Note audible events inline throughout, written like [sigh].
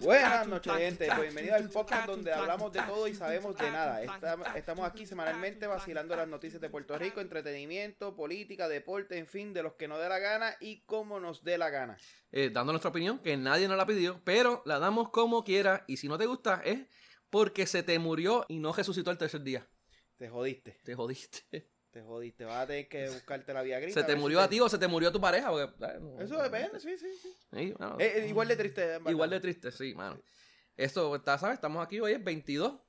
Buenas noches, gente. Bienvenido al podcast donde hablamos de todo y sabemos de nada. estamos aquí semanalmente vacilando las noticias de Puerto Rico, entretenimiento, política, deporte, en fin, de los que nos dé la gana y como nos dé la gana. Eh, dando nuestra opinión, que nadie nos la pidió, pero la damos como quiera. Y si no te gusta, es porque se te murió y no resucitó el tercer día. Te jodiste. Te jodiste. Te jodiste, vas a tener que buscarte la vía gris. ¿Se te murió a ti o se te murió a tu pareja? Eso depende, sí, sí, sí. igual de triste. Igual de triste, sí, mano. Esto, ¿sabes? Estamos aquí, hoy es 22.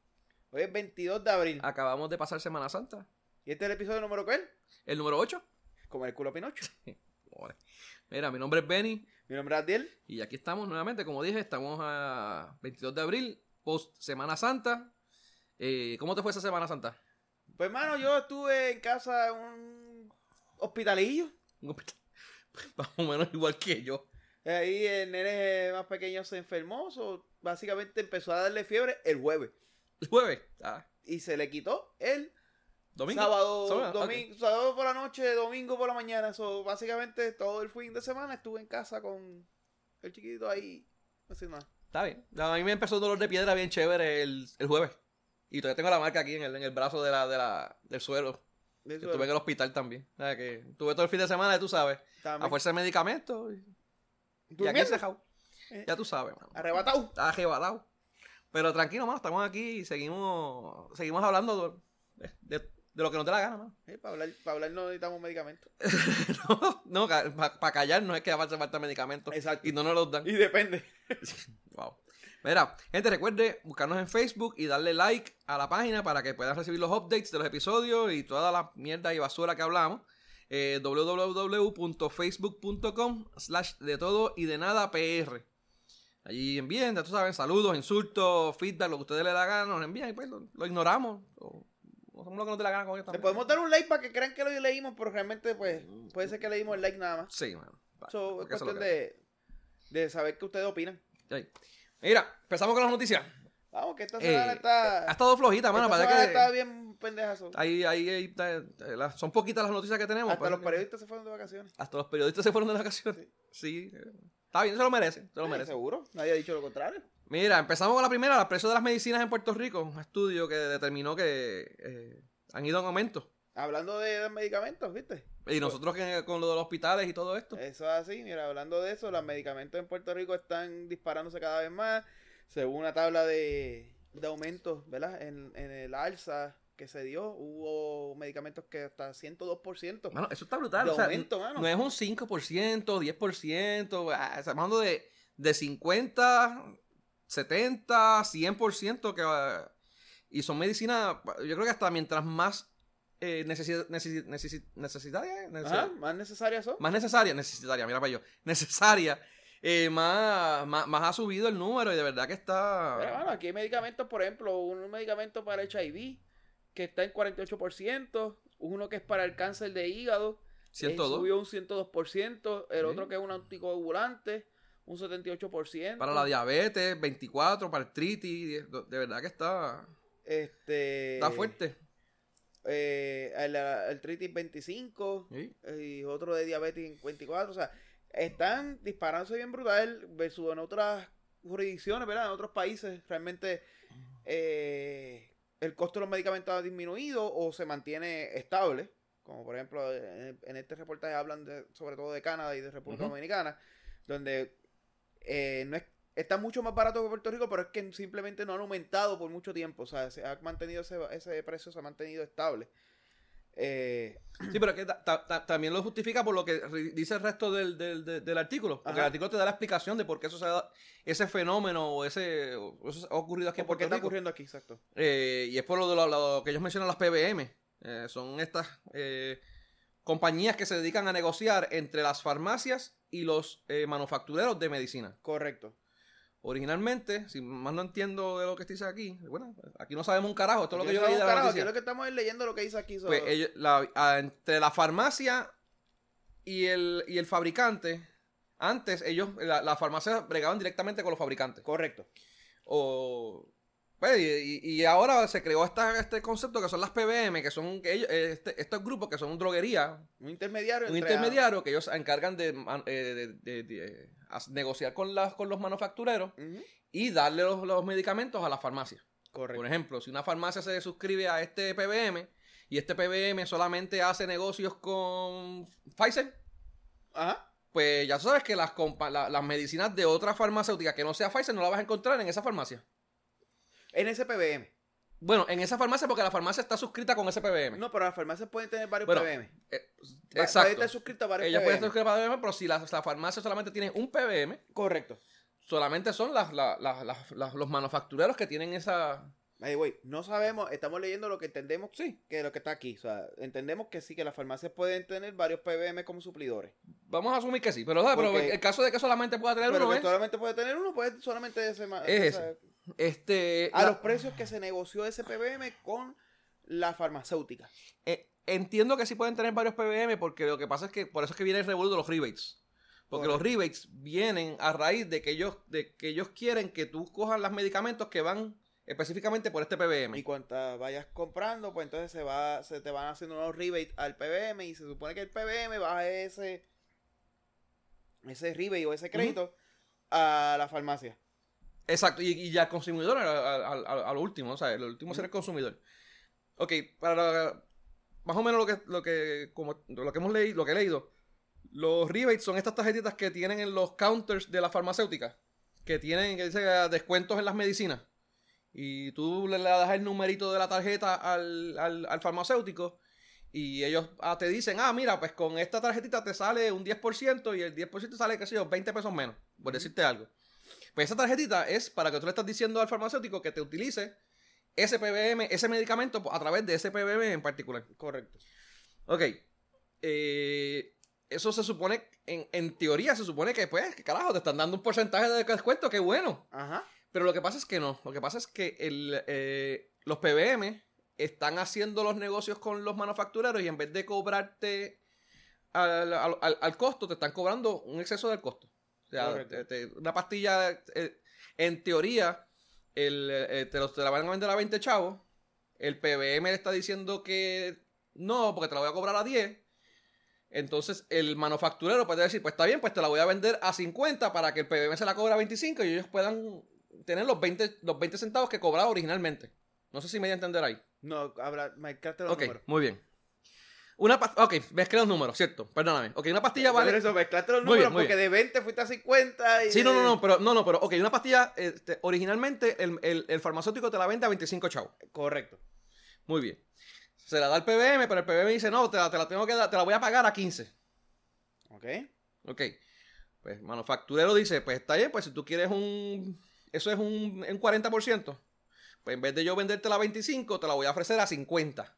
Hoy es 22 de abril. Acabamos de pasar Semana Santa. ¿Y este es el episodio número cuál? El número 8. Como el culo Pinocho. [laughs] Mira, mi nombre es Benny. Mi nombre es Adiel. Y aquí estamos nuevamente, como dije, estamos a 22 de abril, post Semana Santa. Eh, ¿Cómo te fue esa Semana Santa? Pues, hermano, yo estuve en casa en un hospitalillo. Un hospital. [laughs] Más o menos igual que yo. Ahí el nene más pequeño se enfermó, básicamente empezó a darle fiebre el jueves. ¿El jueves? Ah. Y se le quitó el ¿Domingo? sábado, domingo, sábado por la noche, domingo por la mañana. Eso, básicamente todo el fin de semana estuve en casa con el chiquito ahí, así nada. Está bien. A mí me empezó un dolor de piedra bien chévere el, el jueves. Y todavía tengo la marca aquí en el, en el brazo de la, de la, del suelo. estuve en el hospital también. O sea, que tuve todo el fin de semana, tú sabes. A fuerza de medicamentos. Y, aquí se eh. Ya tú sabes, mano. Arrebatado. Arrebatado. Pero tranquilo, mano, estamos aquí y seguimos, seguimos hablando de, de, lo que nos dé la gana, mano. para, hablar, para hablar no necesitamos medicamentos. [laughs] no, no para, callar no es que hace falta medicamentos. Exacto. Y no nos los dan. Y depende. [laughs] wow. Mira, gente, recuerde buscarnos en Facebook y darle like a la página para que puedan recibir los updates de los episodios y toda la mierda y basura que hablamos. Eh, www.facebook.com slash de todo y de nada PR. Allí envíen, ya tú sabes, saludos, insultos, feedback, lo que ustedes les da gana, nos envían y pues lo, ignoramos. O, no somos lo que nos dé la gana con esto. Le podemos dar un like para que crean que lo leímos, pero realmente pues puede ser que leímos el like nada más. Sí, man. So, es cuestión de, de saber qué ustedes opinan. Sí. Mira, empezamos con las noticias. Vamos, que esta semana eh, está. Ha estado flojita, mano. Esta semana que está bien pendejazo. Ahí, ahí, ahí son poquitas las noticias que tenemos. Hasta pues. los periodistas se fueron de vacaciones. Hasta los periodistas se fueron de vacaciones. Sí. Está bien, se lo merecen. Se lo merecen. Seguro. Nadie ha dicho lo contrario. Mira, empezamos con la primera, el precio de las medicinas en Puerto Rico. Un estudio que determinó que eh, han ido en aumento. Hablando de medicamentos, ¿viste? Y nosotros que, con lo de los hospitales y todo esto. Eso es así, mira, hablando de eso, los medicamentos en Puerto Rico están disparándose cada vez más. Según una tabla de, de aumentos, ¿verdad? En, en el alza que se dio, hubo medicamentos que hasta 102%. Bueno, eso está brutal. o sea, No es un 5%, 10%, ah, estamos hablando de, de 50, 70, 100% que... y son medicinas, yo creo que hasta mientras más eh, necesidad, necesidad, más necesarias son. Más necesarias, necesaria, mira para yo. Necesaria. Eh, más, más, ha subido el número y de verdad que está. Pero bueno, aquí hay medicamentos, por ejemplo, un medicamento para HIV que está en 48%, uno que es para el cáncer de hígado, 102. Eh, subió un 102%, el otro que es un anticoagulante, un 78%. Para la diabetes, 24, para el tritis, de verdad que está. Este. Está fuerte eh, el, el tritis 25 y otro de diabetes 24. O sea, están disparándose bien brutal versus en otras jurisdicciones, ¿verdad? En otros países realmente eh, el costo de los medicamentos ha disminuido o se mantiene estable. Como por ejemplo, en, este reportaje hablan de, sobre todo de Canadá y de República Dominicana, donde eh, no es está mucho más barato que Puerto Rico, pero es que simplemente no han aumentado por mucho tiempo. O sea, se ha mantenido ese, ese precio, se ha mantenido estable. Eh, sí, pero que también lo justifica por lo que dice el resto del, del, artículo. Porque el artículo te da la explicación de por qué eso se da, ese fenómeno o ese eso ha ocurrido aquí en Puerto ¿Por qué está ocurriendo aquí? Exacto. Eh, y es por lo, de lo, que ellos mencionan las PBM. Eh, son estas compañías que se dedican a negociar entre las farmacias y los manufactureros de medicina. Correcto originalmente, si más no entiendo de lo que dice aquí, bueno, aquí no sabemos un carajo, esto es lo que yo leí de la noticia. lo que estamos leyendo lo que dice aquí. Pues entre la farmacia y el, y el fabricante, antes ellos, la, farmacia bregaban directamente con los fabricantes. Correcto. O pues, y, ahora se creó esta, este concepto que son las PBM, que son ellos, este, estos grupos que son droguería. Un intermediario. Un intermediario que ellos se encargan de, de, negociar con, las, con los manufactureros y darle los, medicamentos a la farmacia. Correcto. Por ejemplo, si una farmacia se suscribe a este PBM y este PBM solamente hace negocios con Pfizer, pues ya sabes que las, las medicinas de otra farmacéutica que no sea Pfizer no las vas a encontrar en esa farmacia. En ese PBM. Bueno, en esa farmacia porque la farmacia está suscrita con ese PBM. No, pero las farmacias pueden tener varios PBM. Eh, exacto. Puede estar suscrita a varios Ella puede estar a PBM, pero si la, farmacia solamente tiene un PBM. Correcto. Solamente son las, los manufactureros que tienen esa no sabemos, estamos leyendo lo que entendemos sí. que lo que está aquí. O sea, entendemos que sí, que las farmacias pueden tener varios PBM como suplidores. Vamos a asumir que sí, pero, pero el caso de que solamente pueda tener uno. solamente puede tener uno, puede solamente ese. Es Este, a los precios que se negoció ese PBM con la farmacéutica. Eh, entiendo que sí pueden tener varios PBM porque lo que pasa es que por eso es que viene el revuelo de los rebates. Porque los rebates vienen a raíz de que ellos, de que ellos quieren que tú cojas los medicamentos que van específicamente por este PBM. Y cuando vayas comprando, pues entonces se va se te van haciendo unos rebates al PBM y se supone que el PBM baja ese ese rebate o ese crédito a la farmacia. Exacto, y, ya al consumidor, al último, o sea, el último será el consumidor. Ok, para más o menos lo que, lo que, como, lo que hemos leído, lo que he leído, los rebates son estas tarjetitas que tienen en los counters de la farmacéutica, que tienen que dice, descuentos en las medicinas y tú le, das el numerito de la tarjeta al, al, farmacéutico y ellos ah, te dicen, ah, mira, pues con esta tarjetita te sale un 10% y el 10% sale, qué sé yo, 20 pesos menos, por decirte algo. Pues esa tarjetita es para que tú le estás diciendo al farmacéutico que te utilice ese PBM, ese medicamento a través de ese PBM en particular. Correcto. Ok. Eh, eso se supone, en, en, teoría se supone que, pues, que carajo, te están dando un porcentaje de descuento, qué bueno. Ajá. Pero lo que pasa es que no. Lo que pasa es que el, eh, los PBM están haciendo los negocios con los manufactureros y en vez de cobrarte al, costo, te están cobrando un exceso del costo. Una pastilla, eh, en teoría, el, eh, te, la van a vender a 20 chavos. El PBM le está diciendo que no, porque te la voy a cobrar a 10. Entonces el manufacturero puede decir, pues está bien, pues te la voy a vender a 50 para que el PBM se la cobre a 25 y ellos puedan tener los 20, los 20 centavos que cobraba originalmente. No sé si me voy a entender ahí. No, habrá, los Ok, muy bien. Una ok, mezclé los números, cierto. Perdóname. Ok, una pastilla vale. Pero eso, mezclaste los números porque de 20 fuiste a 50 y. Sí, no, no, no, pero, no, no, pero, ok, una pastilla, este, originalmente el, el, farmacéutico te la vende a 25 chavos. Correcto. Muy bien. Se la da el PBM, pero el PBM dice, no, te la, te la tengo que dar, te la voy a pagar a 15. Ok. Ok. Pues manufacturero dice, pues está bien, pues si tú quieres un eso es un, un 40%. Pues en vez de yo venderte la 25, te la voy a ofrecer a 50.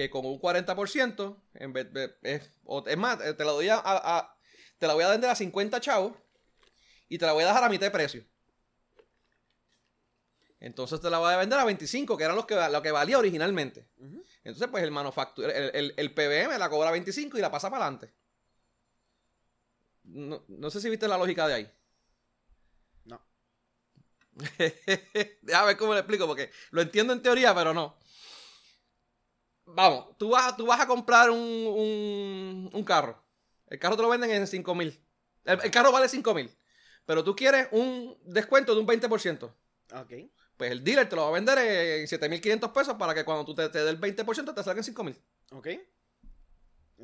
Que con un 40%, en vez es, es más, eh, te la doy a, te la voy a vender a 50 chavos y te la voy a dejar a mitad de precio. Entonces te la voy a vender a 25, que era lo que, lo que valía originalmente. Entonces, pues el manufacturero, el, el, PBM la cobra a 25 y la pasa para adelante. No, no sé si viste la lógica de ahí. [laughs] Déjame ver cómo le explico, porque lo entiendo en teoría, pero no. Vamos, tú vas, tú vas a comprar un, un, carro. El carro te lo venden en 5 mil. El, carro vale 5 mil. Pero tú quieres un descuento de un 20%. Ok. Pues el dealer te lo va a vender en 7.500 pesos para que cuando tú te, te dé el 20% te salga en 5 mil. Ok.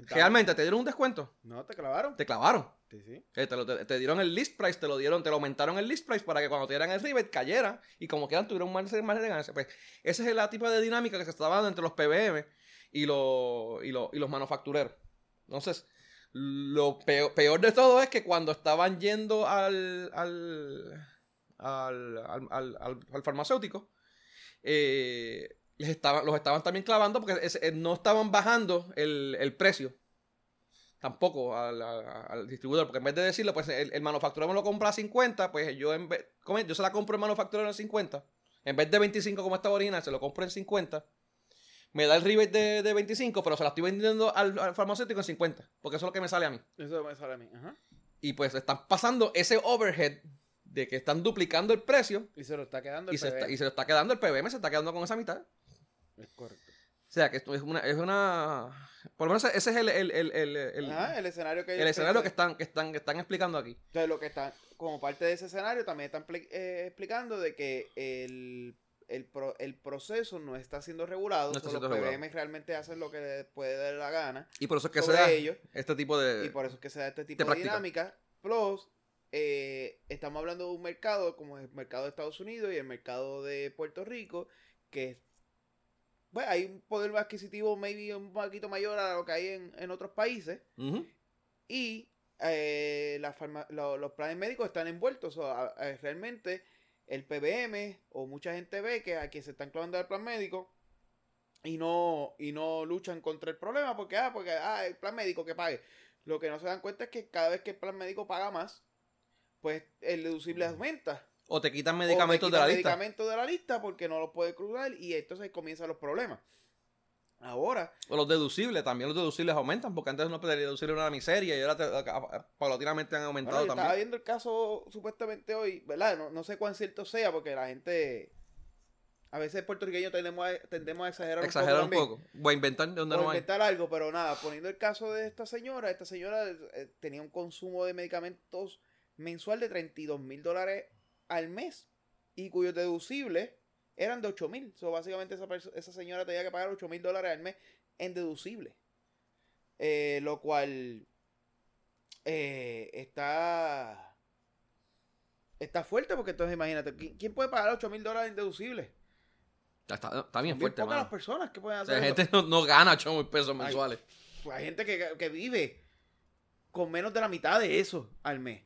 ¿Realmente te dieron un descuento? No, te clavaron. Te clavaron. Eh, te, dieron el list price, te lo dieron, te lo aumentaron el list price para que cuando dieran el rebate cayera y como quieran tuvieran un margen, de ganancia. Pues esa es la tipo de dinámica que se estaba dando entre los PBM y, los, y, los, manufactureros. Entonces, lo peor, de todo es que cuando estaban yendo al, al, al, farmacéutico, eh, les estaban, los estaban también clavando porque no estaban bajando el, el precio tampoco al, distribuidor, porque en vez de decirle, pues el, el, manufacturero me lo compra a 50, pues yo en vez, yo se la compro al manufacturero en 50, en vez de 25 como estaba original, se lo compro en 50, me da el rebate de, 25, pero se la estoy vendiendo al, farmacéutico en 50, porque eso es lo que me sale a mí. Eso me sale a mí, Ajá. Y pues están pasando ese overhead de que están duplicando el precio. Y se lo está quedando el y Se y se lo está quedando el PBM, se está quedando con esa mitad. Es correcto. O sea, que esto es una, es una... Por lo menos ese es el, el, el, el, el escenario que El escenario que están, que, están, que están explicando aquí. Entonces, lo que están, como parte de ese escenario, también están eh, explicando de que el, el, proceso no está siendo regulado. No está los PBM realmente hacen lo que les puede dar la gana. Y por eso es que se da este tipo de... Y por eso es que se da este tipo de, dinámica. Plus, eh, estamos hablando de un mercado como el mercado de Estados Unidos y el mercado de Puerto Rico, que bueno, hay un poder adquisitivo maybe un poquito mayor a lo que hay en, otros países. Y eh, los planes médicos están envueltos. realmente el PBM o mucha gente ve que aquí se están clavando el plan médico y no, y no luchan contra el problema porque, ah, porque ah, el plan médico que pague. Lo que no se dan cuenta es que cada vez que el plan médico paga más, pues el deducible aumenta. O te quitan medicamentos de la lista. medicamentos de la lista porque no los puede cruzar y entonces comienzan los problemas. Ahora. O los deducibles, también los deducibles aumentan, porque antes no podía deducir una miseria y ahora paulatinamente han aumentado también. Estaba viendo el caso supuestamente hoy, ¿verdad? No, no, sé cuán cierto sea, porque la gente. A veces puertorriqueños tendemos a, tendemos a exagerar, exagerar un poco. Voy a inventar de donde no hay. inventar algo, pero nada, poniendo el caso de esta señora, esta señora eh, tenía un consumo de medicamentos mensual de 32 mil dólares al mes y cuyos deducibles eran de 8 mil. So, básicamente esa, esa señora tenía que pagar 8 mil dólares al mes en deducible. Eh, lo cual eh, está está fuerte porque entonces imagínate, ¿quién puede pagar 8 mil dólares en deducible? Está, está bien fuerte. Hay las personas que pueden hacer. La gente no, gana 8 mil pesos mensuales. Hay, gente que, que vive con menos de la mitad de eso al mes.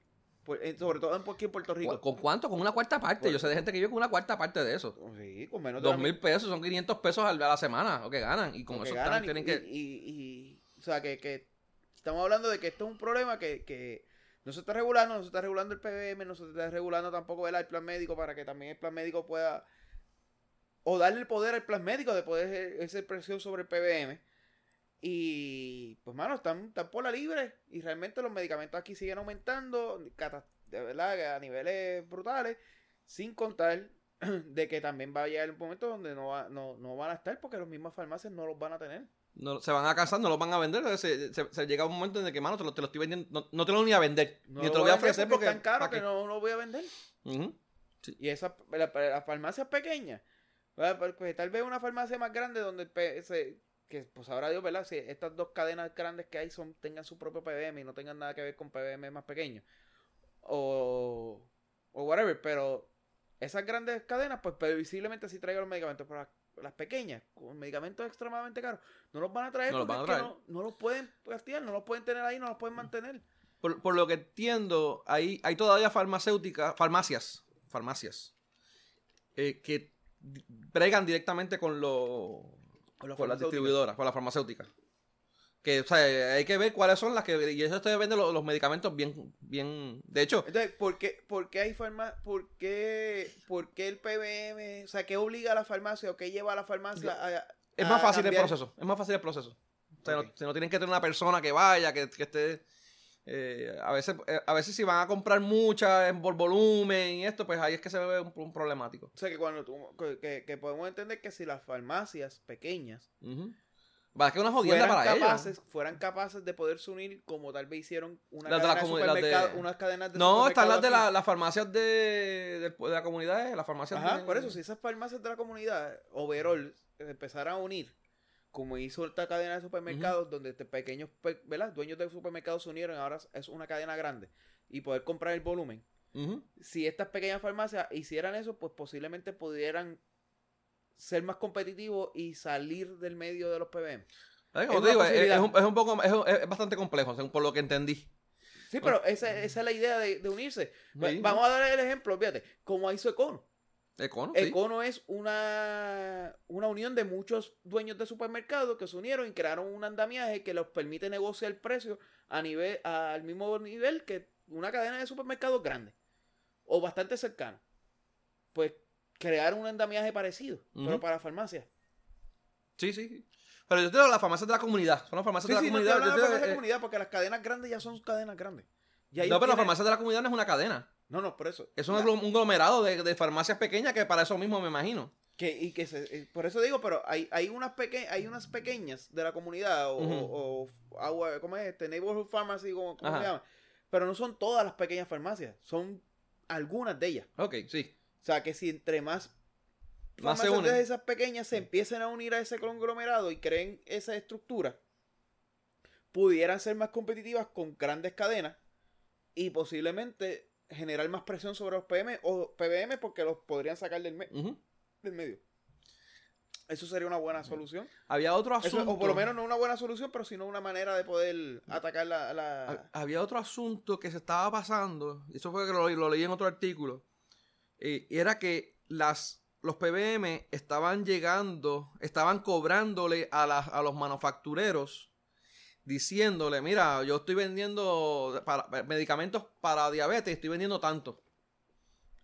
Eh, sobre todo aquí en Puerto Rico. ¿Con cuánto? Con una cuarta parte. Yo sé de gente que vive con una cuarta parte de eso. Sí, con menos de Dos mil pesos son 500 pesos a la semana, o que ganan. Y con eso tienen que. Y, o sea, que, estamos hablando de que esto es un problema que, no se está regulando, no se está regulando el PBM, no se está regulando tampoco el plan médico para que también el plan médico pueda. O darle el poder al plan médico de poder ejercer presión sobre el PBM. Y pues, mano, están, están por la libre. Y realmente los medicamentos aquí siguen aumentando. De verdad, a niveles brutales. Sin contar [clears throat] de que también va a llegar un momento donde no, va, no, no van a estar porque las mismas farmacias no los van a tener. No, se van a casar, no los van a vender. Se, se, llega un momento en el que, mano, te lo, te lo estoy vendiendo. No, te lo voy a vender. ni te lo voy a ofrecer porque, es tan caro que no, lo voy a vender. Y esa, la, la farmacia pequeña. Pues, pues, tal vez una farmacia más grande donde se, que pues ahora Dios, ¿verdad? Si estas dos cadenas grandes que hay son tengan su propio PBM y no tengan nada que ver con PBM más pequeños. O, o whatever, pero esas grandes cadenas, pues previsiblemente sí traigan los medicamentos, pero las, pequeñas, con medicamentos extremadamente caros, no los van a traer porque no, no, los pueden gastear, no los pueden tener ahí, no los pueden mantener. Por, lo que entiendo, hay, hay todavía farmacéuticas, farmacias, farmacias, eh, que pregan directamente con los con, las distribuidoras, con las farmacéuticas. Que, o sea, hay que ver cuáles son las que. Y eso te vende los, los, medicamentos bien. bien De hecho. Entonces, ¿por qué, por qué hay farma, por qué, por qué el PBM? O sea, ¿qué obliga a la farmacia o qué lleva a la farmacia a. Es más fácil el proceso. Es más fácil el proceso. O sea, no, no, tienen que tener una persona que vaya, que, que esté. Eh, a veces eh, a veces si van a comprar muchas por volumen y esto, pues ahí es que se ve un, problemático. O sea, que cuando tú, que, podemos entender que si las farmacias pequeñas Va, que una fueran para capaces, fueran capaces de poderse unir como tal vez hicieron una unas cadenas de No, están las de las farmacias de, de, la comunidad, las farmacias Ajá, por eso, si esas farmacias de la comunidad, overall, empezaran a unir como hizo esta cadena de supermercados, donde este pequeños ¿verdad? dueños de supermercados se unieron, ahora es una cadena grande, y poder comprar el volumen. Si estas pequeñas farmacias hicieran eso, pues posiblemente pudieran ser más competitivos y salir del medio de los PBM. Es, un, poco, es, bastante complejo, por lo que entendí. Sí, pero esa, es la idea de, unirse. Vamos a dar el ejemplo, fíjate, como hizo Econo. Econo, Econo es una, una unión de muchos dueños de supermercados que se unieron y crearon un andamiaje que les permite negociar el precio a nivel, al mismo nivel que una cadena de supermercados grande o bastante cercano. Pues crearon un andamiaje parecido, pero para farmacias. Sí, sí. Pero yo te digo las farmacias de la comunidad. Son las farmacias de la comunidad. No de la comunidad porque las cadenas grandes ya son cadenas grandes. no, pero las farmacias de la comunidad no es una cadena. No, no, por eso. Es un conglomerado de, de, farmacias pequeñas que para eso mismo me imagino. Que, y que se, eh, por eso digo, pero hay, hay, unas peque hay unas pequeñas de la comunidad, o, o, ¿cómo es este? Neighborhood Pharmacy, ¿cómo, se llama? Pero no son todas las pequeñas farmacias, son algunas de ellas. Ok, sí. O sea, que si entre más farmacias de esas pequeñas se empiecen a unir a ese conglomerado y creen esa estructura, pudieran ser más competitivas con grandes cadenas y posiblemente generar más presión sobre los PM o PBM porque los podrían sacar del, del medio. Eso sería una buena solución. Había otro asunto. o por lo menos no una buena solución, pero sino una manera de poder atacar la. Había otro asunto que se estaba pasando, y eso fue que lo, leí en otro artículo, y era que las, los PBM estaban llegando, estaban cobrándole a, a los manufactureros, diciéndole: Mira, yo estoy vendiendo medicamentos para diabetes, estoy vendiendo tanto.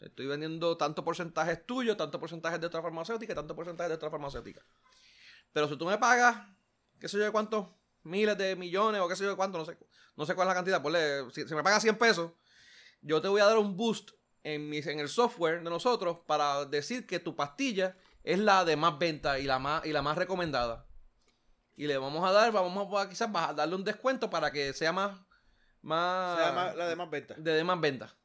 Estoy vendiendo tanto porcentaje tuyo, tanto porcentaje de otra farmacéutica tanto porcentaje de otra farmacéutica. Pero si tú me pagas, qué sé yo de cuántos, miles de millones o qué sé yo de cuánto, no sé, no sé cuál es la cantidad, ponle, si, me pagas 100 pesos, yo te voy a dar un boost en, en el software de nosotros para decir que tu pastilla es la de más venta y la más, y la más recomendada. Y le vamos a dar, vamos a quizás a darle un descuento para que sea más... más sea más, la de más venta. De, de más venta.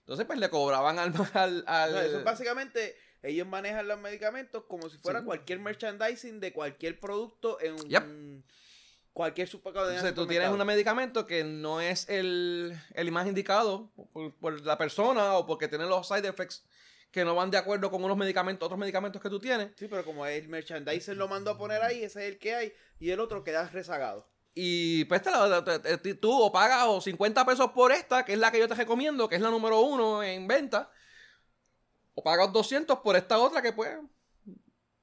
Entonces, pues le cobraban al. [laughs] al, eso básicamente, ellos manejan los medicamentos como si fuera cualquier merchandising de cualquier producto en cualquier supermercado. Entonces, tú tienes un medicamento que no es el, el más indicado por, la persona o porque tiene los side effects que no van de acuerdo con unos medicamentos, otros medicamentos que tú tienes. Sí, pero como el merchandising lo mandó a poner ahí, ese es el que hay, y el otro queda rezagado. Y pues tú o pagas o 50 pesos por esta, que es la que yo te recomiendo, que es la número uno en venta. O pagas 200 por esta otra que pues...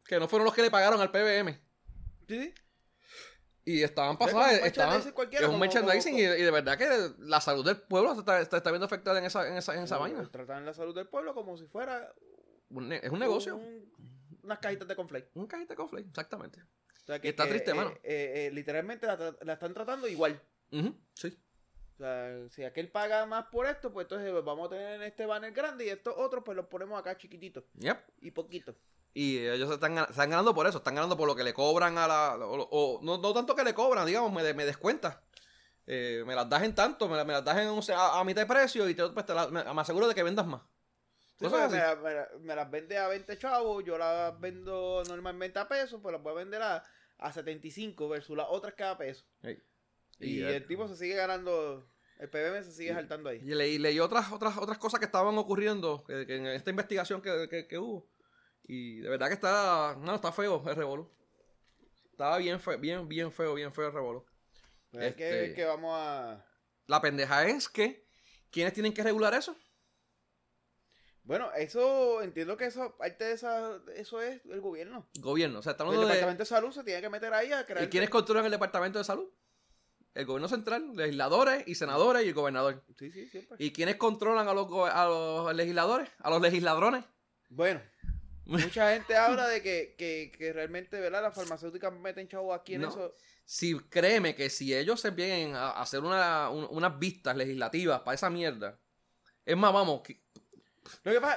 Que no fueron los que le pagaron al PBM. Sí. Y estaban pasadas. Estaban, es un merchandising y, de verdad que la salud del pueblo se está, viendo afectada en esa, en esa, en esa vaina. Tratan la salud del pueblo como si fuera. es un negocio. unas cajitas de conflate. Un cajita de conflate, exactamente que, está triste, mano. Eh, eh, literalmente la, están tratando igual. sí. O sea, si aquel paga más por esto, pues entonces vamos a tener este banner grande y estos otros, pues los ponemos acá chiquititos. Yep. Y poquito. Y ellos están, están, ganando por eso, están ganando por lo que le cobran a la. O, no, tanto que le cobran, digamos, me, me descuenta. Eh, me las das en tanto, me, las das en, a, mitad de precio y te, pues me, aseguro de que vendas más. Pues, me, las vende a 20 chavos, yo las vendo normalmente a pesos, pues las voy a vender a, a 75 versus las otras cada peso. Y, el tipo se sigue ganando, el PBM se sigue saltando ahí. Y leí, leí otras, otras, otras cosas que estaban ocurriendo que, en esta investigación que, que, hubo. Y de verdad que está, no, está feo el revolú. Estaba bien feo, bien, bien feo, bien feo el revolú. Pues es que, que vamos a... La pendeja es que, ¿quiénes tienen que regular eso? Bueno, eso, entiendo que eso, parte de esa, eso es el gobierno. Gobierno, o sea, estamos El Departamento de Salud se tiene que meter ahí a crear... ¿Y quiénes controlan el Departamento de Salud? El gobierno central, legisladores y senadores y el gobernador. Sí, sí, siempre. ¿Y quiénes controlan a los, a los legisladores? ¿A los legisladrones? Bueno, mucha gente habla de que, que, que, realmente, ¿verdad? Las farmacéuticas meten chavo aquí en eso. Si, créeme que si ellos se vienen a hacer una, unas vistas legislativas para esa mierda, es más, vamos,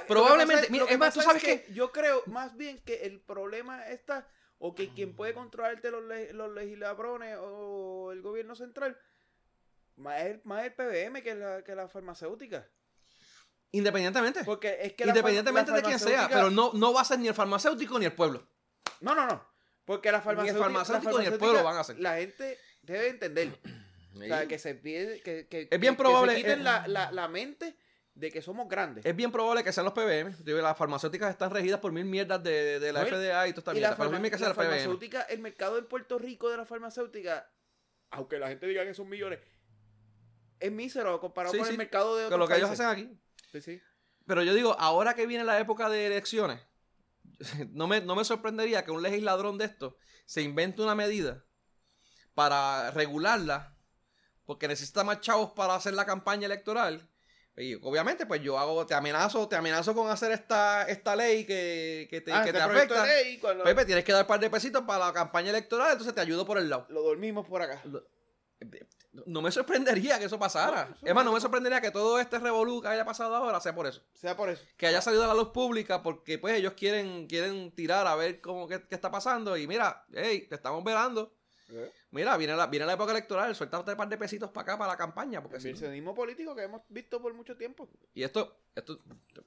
Probablemente, es más, tú sabes que, yo creo más bien que el problema está o que quien puede controlarte los, los legisladores o el gobierno central más el, más el PBM que la, que la farmacéutica. Independientemente. Porque es que Independientemente de quién sea, pero no, no va a ser ni el farmacéutico ni el pueblo. No, no, no. Porque la farmacéutica, ni el farmacéutico ni el pueblo van a ser. La gente debe entender. [clears throat] O sea, que se pide, que, que, es bien probable, que se quiten la, la, la mente de que somos grandes. Es bien probable que sean los PBM. Las farmacéuticas están regidas por mil mierdas de, de, la FDA y toda esta mierda. La, farmacéutica, el mercado en Puerto Rico de la farmacéutica, aunque la gente diga que son millones, es mísero comparado con el mercado de otros Con lo que ellos hacen aquí. Sí, sí. Pero yo digo, ahora que viene la época de elecciones, [laughs] no me, no me sorprendería que un legisladrón de esto se invente una medida para regularla, porque necesita más chavos para hacer la campaña electoral y obviamente, pues yo hago, te amenazo, te amenazo con hacer esta, esta ley que, que te, ah, que te afecta. Pepe, tienes que dar un par de pesitos para la campaña electoral, entonces te ayudo por el lado. Lo dormimos por acá. No me sorprendería que eso pasara. es más, no me sorprendería que todo este revolú que haya pasado ahora sea por eso. Sea por eso. Que haya salido a la luz pública porque pues ellos quieren, quieren tirar a ver cómo qué, está pasando. Y mira, hey, te estamos velando. Eh. Mira, viene la, viene la época electoral, suéltate un par de pesitos para acá, para la campaña. Porque el si político que hemos visto por mucho tiempo. Y esto, esto,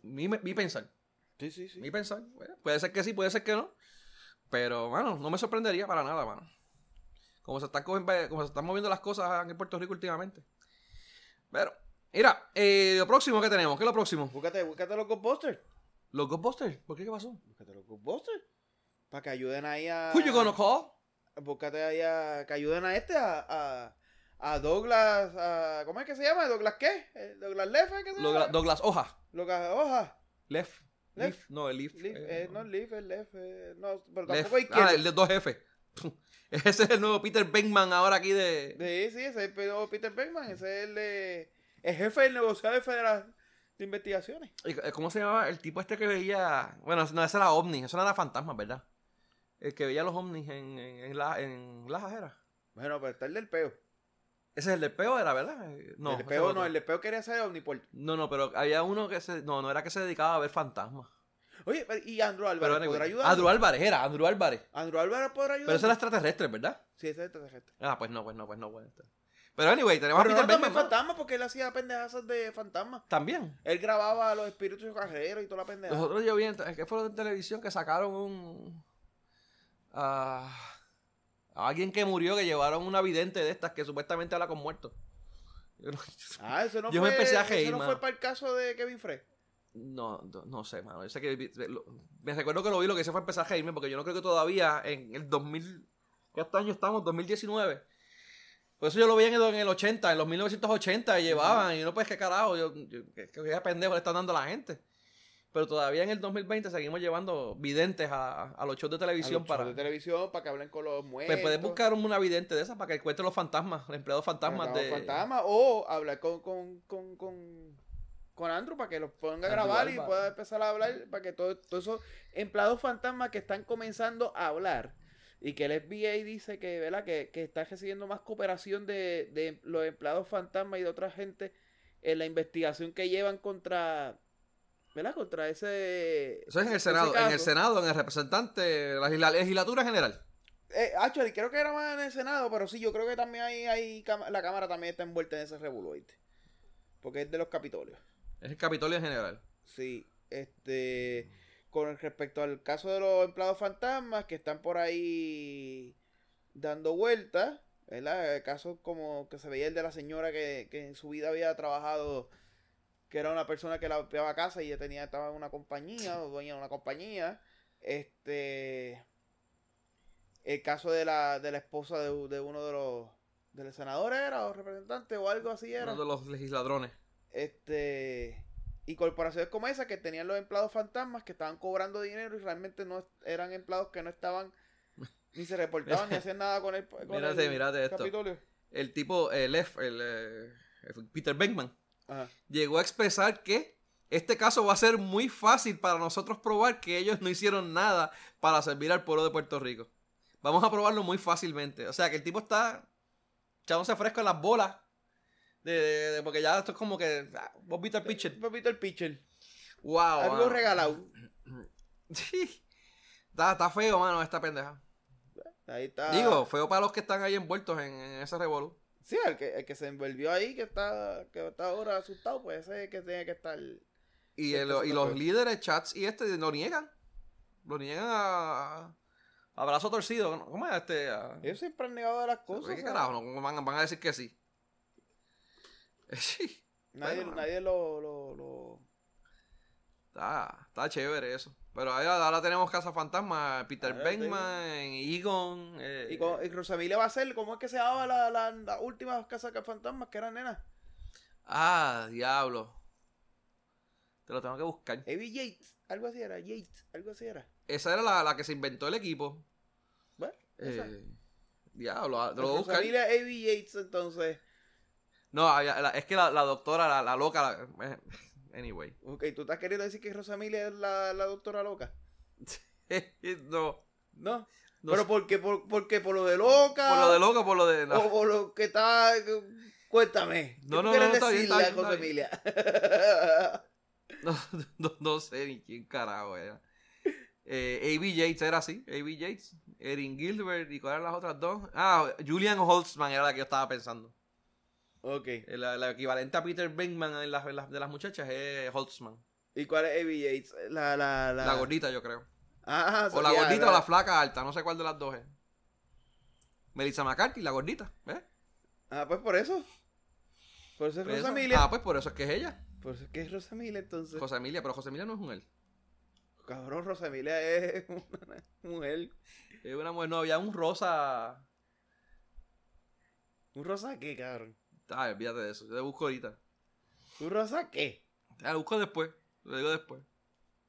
mi, mi pensar. Sí, sí, sí. Mi pensar. puede ser que sí, puede ser que no. Pero, bueno, no me sorprendería para nada, mano. Como se están, como se están moviendo las cosas en Puerto Rico últimamente. Pero, mira, eh, lo próximo que tenemos, ¿qué es lo próximo? Búscate, búscate los Ghostbusters. ¿Los Ghostbusters? ¿Por qué? ¿Qué pasó? Búscate los Ghostbusters. Para que ayuden ahí a. Who you gonna call? Búscate ahí a. Que ayuden a este, a. a, a Douglas. A, ¿Cómo es que se llama? ¿Douglas qué? ¿Eh? ¿Douglas Leff? ¿qué se llama? Douglas Hoja. Douglas Hoja. Leff. Leaf. No, el Leaf. Leaf eh, eh, no, el Leaf, el Leff. no, pero tampoco hay que. Ah, el de dos F. [laughs] Ese es el nuevo Peter Beckman ahora aquí de. Sí, sí, ese es el nuevo Peter Beckman. Ese es el, de, el jefe del negociado federal de investigaciones. ¿Cómo se llamaba el tipo este que veía? Bueno, no, ese era ovni, eso no era fantasma, ¿verdad? El que veía los ovnis en, en, la, en las ajeras. Bueno, pero está el del peo. Ese es el del peo, era, ¿verdad? No, el de peo no, el de peo quería ser omniport. No, no, pero había uno que se. No, no era que se dedicaba a ver fantasmas. Oye, ¿y Andrew Álvarez podrá ayudar? Andrew Álvarez era, Andrew Álvarez. Andrew Álvarez podrá ayudar. Pero ese era extraterrestre, ¿verdad? Sí, ese es extraterrestre. Ah, pues no, pues no, pues no, pues Pero anyway, tenemos Pero a Peter no fantasma porque él hacía pendejas de fantasma. También. Él grababa a los espíritus cajeros y toda la pendeja. Nosotros yo vi en, ¿qué fue en televisión que sacaron un a alguien que murió que llevaron una vidente de estas que supuestamente habla con muertos. [laughs] ah, eso no yo fue. me empecé a reír, Eso no fue para el caso de Kevin Frey. No, no, sé, mano. Yo sé que, me recuerdo que lo vi, lo que hice fue empezar a reírme, porque yo no creo que todavía en el 2000, ¿qué año estamos? 2019. Por eso yo lo veía en el, 80, en los 1980 y llevaban, y no pues qué carajo, yo, que, que pendejo le están dando a la gente. Pero todavía en el 2020 seguimos llevando videntes a, a los shows de televisión para. de televisión para que hablen con los muertos. Pues puedes buscar una vidente de esa para que cuente los fantasmas, los empleados fantasmas de. fantasmas o hablar con, con, con, con con Andrew para que los ponga a grabar y pueda empezar a hablar para que todos esos empleados fantasmas que están comenzando a hablar y que el FBI dice que, ¿verdad? que, que está recibiendo más cooperación de, de, los empleados fantasmas y de otra gente en la investigación que llevan contra ¿verdad? contra ese eso es en el Senado en el Senado en el representante la legislatura general eh, actually, creo que era más en el Senado, pero sí, yo creo que también hay, hay la Cámara también está envuelta en ese revuelo, Porque es de los Capitolios. Es el Capitolio general. Sí, este, con respecto al caso de los empleados fantasmas que están por ahí dando vueltas, ¿verdad? El caso como que se veía el de la señora que, en su vida había trabajado, que era una persona que la limpiaba casa y ya tenía, estaba en una compañía, o dueña de una compañía. Este, el caso de la, de la esposa de, de uno de los, de los senadores era, o representantes, o algo así era. Uno de los legisladrones. Este. Y corporaciones como esa que tenían los empleados fantasmas que estaban cobrando dinero y realmente no eran empleados que no estaban [laughs] ni se reportaban ni hacían nada con el, con mírate, esto. El tipo, el, F, el, eh, Peter Beckman, llegó a expresar que este caso va a ser muy fácil para nosotros probar que ellos no hicieron nada para servir al pueblo de Puerto Rico. Vamos a probarlo muy fácilmente. O sea que el tipo está echándose fresco en las bolas de, porque ya esto es como que. Ah, Bobito el pitcher. Bobito el pitcher. Wow. Algo regalado. [laughs] Sí. Está, está, feo, mano, esta pendeja. Ahí está. Digo, feo para los que están ahí envueltos en, ese revolú. Sí, el que, el que se envolvió ahí, que está, que está ahora asustado, pues ese es el que tiene que estar. Y, el, y los líderes, chats y este lo niegan. Lo niegan a. Abrazo torcido. ¿Cómo es este? Ellos siempre han negado las cosas. ¿Qué carajo? van, van a decir que sí. [laughs] Sí. Nadie, nadie lo, lo, lo... Está, está chévere eso. Pero ahora, tenemos Casa Fantasma, Peter Beckman, Egon. Eh, y, con, y va a ser, ¿cómo es que se llamaba la, la, la última Casa Fantasmas que eran nenas? Ah, diablo. Te lo tengo que buscar. Abby Yates, algo así era, Yates, algo así era. Esa era la, la que se inventó el equipo. Bueno, eh, diablo, te lo voy a buscar. Yates, entonces. No, es que la, doctora, la, loca. Eh, anyway. [laughs] Ok, ¿tú estás queriendo decir que Rosamilia es la, doctora loca? no. ¿No? pero ¿por qué? ¿Por, porque por lo de loca? Por lo de loca, por lo de. O por lo que está. Cuéntame. No, no, no, no, está bien, José Emilia? [laughs] no, no, no, sé ni quién carajo era. Eh, A.B. Yates era así, A.B. Yates, Erin Gilbert y cuáles eran las otras dos. Ah, Julian Holtzman era la que yo estaba pensando. Ok. El, equivalente a Peter Venkman en las, de las muchachas es Holtzman. ¿Y cuál es A.B. Yates? La, la, la... la gordita, yo creo. Ah, o la gordita o la flaca alta, no sé cuál de las dos es. Melissa McCarthy, la gordita, ¿ves? Ah, pues por eso. Por eso es Rosa. Ah, pues por eso es que es ella. Por eso es que es Rosa Emilia, entonces. Rosa Emilia, pero José Emilia no es un él. Cabrón, Rosa Emilia es [laughs] una mujer. Es una mujer, no, había un rosa. ¿Un rosa qué, cabrón? Ah, olvídate de eso, yo te busco ahorita. ¿Un rosa qué? Ah, lo busco después, lo digo después.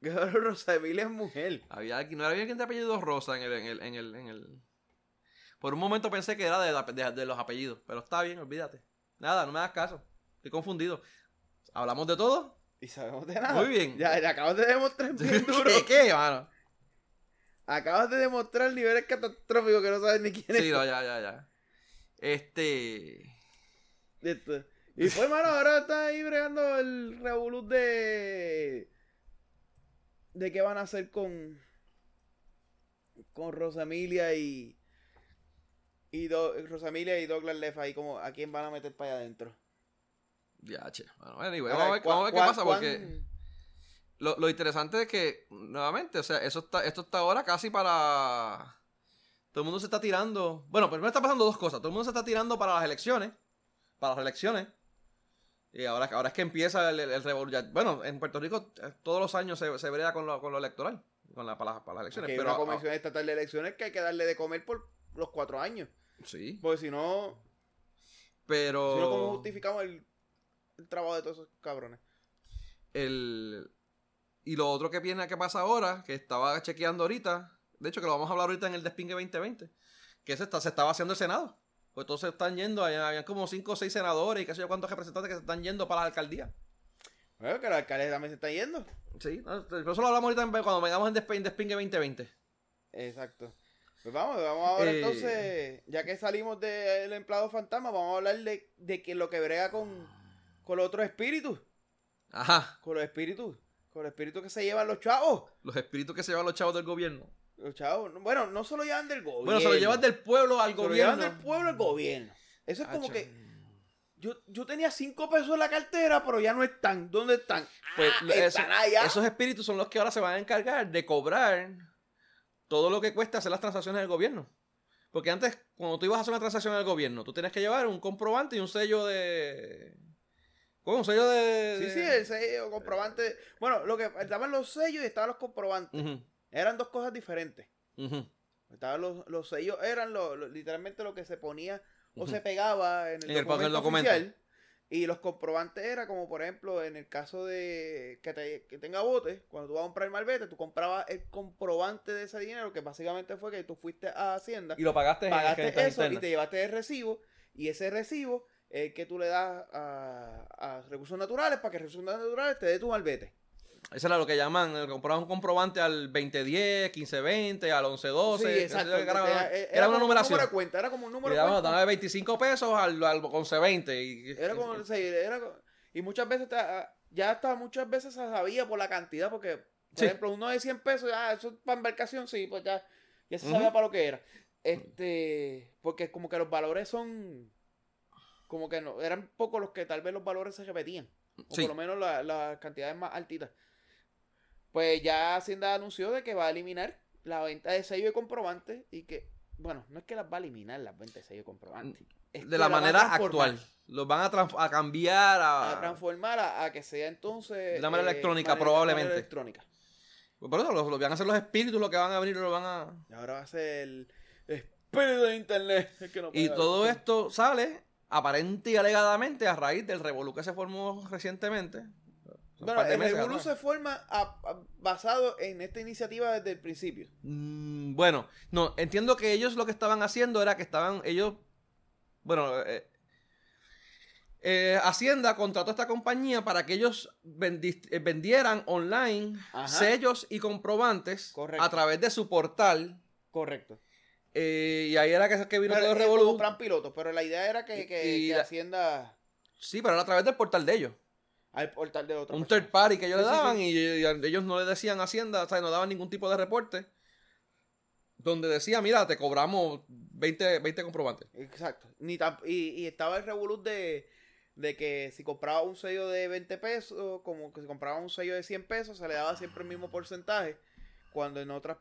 [laughs] Rosa Emilia es mujer. Había aquí, no había quien te apellido Rosa en el, en el, en el, en el... Por un momento pensé que era de, de, de los apellidos, pero está bien, olvídate. Nada, no me hagas caso. Estoy confundido. ¿Hablamos de todo? Y sabemos de nada. Muy bien. Ya, ya acabas de demostrar [laughs] bien duro. ¿Qué, qué, mano? Acabas de demostrar niveles catastróficos que no sabes ni quién es. Sí, no, ya, ya, ya. Este. Esto. Y pues, mano, ahora está ahí bregando el revolut de. de qué van a hacer con. con Rosamilia y. y Rosamilia y Douglas Leff ahí, como a quién van a meter para allá adentro. Ya, che. Bueno, anyway, vamos, a ver, vamos a ver qué pasa porque. Lo, lo, interesante es que, nuevamente, o sea, eso está, esto está ahora casi para. Todo el mundo se está tirando. Bueno, primero está pasando dos cosas. Todo el mundo se está tirando para las elecciones. Para las elecciones. Y ahora, ahora es que empieza el, el, Bueno, en Puerto Rico eh, todos los años se, se brega con lo, con lo electoral. Con la, para, las elecciones. pero hay una comisión estatal de elecciones que hay que darle de comer por los cuatro años. Sí. Porque si no. Pero. Si no, ¿cómo justificamos el el trabajo de todos esos cabrones. El... Y lo otro que viene que pasa ahora, que estaba chequeando ahorita, de hecho que lo vamos a hablar ahorita en el Despingue 2020, que se, está, se estaba haciendo el Senado. Pues todos se están yendo, había, como 5 o 6 senadores y qué sé yo cuántos representantes que se están yendo para la alcaldía. Bueno, que los alcaldes también se están yendo. Sí, por eso lo hablamos ahorita cuando vengamos en Despingue 2020. Exacto. Pues vamos, vamos a hablar eh, entonces, ya que salimos del empleado fantasma, vamos a hablar de, de que lo que brega con con los otros espíritus. Ajá. Con los espíritus. Con los espíritus que se llevan los chavos. Los espíritus que se llevan los chavos del gobierno. Los chavos. Bueno, no solo llevan del gobierno. Bueno, se lo llevan del pueblo al gobierno. Se lo llevan del pueblo al gobierno. Eso es como que. Yo, yo tenía cinco pesos en la cartera, pero ya no están. ¿Dónde están? Pues ah, están allá. Esos espíritus son los que ahora se van a encargar de cobrar todo lo que cuesta hacer las transacciones del gobierno. Porque antes, cuando tú ibas a hacer una transacción del gobierno, tú tenías que llevar un comprobante y un sello de ¿Cómo? ¿Un sello de, Sí, sí, el sello, comprobante. Bueno, lo que estaban los sellos y estaban los comprobantes. Eran dos cosas diferentes. Estaban los, los sellos, eran lo, literalmente lo que se ponía o se pegaba en el, documento, oficial. Y los comprobantes era como, por ejemplo, en el caso de que, te, que tenga bote, cuando tú vas a comprar el malvete, tú comprabas el comprobante de ese dinero, que básicamente fue que tú fuiste a Hacienda. Y lo pagaste, pagaste eso y te llevaste el recibo. Y ese recibo es que tú le das a, recursos naturales para que recursos naturales te dé tu malvete. Eso era lo que llaman, comprar un comprobante al 2010, 1520, al 1112. Sí, exacto. Era, una numeración. Un cuenta, era como un número de cuenta. Daba 25 pesos al, al 1120. Y, era como, era, y muchas veces, ya hasta muchas veces se sabía por la cantidad, porque, por ejemplo, uno de 100 pesos, ya, eso es para embarcación, sí, pues ya, ya se sabía para lo que era. Este, porque como que los valores son como que no, eran pocos los que tal vez los valores se repetían. O por lo menos las cantidades más altitas. Pues ya Hacienda anunció de que va a eliminar la venta de sello de comprobante y que, bueno, no es que las va a eliminar las ventas de sello de comprobante. de la manera actual. Los van a, a cambiar a... a transformar a, que sea entonces... De la manera eh, electrónica, probablemente. electrónica. Pues por eso lo, van a hacer los espíritus, lo que van a venir, lo van a... Y ahora va a ser el espíritu de internet. [laughs] y todo esto sale aparente y alegadamente a raíz del revolú que se formó recientemente. Bueno, el revolú se forma basado en esta iniciativa desde el principio. Mm, bueno, no, entiendo que ellos lo que estaban haciendo era que estaban, ellos, bueno, eh, eh, Hacienda contrató a esta compañía para que ellos eh, vendieran online sellos y comprobantes a través de su portal. Correcto. Eh, y ahí era que, que vino todo el revolución. pilotos, pero la idea era que, que, Hacienda. Sí, pero era a través del portal de ellos. Al portal de otro. Un third party que ellos le daban y, ellos no le decían Hacienda, o sea, no daban ningún tipo de reporte. Donde decía, mira, te cobramos 20, 20 comprobantes. Exacto. Ni y, y estaba el revolut de, de que si compraba un sello de 20 pesos, como que si compraba un sello de 100 pesos, se le daba siempre el mismo porcentaje. Cuando en otras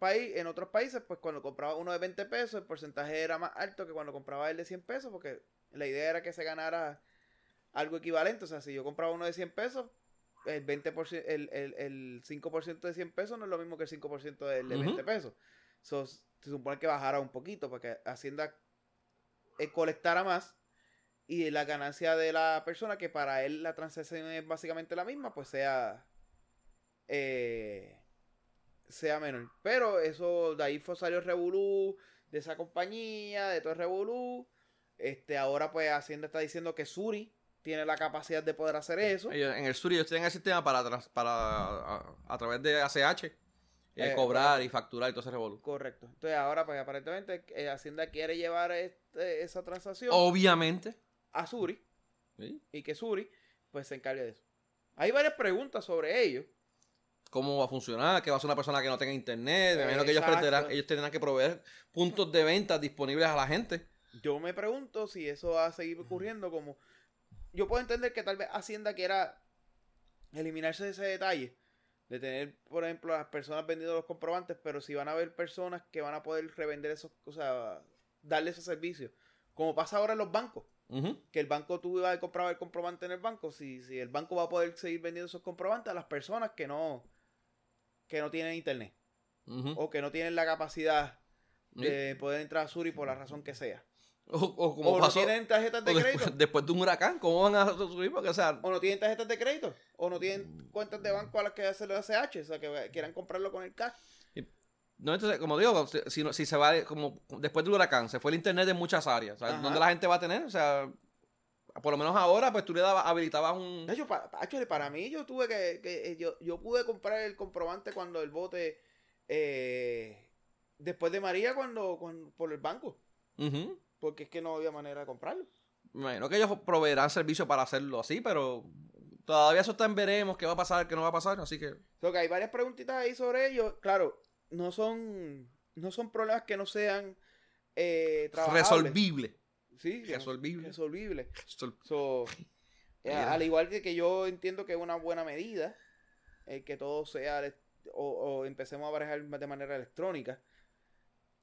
país, en otros países, pues cuando compraba uno de 20 pesos, el porcentaje era más alto que cuando compraba el de 100 pesos, porque la idea era que se ganara algo equivalente. O sea, si yo compraba uno de 100 pesos, el 20%, el, el, el 5% de 100 pesos no es lo mismo que el 5% del de 20 pesos. So, se supone que bajara un poquito para que Hacienda eh, colectara más y la ganancia de la persona, que para él la transacción es básicamente la misma, pues sea eh, sea menor. Pero eso, de ahí fue salió Revolú, de esa compañía, de todo el Revolú. Este, ahora pues Hacienda está diciendo que Suri tiene la capacidad de poder hacer eso. en el Suri ellos tienen el sistema para, para a, través de ACH eh, eh, cobrar y facturar y todo ese revolú. Correcto. Entonces ahora pues aparentemente eh, Hacienda quiere llevar este, esa transacción. Obviamente. A Suri. Y que Suri pues se encargue de eso. Hay varias preguntas sobre ello cómo va a funcionar, qué va a ser una persona que no tenga internet, me imagino que ellos, tendrán, ellos tendrán que proveer puntos de venta disponibles a la gente. Yo me pregunto si eso va a seguir ocurriendo como... Yo puedo entender que tal vez Hacienda quiera eliminarse de ese detalle, de tener, por ejemplo, a las personas vendiendo los comprobantes, pero si van a haber personas que van a poder revender esos, o sea, darle ese servicio, como pasa ahora en los bancos. Que el banco tú ibas a comprar el comprobante en el banco, si, si el banco va a poder seguir vendiendo esos comprobantes a las personas que no, que no tienen internet o que no tienen la capacidad de poder entrar a Suri por la razón que sea. O, como no tienen tarjetas de crédito. Después, de un huracán, ¿cómo van a subir? Porque, o, o no tienen tarjetas de crédito. O no tienen cuentas de banco a las que hacerlo ACH. O sea, que quieran comprarlo con el cash. No, entonces, como digo, si, si, se va, como después del huracán, se fue el internet en muchas áreas. ¿Dónde la gente va a tener? O sea, por lo menos ahora, pues tú le dabas, habilitabas un. De hecho, para, para mí, yo tuve que. que eh, yo, yo pude comprar el comprobante cuando el bote. Eh, después de María, cuando, por el banco. Porque es que no había manera de comprarlo. Bueno, que ellos proveerán servicio para hacerlo así, pero todavía eso está en veremos qué va a pasar, qué no va a pasar, así que. que hay varias preguntitas ahí sobre ello. Claro, no son. No son problemas que no sean eh, resolvibles. Sí, resolvible. Resolvible. Eh, [laughs] al igual que, que yo entiendo que es una buena medida el que todo sea o, empecemos a manejar de manera electrónica.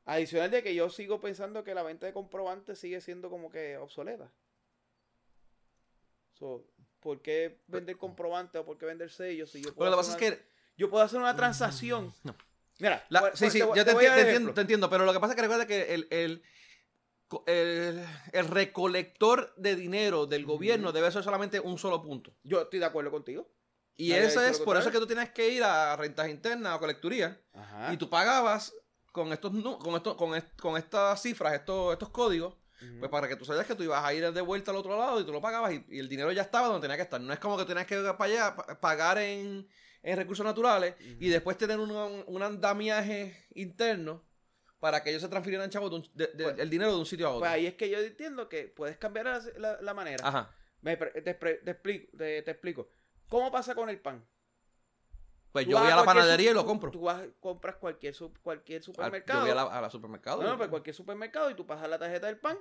Adicional de que yo sigo pensando que la venta de comprobantes sigue siendo como que obsoleta. ¿Por qué vender comprobantes o por qué vender sellos si yo puedo, lo hacer, que... yo puedo hacer una transacción? No. Mira, sí, sí, yo te, entiendo, te, entiendo, pero lo que pasa es que recuerda que el el, recolector de dinero del gobierno debe ser solamente un solo punto. Yo estoy de acuerdo contigo. Y eso es, por eso es que tú tienes que ir a rentas internas o colecturía y tú pagabas con estos con esto, con, con estas cifras, estos, estos códigos, pues para que tú sabes que tú ibas a ir de vuelta al otro lado y tú lo pagabas y, el dinero ya estaba donde tenía que estar. No es como que tenías que ir para allá, pagar en, recursos naturales y después tener un, un andamiaje interno para que ellos se transfirieran chavos pues el dinero de un sitio a otro. Pues ahí es que yo entiendo que puedes cambiar la, manera. Ajá. te, explico, ¿Cómo pasa con el pan? Pues yo voy a la panadería y lo compro. Tú, vas, compras cualquier, cualquier supermercado. Yo voy a la, supermercado. No, no, pues cualquier supermercado y tú pasas la tarjeta del pan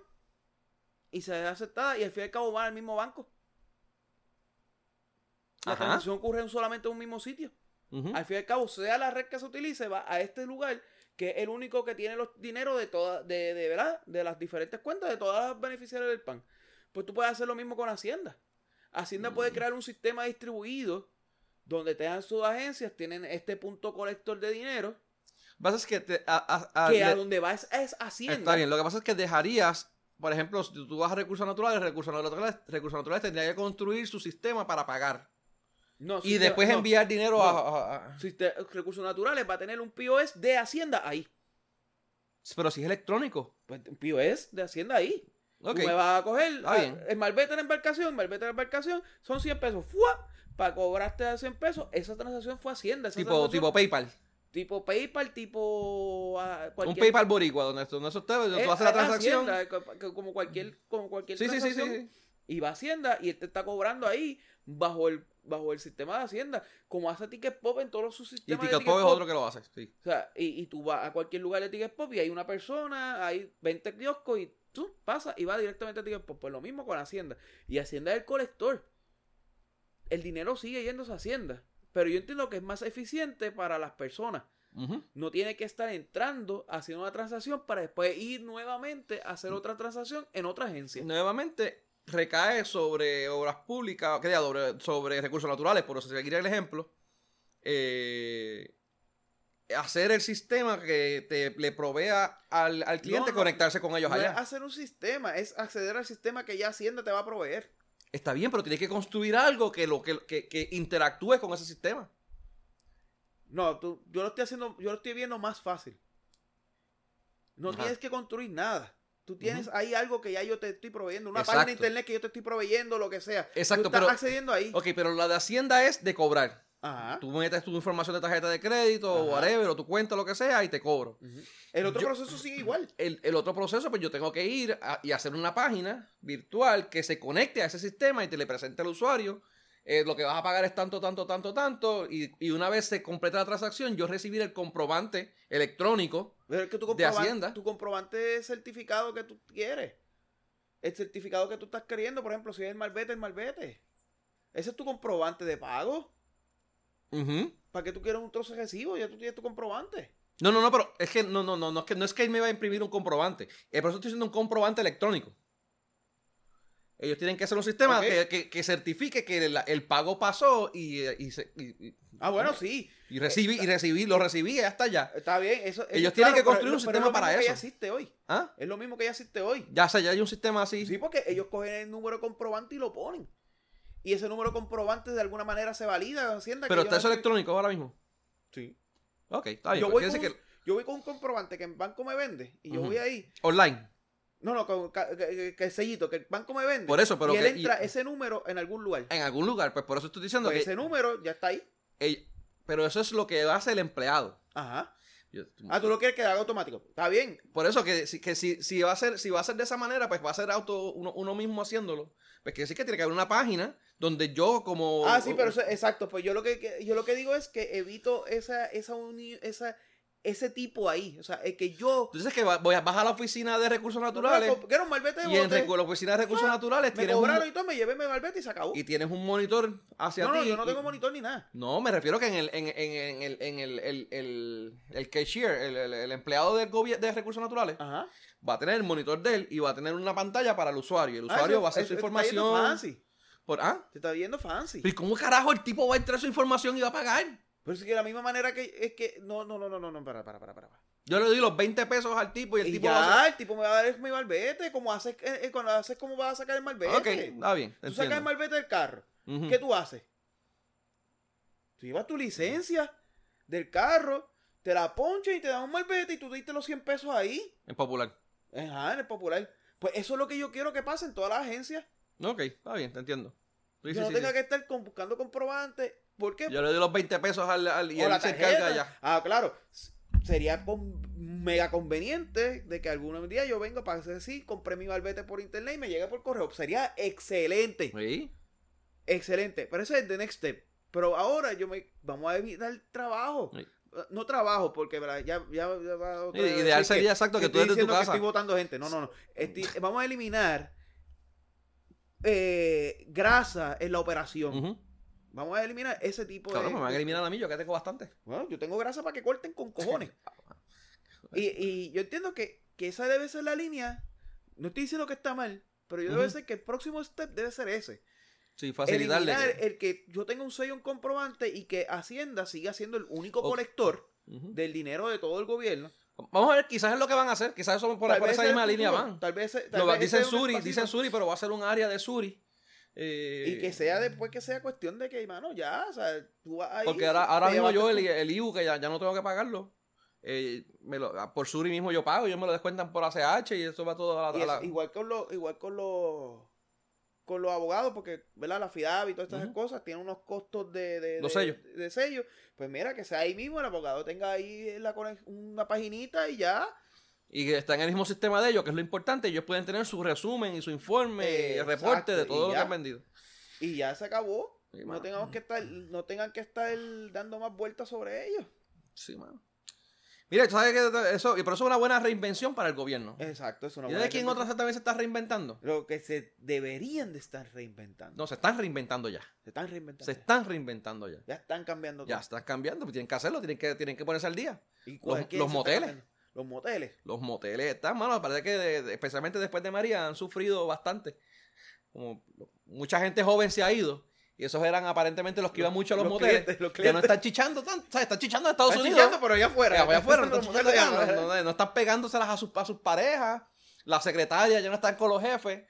y se deja aceptada y al fin y al cabo va al mismo banco. La transacción ocurre solamente en un mismo sitio. Al fin y al cabo, sea la red que se utilice, va a este lugar que es el único que tiene los dineros de todas, de, de, ¿verdad? De las diferentes cuentas de todas las beneficiarias del PAN. Pues tú puedes hacer lo mismo con Hacienda. Hacienda puede mm. crear un sistema distribuido donde tengan sus agencias, tienen este punto colector de dinero. Pasa es que, a, que a donde va es, Hacienda. Está bien, lo que pasa es que dejarías, por ejemplo, si tú vas a recursos naturales, recursos naturales, recursos naturales tendría que construir su sistema para pagar y después enviar dinero a, recursos naturales va a tener un POS de Hacienda ahí. Pero si es electrónico. Pues un POS de Hacienda ahí. me vas a coger ah, el malvete en embarcación, malvete en embarcación, son 100 pesos. ¡Fua! Para cobrarte 100 pesos, esa transacción fue Hacienda. tipo, tipo PayPal. Tipo PayPal, tipo. Ah, un PayPal boricua, donde, donde eso está, donde tú haces la transacción. como cualquier, como cualquier sí, transacción. Sí, sí, sí, Y va a Hacienda y él te está cobrando ahí bajo el bajo el sistema de Hacienda, como hace Ticket Pop en todos sus sistemas. Y Ticket, Pop es otro que lo hace, sí. O sea, y, y, tú vas a cualquier lugar de Ticket Pop y hay una persona, hay 20 kioscos y tú pasas y vas directamente a Ticket Pop. Pues lo mismo con Hacienda. Y Hacienda es el colector. El dinero sigue yendo a Hacienda. Pero yo entiendo que es más eficiente para las personas. No tiene que estar entrando, haciendo una transacción para después ir nuevamente a hacer otra transacción en otra agencia. Nuevamente, recae sobre obras públicas, que sobre, sobre recursos naturales, por eso seguir el ejemplo, eh, hacer el sistema que te, le provea al, cliente conectarse con ellos allá. es hacer un sistema, es acceder al sistema que ya Hacienda te va a proveer. Está bien, pero tienes que construir algo que, lo, que, que, interactúe con ese sistema. No, tú, yo lo estoy haciendo, yo lo estoy viendo más fácil. No tienes que construir nada. Tú tienes ahí algo que ya yo te estoy proveyendo, una página de internet que yo te estoy proveyendo, lo que sea. Exacto, Tú estás accediendo ahí. Ok, pero la de Hacienda es de cobrar. Ajá. Tú metes tu información de tarjeta de crédito o whatever, o tu cuenta, lo que sea, y te cobro. El otro proceso sigue igual. El, el, otro proceso, pues yo tengo que ir y hacer una página virtual que se conecte a ese sistema y te le presente al usuario eh, lo que vas a pagar es tanto, tanto, tanto, tanto, y, una vez se completa la transacción, yo recibir el comprobante electrónico de Hacienda. Tu comprobante certificado que tú quieres. El certificado que tú estás queriendo, por ejemplo, si es el malvete, el malvete. Ese es tu comprobante de pago. ¿Para qué tú quieres un trozo de recibo? Ya tú tienes tu comprobante. No, no, no, pero es que no, no, no, no es que, no es que él me va a imprimir un comprobante. Eh, por eso estoy haciendo un comprobante electrónico. Ellos tienen que hacer un sistema que, certifique que el, pago pasó y, Ah, bueno, sí. Y recibí, y recibí, lo recibí y hasta allá. Está bien, eso. Ellos tienen que construir un sistema para eso. Es lo mismo que ya existe hoy. ¿Ah? Es lo mismo que ya existe hoy. Ya, ya hay un sistema así. Sí, porque ellos cogen el número comprobante y lo ponen. Y ese número comprobante de alguna manera se valida Hacienda. Pero está eso electrónico ahora mismo. Sí. Ok, está bien. Yo voy, con, yo voy con un comprobante que en banco me vende y yo voy ahí. Online. No, no, que, el sellito, que el banco me vende. Por eso, pero y él entra ese número en algún lugar. En algún lugar, pues por eso estoy diciendo pues que. Ese número ya está ahí. pero eso es lo que hace el empleado. Ajá. Ah, tú lo quieres que haga automático. Está bien. Por eso que, que si, si, va a ser, si va a ser de esa manera, pues va a ser auto uno, mismo haciéndolo. Pues que sí que tiene que haber una página donde yo como. Ah, sí, pero eso, exacto. Pues yo lo que, yo lo que digo es que evito esa, esa, esa ese tipo ahí. O sea, es que yo. Tú dices que voy a bajar a la oficina de recursos naturales. No, quiero un malvete de Y en la oficina de recursos ah, naturales me cobraron y todo, me llevé mi malvete y se acabó. Y tienes un monitor hacia no, ti. No, yo no tengo monitor ni nada. No, me refiero que en el, en, en, el, en el, el, el, el cashier, el, el, empleado de, de recursos naturales, va a tener el monitor de él y va a tener una pantalla para el usuario. El ah, usuario va a hacer su información. fancy. Por, ¿ah? Te está viendo fancy. ¿Y cómo carajo el tipo va a entrar su información y va a pagar? Pero es que de la misma manera que es que. No, no, no, no, no, no, para, para, para, para. Yo le doy los 20 pesos al tipo y el tipo. Ya, el tipo me va a dar mi malvete. Como haces, eh, eh, cuando haces cómo vas a sacar el malvete. Ok, está bien. Tú sacas el malvete del carro. ¿Qué tú haces? Tú llevas tu licencia del carro, te la ponchas y te dan un malvete y tú diste los 100 pesos ahí. En popular. Ajá, en el popular. Pues eso es lo que yo quiero que pase en todas las agencias. Ok, está bien, te entiendo. Sí, no tenga que estar buscando comprobantes. ¿Por qué? Yo le doy los 20 pesos al, al y él se encarga ya. Ah, claro sería mega conveniente de que algún día yo venga para hacer así, compré mi malvete por internet y me llegue por correo. Sería excelente. ¿Sí? Excelente. Pero ese es the next step. Pero ahora yo me vamos a evitar trabajo. No trabajo, porque ya, ya, va otra Ideal sería exacto que, tú desde tu casa. estoy votando gente. No, no, no. vamos a eliminar eh, grasa en la operación. Vamos a eliminar ese tipo de. me van a eliminar a mí, yo que tengo bastante. Bueno, yo tengo grasa para que corten con cojones. [laughs] y, y, yo entiendo que, que, esa debe ser la línea. No estoy diciendo que está mal, pero yo debe ser que el próximo step debe ser ese. Sí, facilitarle. Eliminar el que yo tenga un sello, un comprobante y que Hacienda siga siendo el único colector del dinero de todo el gobierno. Vamos a ver, quizás es lo que van a hacer, quizás eso por, esa misma línea van. Tal vez, dicen Suri, dicen Suri, pero va a ser un área de Suri y que sea eh, después que sea cuestión de que, mano, ya, o sea, tú vas ahí. Porque ahora, ahora mismo yo, el, el, IBU, que ya, ya no tengo que pagarlo, eh, me lo, ah, por Suri mismo yo pago, ellos me lo descuentan por ACH y eso va todo a la. igual con los. Igual con los. con los abogados, porque, ¿verdad? La FIDAB y todas estas cosas tienen unos costos de, de, Los sellos. de, sello. Pues mira, que sea ahí mismo, el abogado tenga ahí la, una paginita y ya. Y que está en el mismo sistema de ellos, que es lo importante. Ellos pueden tener su resumen y su informe y el reporte de todo lo que han vendido. Y ya se acabó. no tengamos que estar, no tengan que estar dando más vueltas sobre ellos. Sí, mano. Mira, ¿sabes que eso, y por eso es una buena reinvención para el gobierno. Exacto, es una ¿Y de quién otras también se está reinventando? Lo que se deberían de estar reinventando. No, se están reinventando ya. Se están reinventando. Se están reinventando ya. Ya están cambiando todo. Ya están cambiando, pues tienen que hacerlo, tienen que, tienen que ponerse al día. ¿Y los, moteles. Los moteles. Los moteles están, mano, parece que especialmente después de María han sufrido bastante. Como mucha gente joven se ha ido y esos eran aparentemente los que iban mucho a los, moteles. que no están chichando tanto. ¿sabes? Están chichando en Estados están Unidos. Chichando, pero allá afuera. Allá afuera. No, no, están pegándoselas a sus, a sus parejas. La secretaria ya no están con los jefes.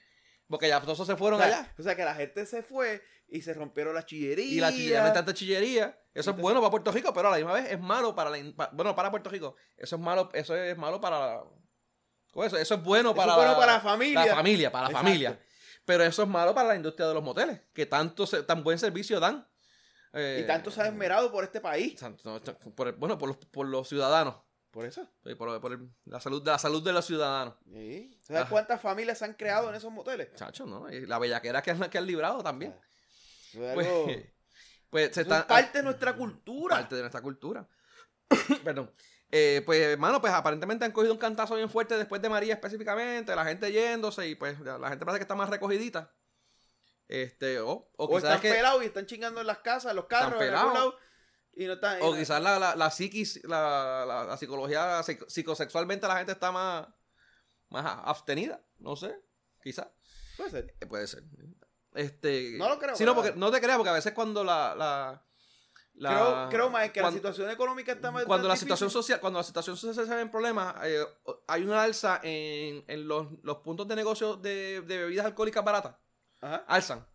Porque ya todos se fueron allá. O sea que la gente se fue y se rompieron las chillerías. Y la chillería, tanta chillería. Eso es bueno para Puerto Rico, pero a la misma vez es malo para la. bueno, para Puerto Rico. Eso es malo, eso es malo para. Eso, eso es bueno para, eso es bueno para la familia. La familia, para la familia. Pero eso es malo para la industria de los moteles, que tanto tan buen servicio dan. y tanto se ha esmerado por este país. bueno, por los, por los ciudadanos. ¿Por eso? por, la, salud, de la salud de los ciudadanos. ¿Sabes cuántas familias se han creado en esos moteles? Chacho, ¿no? Y la bellaquera que han, que han librado también. Pues, [laughs] pues es parte de nuestra cultura. Parte de nuestra cultura. [coughs] Perdón. Eh, pues, hermano, pues aparentemente han cogido un cantazo bien fuerte después de María específicamente, la gente yéndose y pues la gente parece que está más recogidita. Este, o, o, están pelados y están chingando en las casas, en los carros, en lado, y no están, O quizás la, la, la psiquis, la, la, psicología psicosexualmente la gente está más, más abstenida, no sé, quizás. Puede ser. Eh, puede ser. Este, no lo creo. Sí, no, porque, no te creas, porque a veces cuando la creo, creo más que la situación económica está más cuando la situación social cuando la situación social se ve en problemas eh, hay una alza en, en los, los, puntos de negocio de, de bebidas alcohólicas baratas Ajá. alzan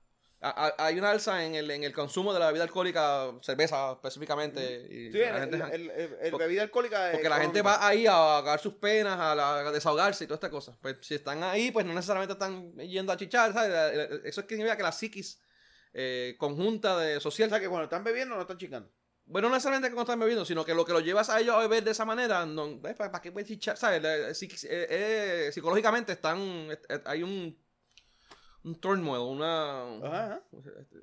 hay una alza en el, en el consumo de la bebida alcohólica, cerveza específicamente. Y sí, el, el, bebida alcohólica. Porque la gente va ahí a ahogar sus penas, a, desahogarse y toda esta cosa. Pues si están ahí, pues no necesariamente están yendo a chichar, ¿sabes? Eso es que significa que la psiquis eh, conjunta de social. O sea, que cuando están bebiendo no están chingando. Bueno, no necesariamente cuando están bebiendo, sino que lo que lo llevas a ellos a beber de esa manera, no, ¿para, qué puedes chichar? ¿Sabes? Eh, eh, psicológicamente están, hay un, un turmoil, una... Ajá, este,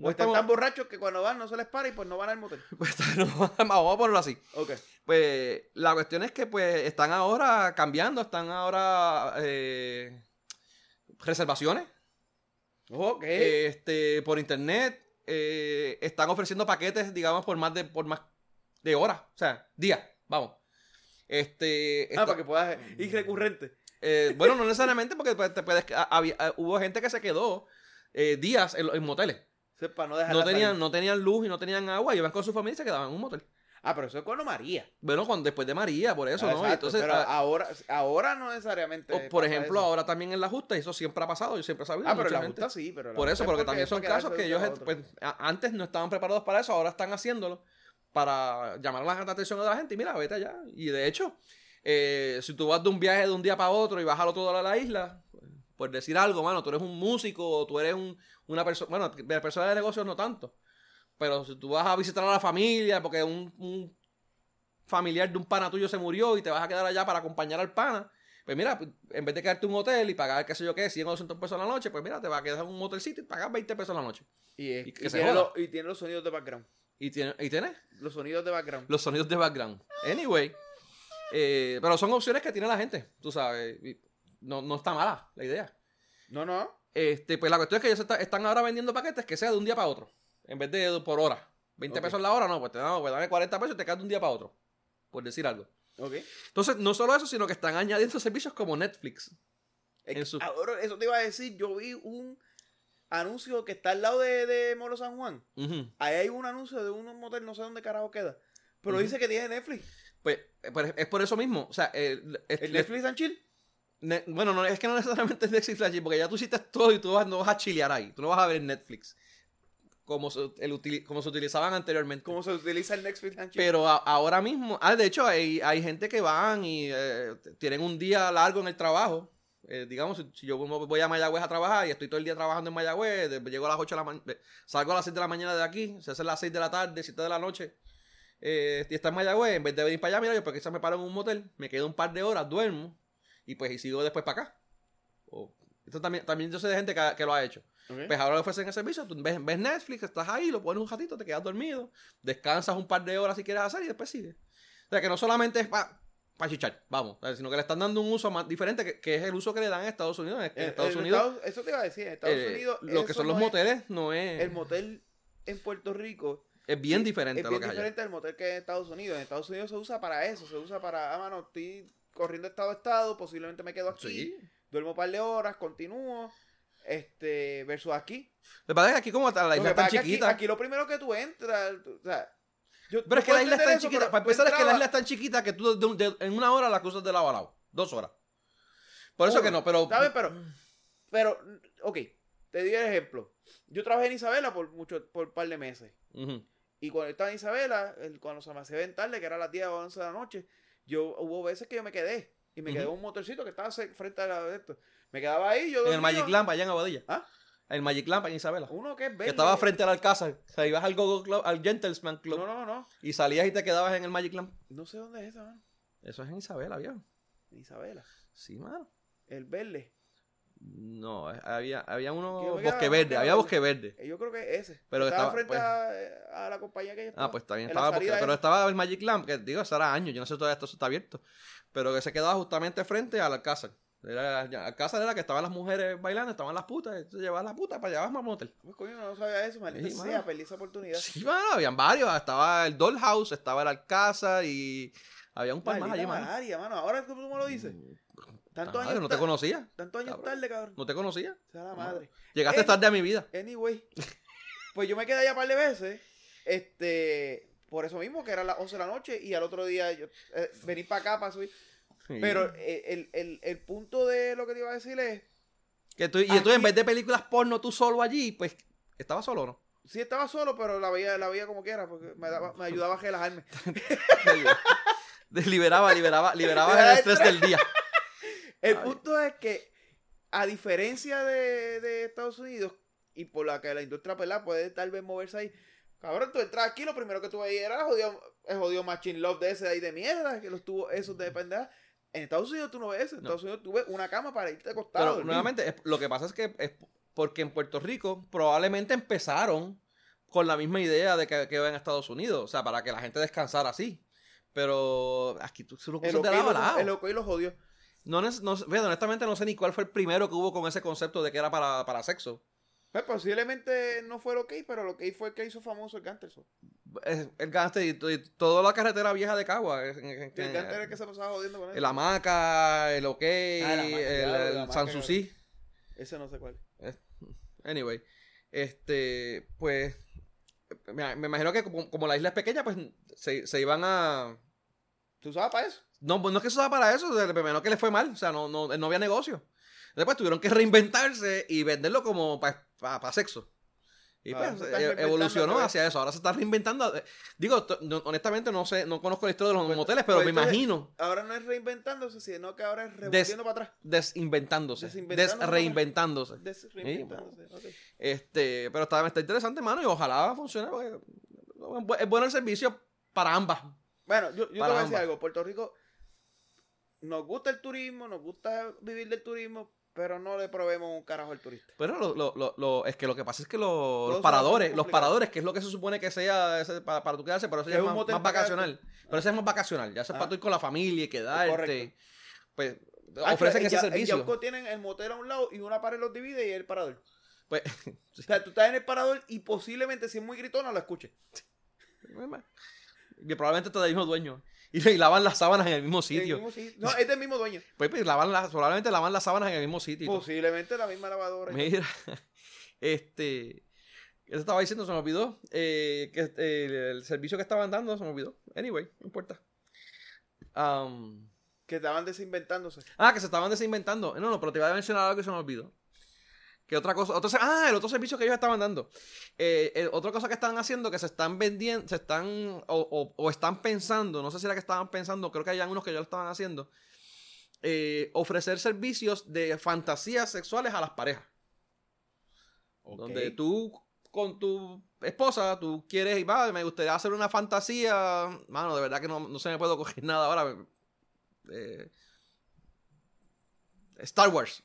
o están tan borrachos que cuando van no se les para y pues no van al motel. [laughs] Pues [laughs] vamos a ponerlo así. Ok. Pues la cuestión es que pues están ahora cambiando, están ahora reservaciones Ok. Este, por internet eh, están ofreciendo paquetes, digamos, por más de, por más de horas. O sea, días, vamos. Este, ah, para que puedas ir recurrente. Eh, bueno, no necesariamente porque pues, te puedes, hubo gente que se quedó eh, días en, moteles. no, tenían, no tenían luz y no tenían agua, iban con su familia y se quedaban en un motel. Ah, pero eso es cuando María. Bueno, cuando, después de María, por eso, ¿no? Entonces, pero ah, ahora, ahora no necesariamente. por ejemplo, ahora también en la justa, y eso siempre ha pasado, yo siempre he sabido. Ah, pero en la justa sí, pero. por eso, porque también son casos que ellos pues, antes no estaban preparados para eso, ahora están haciéndolo para llamar la atención de la gente y mira, vete allá. Y de hecho, eh, si tú vas de un viaje de un día para otro y vas al otro lado de la isla, por decir algo, mano, tú eres un músico o tú eres un, una persona, bueno, de persona de negocios no tanto. Pero si tú vas a visitar a la familia porque un, un familiar de un pana tuyo se murió y te vas a quedar allá para acompañar al pana, pues mira, en vez de quedarte en un hotel y pagar, qué sé yo qué, 100 o 200 pesos a la noche, pues mira, te vas a quedar en un motelcito y pagar 20 pesos a la noche. Y, tiene, los sonidos de background. ¿Y tiene, ¿Y tiene? Los sonidos de background. Los sonidos de background. Anyway. Eh, pero son opciones que tiene la gente, tú sabes. No, no está mala la idea. No, no. Este, pues la cuestión es que ellos están ahora vendiendo paquetes que sea de un día para otro. En vez de por hora. 20 pesos la hora, no, pues te damos, pues dame 40 pesos y te quedas de un día para otro por decir algo. Okay. Entonces, no solo eso, sino que están añadiendo servicios como Netflix. Ahora, eso te iba a decir, yo vi un anuncio que está al lado de, de Moro San Juan. Ahí hay un anuncio de un motel, no sé dónde carajo queda. Pero dice que tiene Netflix. Pues, eh, pues, es por eso mismo. O sea, el, Netflix and chill? bueno, no, es que no [laughs] necesariamente es Netflix and chill, porque ya tú hiciste todo y tú vas, no vas a chilear ahí. Tú no vas a ver Netflix como se, el, como se utilizaban anteriormente. Como se utiliza el Netflix Pero ahora mismo, ah, de hecho, hay, hay gente que van y eh, tienen un día largo en el trabajo Eh, digamos, si, yo voy a Mayagüez a trabajar y estoy todo el día trabajando en Mayagüez, llego a las 8 de la mañana, salgo a las 6 de la mañana de aquí, se hace las 6 de la tarde, 7 de la noche, eh, y está en Mayagüez, en vez de venir para allá, mira, yo porque se me paro en un motel, me quedo un par de horas, duermo, y pues y sigo después para acá. esto también, también yo sé de gente que, lo ha hecho. Pues ahora le ofrecen el servicio, tú ves, ves, Netflix, estás ahí, lo pones un ratito, te quedas dormido, descansas un par de horas si quieres hacer y después sigues. O sea que no solamente es para chichar, vamos, sino que le están dando un uso más diferente que, es el uso que le dan en Estados Unidos. En, eh, Estados Unidos eso te iba a decir, en Estados eh, Unidos. Lo que son los moteles no es. El motel en Puerto Rico. Es bien diferente es a lo bien diferente del motel que en Estados Unidos. En Estados Unidos se usa para eso, se usa para, ah, mano, estoy corriendo estado a estado, posiblemente me quedo aquí, duermo un par de horas, continúo. Este, versus aquí. Pasa es que aquí como la isla tan chiquita. Aquí, lo primero que tú entras, o sea, pero es que la isla es tan chiquita. Para empezar, es que la isla es tan chiquita que tú en una hora la cruzas de lado a lado. Dos horas. Por eso que no, pero. ¿Sabes? Pero. Pero, ok. Te di el ejemplo. Yo trabajé en Isabela por mucho, por un par de meses. Y cuando estaba en Isabela, cuando se me hacía bien tarde, que era las 10 o 11 de la noche, yo hubo veces que yo me quedé. Y me quedé en un motorcito que estaba frente a la, esto. Me quedaba ahí. Yo en el Magic Lamp, allá en Aguadilla. ¿Ah? El Magic Lamp en Isabela. Uno que es verde. Que estaba frente al Alcázar. O sea, ibas al Go, Club, al Gentleman Club. No, no, no. Y salías y te quedabas en el Magic Lamp. No sé dónde es esa, mano. Eso es en Isabela, viejo. En Isabela. Sí, mano. El verde. No, había, había uno bosque verde, había bosque verde. Eh, yo creo que ese. Pero estaba, frente pues a, la compañía que yo estaba. Ah, pues también estaba pero estaba el Magic Lamp, que digo, eso era años, yo no sé todavía esto está abierto. Pero que se quedaba justamente frente al Alcázar. Era, casa era que estaban las mujeres bailando, estaban las putas, se llevaban las putas para llevar más motel. Pues coño, no sabía eso, maldita sí, sea, perdí esa oportunidad. Sí, bueno, habían varios, estaba el Dollhouse, estaba el Alcázar y había un par más allí, mano. mano. Ahora tú me lo dices. Mm, Tantos años. No te conocía. Tantos años tarde, cabrón. No te conocía. Sea la madre. Llegaste tarde a mi vida. Anyway. [laughs] pues yo me quedé allá un par de veces. Este. Por eso mismo, que era las 11 de la noche. Y al otro día yo eh, vení para acá para subir. Pero eh, el, el, el, punto de lo que te iba a decir es. Que tú, y tú, en vez de películas porno, tú solo allí, pues, ¿estabas solo o no? Sí, estaba solo, pero la veía, la veía como quiera, porque me, daba, me ayudaba a [laughs] relajarme. [laughs] liberaba, liberaba, liberaba el estrés del día. El punto es que, a diferencia de, de, Estados Unidos, y por la que la industria pelada puede tal vez moverse ahí, cabrón, tú entras aquí, lo primero que tú veías era el jodido, Machine Love de ese ahí de mierda, que los tuvo esos de pendeja. En Estados Unidos tú no ves eso. En Estados Unidos tú ves una cama para irte acostado. Pero nuevamente, lo que pasa es que es porque en Puerto Rico probablemente empezaron con la misma idea de que, que en Estados Unidos. O sea, para que la gente descansara así. Pero aquí tú se lo pusiste de lado a lado. El y los. No, no, honestamente no sé ni cuál fue el primero que hubo con ese concepto de que era para, para sexo. Pues posiblemente no fue lo que pero lo que fue el que hizo famoso el Gangster. El Gangster y, toda la carretera vieja de Cagua. El es el que se pasaba jodiendo con él. El Hamaca, el OK, ah, el, Sanssouci. Ese no sé cuál. Anyway, este, pues, me, imagino que como, la isla es pequeña, pues se, se iban a... ¿Tú usabas para eso? No, pues no es que se usaba para eso, menos que le fue mal, o sea, no, no, no había negocio. Después tuvieron que reinventarse y venderlo como para sexo. Y pues e, evolucionó hacia eso. Ahora se está reinventando. Digo, honestamente no sé, no conozco la historia de los pues, moteles, pero pues, me imagino. Ahora no es reinventándose, sino que ahora es revolviendo para atrás. Desinventándose. Desreinventándose. Desreinventándose. Este, pero está, está interesante, mano, y ojalá funcione porque es bueno el servicio para ambas. Bueno, yo, yo te voy a decir algo. Puerto Rico nos gusta el turismo, nos gusta vivir del turismo, pero no le probemos un carajo al turista. Pero lo, lo, lo, es que lo que pasa es que los paradores, los paradores, que es lo que se supone que sea para, para tu quedarse, pero eso ya es más, vacacional. Pero eso es más vacacional, ya es para tú ir con la familia y quedarte. Pues ah, ofrecen ese servicio. En tienen el motel a un lado y una pared los divide y el parador. Pues, [laughs] o sea, tú estás en el parador y posiblemente si es muy gritona lo escuches. y probablemente todo el mismo dueño. [laughs] Y, [laughs] lavan las sábanas en el mismo sitio. No, es del mismo dueño. Pues, pues lavan las, probablemente lavan las sábanas en el mismo sitio. Posiblemente la misma lavadora. Mira, [laughs] este. Eso estaba diciendo, se me olvidó. Eh, que eh, el servicio que estaban dando se me olvidó. Anyway, no importa. que estaban desinventándose. Ah, que se estaban desinventando. No, no, pero te iba a mencionar algo que se me olvidó. Que otra cosa, otro, ah, el otro servicio que ellos estaban dando. Eh, otra cosa que están haciendo, que se están vendiendo, se están, o, están pensando, no sé si era que estaban pensando, creo que hay algunos que ya lo estaban haciendo, eh, ofrecer servicios de fantasías sexuales a las parejas. Donde tú con tu esposa, tú quieres, y va, me gustaría hacer una fantasía. Mano, de verdad que no, se me puede coger [laughs] nada ahora. Eh, Star Wars.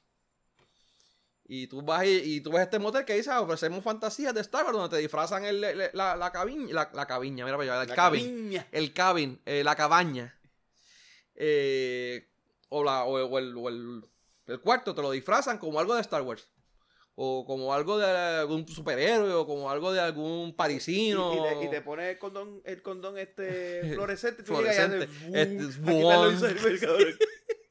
Y tú vas y, tú ves este motel que dice, ah, ofrecemos fantasías de Star Wars, donde te disfrazan el, la, la, cabiña, la, la cabiña, mira para allá, el cabin, el cabin, eh, la cabaña. Eh, o, la, o, el, o el, el, cuarto te lo disfrazan como algo de Star Wars. O como algo de algún superhéroe, o como algo de algún parisino. Y, te, pone el condón, el condón este [laughs] fluorescente. fluorescente. [laughs]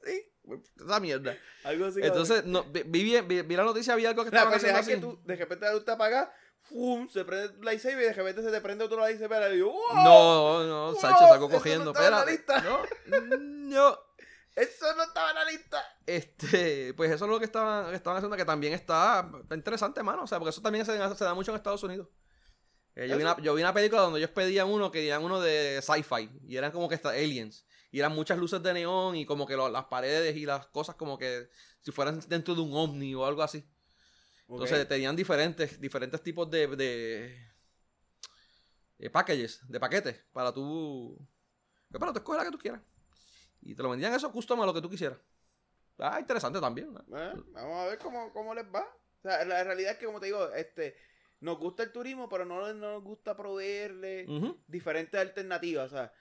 Es esa mierda. Algo así. Entonces, no, vi, vi, la noticia, había algo que estaban haciendo así. que tú, de repente la luz te apaga, ¡fum! se prende el lightsaber y de repente se te prende otro lightsaber y yo, ¡wow! No, no, Sancho salgo cogiendo. No, no. Eso no estaba en la lista. Este, pues eso es lo que estaban, estaban haciendo, que también está, interesante, mano. O sea, porque eso también se, se da mucho en Estados Unidos. Eh, yo, vi una, yo, vi una, película donde ellos pedían uno que querían uno de sci-fi. Y eran como que aliens. Y eran muchas luces de neón y como que las paredes y las cosas como que si fueran dentro de un ovni o algo así. Entonces tenían diferentes, diferentes tipos de, de, packages, de paquetes para tú... Para tú escoger la que tú quieras. Y te lo vendían eso custom a lo que tú quisieras. Ah, interesante también. vamos a ver cómo, cómo les va. O sea, la realidad es que, como te digo, este nos gusta el turismo, pero no, nos gusta proveerle diferentes alternativas. O sea,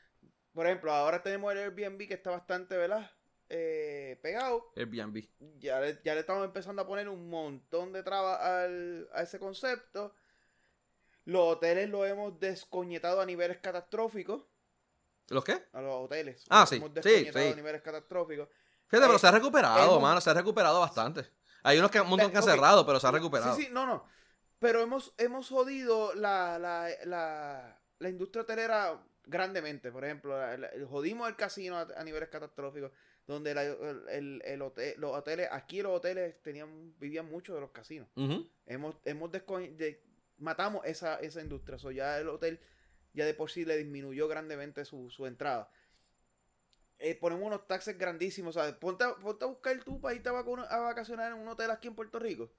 por ejemplo, ahora tenemos el Airbnb que está bastante, ¿verdad? Eh, pegado. Airbnb. Ya le, ya le estamos empezando a poner un montón de trabas a ese concepto. Los hoteles lo hemos descoñetado a niveles catastróficos. ¿Los qué? A los hoteles. Ah, sí. Hemos descoñetado a niveles catastróficos. Fíjate, pero se ha recuperado, mano. Se ha recuperado bastante. Hay unos que, un montón que han cerrado, pero se ha recuperado. Sí, sí, no, no. Pero hemos, hemos jodido la, la, la, la industria hotelera grandemente. Por ejemplo, jodimos el casino a, niveles catastróficos, donde el, el, hotel, los hoteles, aquí los hoteles tenían, vivían mucho de los casinos. Hemos, hemos matamos esa, esa industria. So, ya el hotel ya de por sí le disminuyó grandemente su, su entrada. Eh, ponemos unos taxes grandísimos. ¿sabes? Ponte, ponte a buscar tú para irte a, a vacacionar en un hotel aquí en Puerto Rico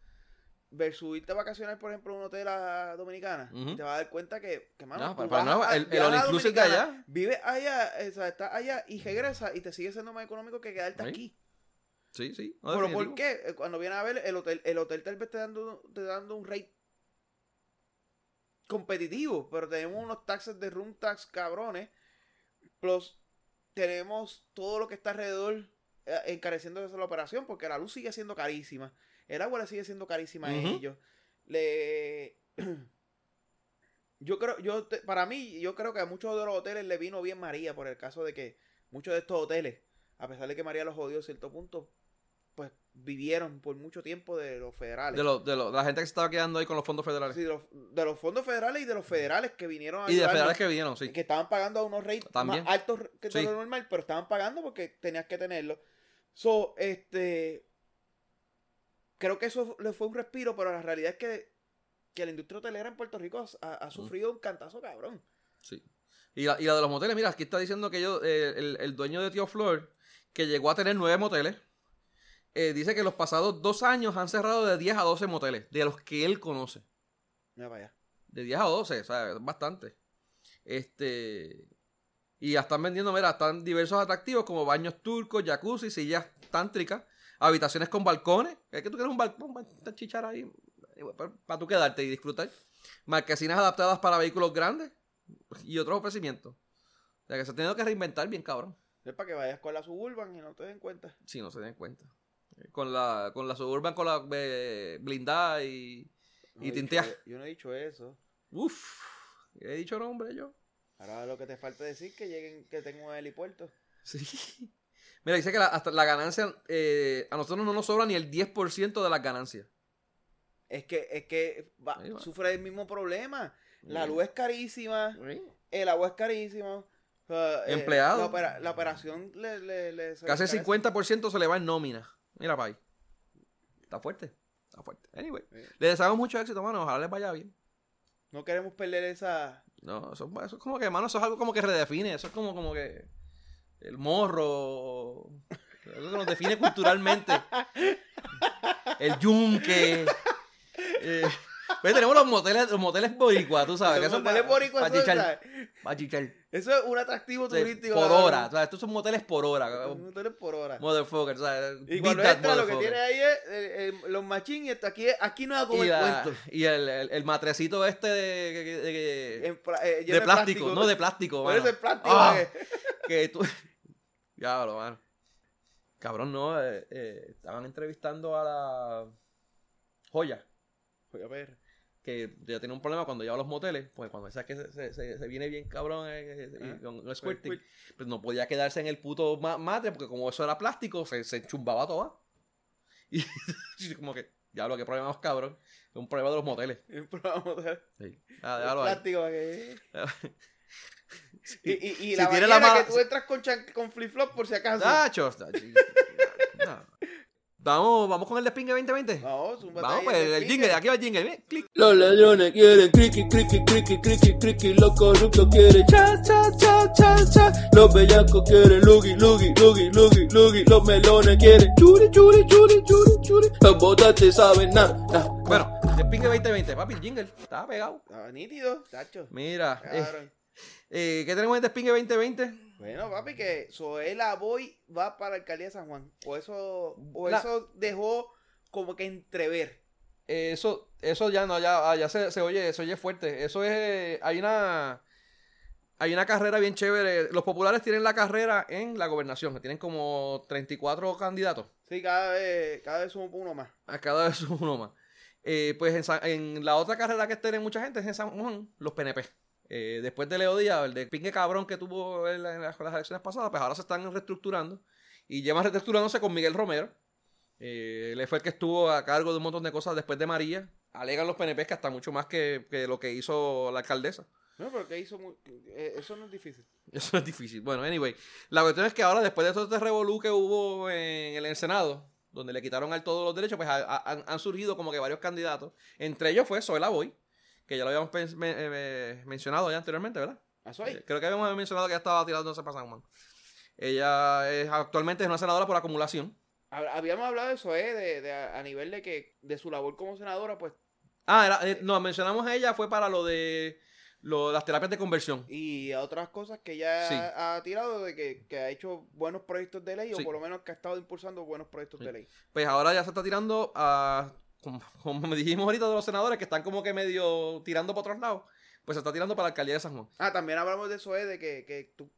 versus irte a vacacionar, por ejemplo, en un hotel a Dominicana, y te vas a dar cuenta que, que mano, no, el, el inclusive allá. Vives allá, o sea, estás allá y regresa y te sigue siendo más económico que quedarte aquí. Sí, sí. Pero ¿por qué? Eh, cuando vienes a ver, el hotel, el hotel tal vez te dando, te dando un rate competitivo, pero tenemos unos taxes de room tax cabrones, plus tenemos todo lo que está alrededor eh, encareciendo de la operación, porque la luz sigue siendo carísima. El agua le sigue siendo carísima a ellos. Le... [clears throat] yo creo, yo para mí, yo creo que a muchos de los hoteles le vino bien María por el caso de que muchos de estos hoteles, a pesar de que María los jodió a cierto punto, pues vivieron por mucho tiempo de los federales. De, de, la gente que se estaba quedando ahí con los fondos federales. Sí, de los, fondos federales y de los federales que vinieron a Y de federales que vinieron, sí. Que estaban pagando a unos rates más altos que todo lo normal, pero estaban pagando porque tenías que tenerlo. So, este creo que eso le fue un respiro, pero la realidad es que, la industria hotelera en Puerto Rico ha, sufrido un cantazo cabrón. Sí. Y la, y la, de los moteles, mira, aquí está diciendo que yo, eh, el, dueño de Tío Flor, que llegó a tener nueve moteles, eh, dice que los pasados dos años han cerrado de 10 a 12 moteles, de los que él conoce. Ya vaya. De 10 a 12, o sea, bastante. Este. Y ya están vendiendo, mira, están diversos atractivos como baños turcos, jacuzzi, sillas tántricas, habitaciones con balcones. Es que tú quieres un balcón para chichar ahí, para, tú quedarte y disfrutar. Marquesinas adaptadas para vehículos grandes y otros ofrecimientos. O sea que se ha tenido que reinventar bien, cabrón. Es para que vayas con la Suburban y no te den cuenta. Sí, no se den cuenta. Con la, con la Suburban, con la eh, blindada y, y Yo no he dicho eso. Uf, he dicho nombre yo. Ahora lo que te falta decir que lleguen, que tengo un helipuerto. Sí. Mira, dice que la, hasta la ganancia, eh, a nosotros no nos sobra ni el 10% de las ganancias. Es que, es que sufre el mismo problema. La luz es carísima, el agua es carísimo. Eh, Empleado. la, operación le, le, Casi el 50% se le va en nómina. Mira, pay. Está fuerte. Está fuerte. Anyway. Le deseamos mucho éxito, mano. Ojalá les vaya bien. No queremos perder esa. No, eso, eso es como que, mano, eso es algo como que redefine. Eso es como, como que el morro, Eso nos define culturalmente. El yunque. Eh, pues tenemos los moteles, los moteles boricuas, tú sabes. Los moteles boricuas para chichar. Eso es un atractivo turístico. Por hora. O sea, estos son moteles por hora. moteles por hora. Motherfucker. Sea, y cuando entra, lo que tiene ahí es los machines. Aquí, aquí no a comer cuento. Y el, el, matrecito este de, de, eh, de, plástico, No, de plástico. Pero ese plástico. Ah, que tú... Diablo, mano. Cabrón, no. Eh, eh, estaban entrevistando a la... Joya. Joya PR que ya tiene un problema cuando lleva a los moteles, pues cuando sabes que se, se, se, viene bien cabrón eh, eh, con el squirting, pues no podía quedarse en el puto mate porque como eso era plástico, se, se chumbaba toda. [laughs] Y [laughs] como que, ya lo que problema cabrón, es un problema de los moteles. Un problema de los moteles. Sí. Ah, plástico que... [laughs] y, y, y la tiene la que tú entras con, con flip-flop por si acaso. Nacho, no. [laughs] Vamos, vamos con el despingue 2020. Vamos, un Vamos, pues el jingle, aquí va el jingle, clic. Los ladrones quieren criqui, criqui, criqui, criqui, criqui. Los corruptos quieren cha, cha, cha, cha, cha. Los bellacos quieren lugi, lugi, lugi, lugi, lugi. Los melones quieren churi, churi, churi, churi, churi. Los botas saben nada. Nah, bueno, despingue 2020, papi, el jingle. Estaba pegado. Estaba nítido, tacho. Mira, eh, eh, ¿qué tenemos en despingue 2020? Bueno, papi, que Soela Boy va para la alcaldía de San Juan. O eso, o eso dejó como que entrever. Eso, eso ya no, ya, ah, ya se, oye, se oye fuerte. Eso es, hay una, hay una carrera bien chévere. Los populares tienen la carrera en la gobernación, tienen como 34 candidatos. Sí, cada vez, cada vez uno más. A cada vez [laughs] uno más. Eh, pues en, en, la otra carrera que tiene mucha gente es en San Juan, los PNP. Eh, después de Leo Díaz, el de pingue cabrón que tuvo en, las, elecciones pasadas, pues ahora se están reestructurando. Y llevan reestructurándose con Miguel Romero. Eh, él fue el que estuvo a cargo de un montón de cosas después de María. Alegan los PNP que hasta mucho más que, lo que hizo la alcaldesa. No, pero que hizo eh, eso no es difícil. [laughs] Eso no es difícil. Bueno, anyway. La cuestión es que ahora, después de todo este revolú que hubo en el Senado, donde le quitaron a todos los derechos, pues han surgido como que varios candidatos. Entre ellos fue Zoela Boy, que ya lo habíamos eh, mencionado ya anteriormente, ¿verdad? ¿Eso ahí? Eh, creo que habíamos mencionado que ya estaba tirándose para San Juan. Ella es, actualmente es una senadora por acumulación. Habíamos hablado de eso, ¿eh? De, a nivel de que de su labor como senadora, pues. Ah, era, eh, no, mencionamos a ella, fue para lo de las terapias de conversión. Y a otras cosas que ya ha tirado, de que, ha hecho buenos proyectos de ley, o por lo menos que ha estado impulsando buenos proyectos de ley. Pues ahora ya se está tirando a como, me dijimos ahorita de los senadores que están como que medio tirando para otros lados, pues se está tirando para la alcaldía de San Juan. Ah, también hablamos de eso, ¿eh? de que, que tú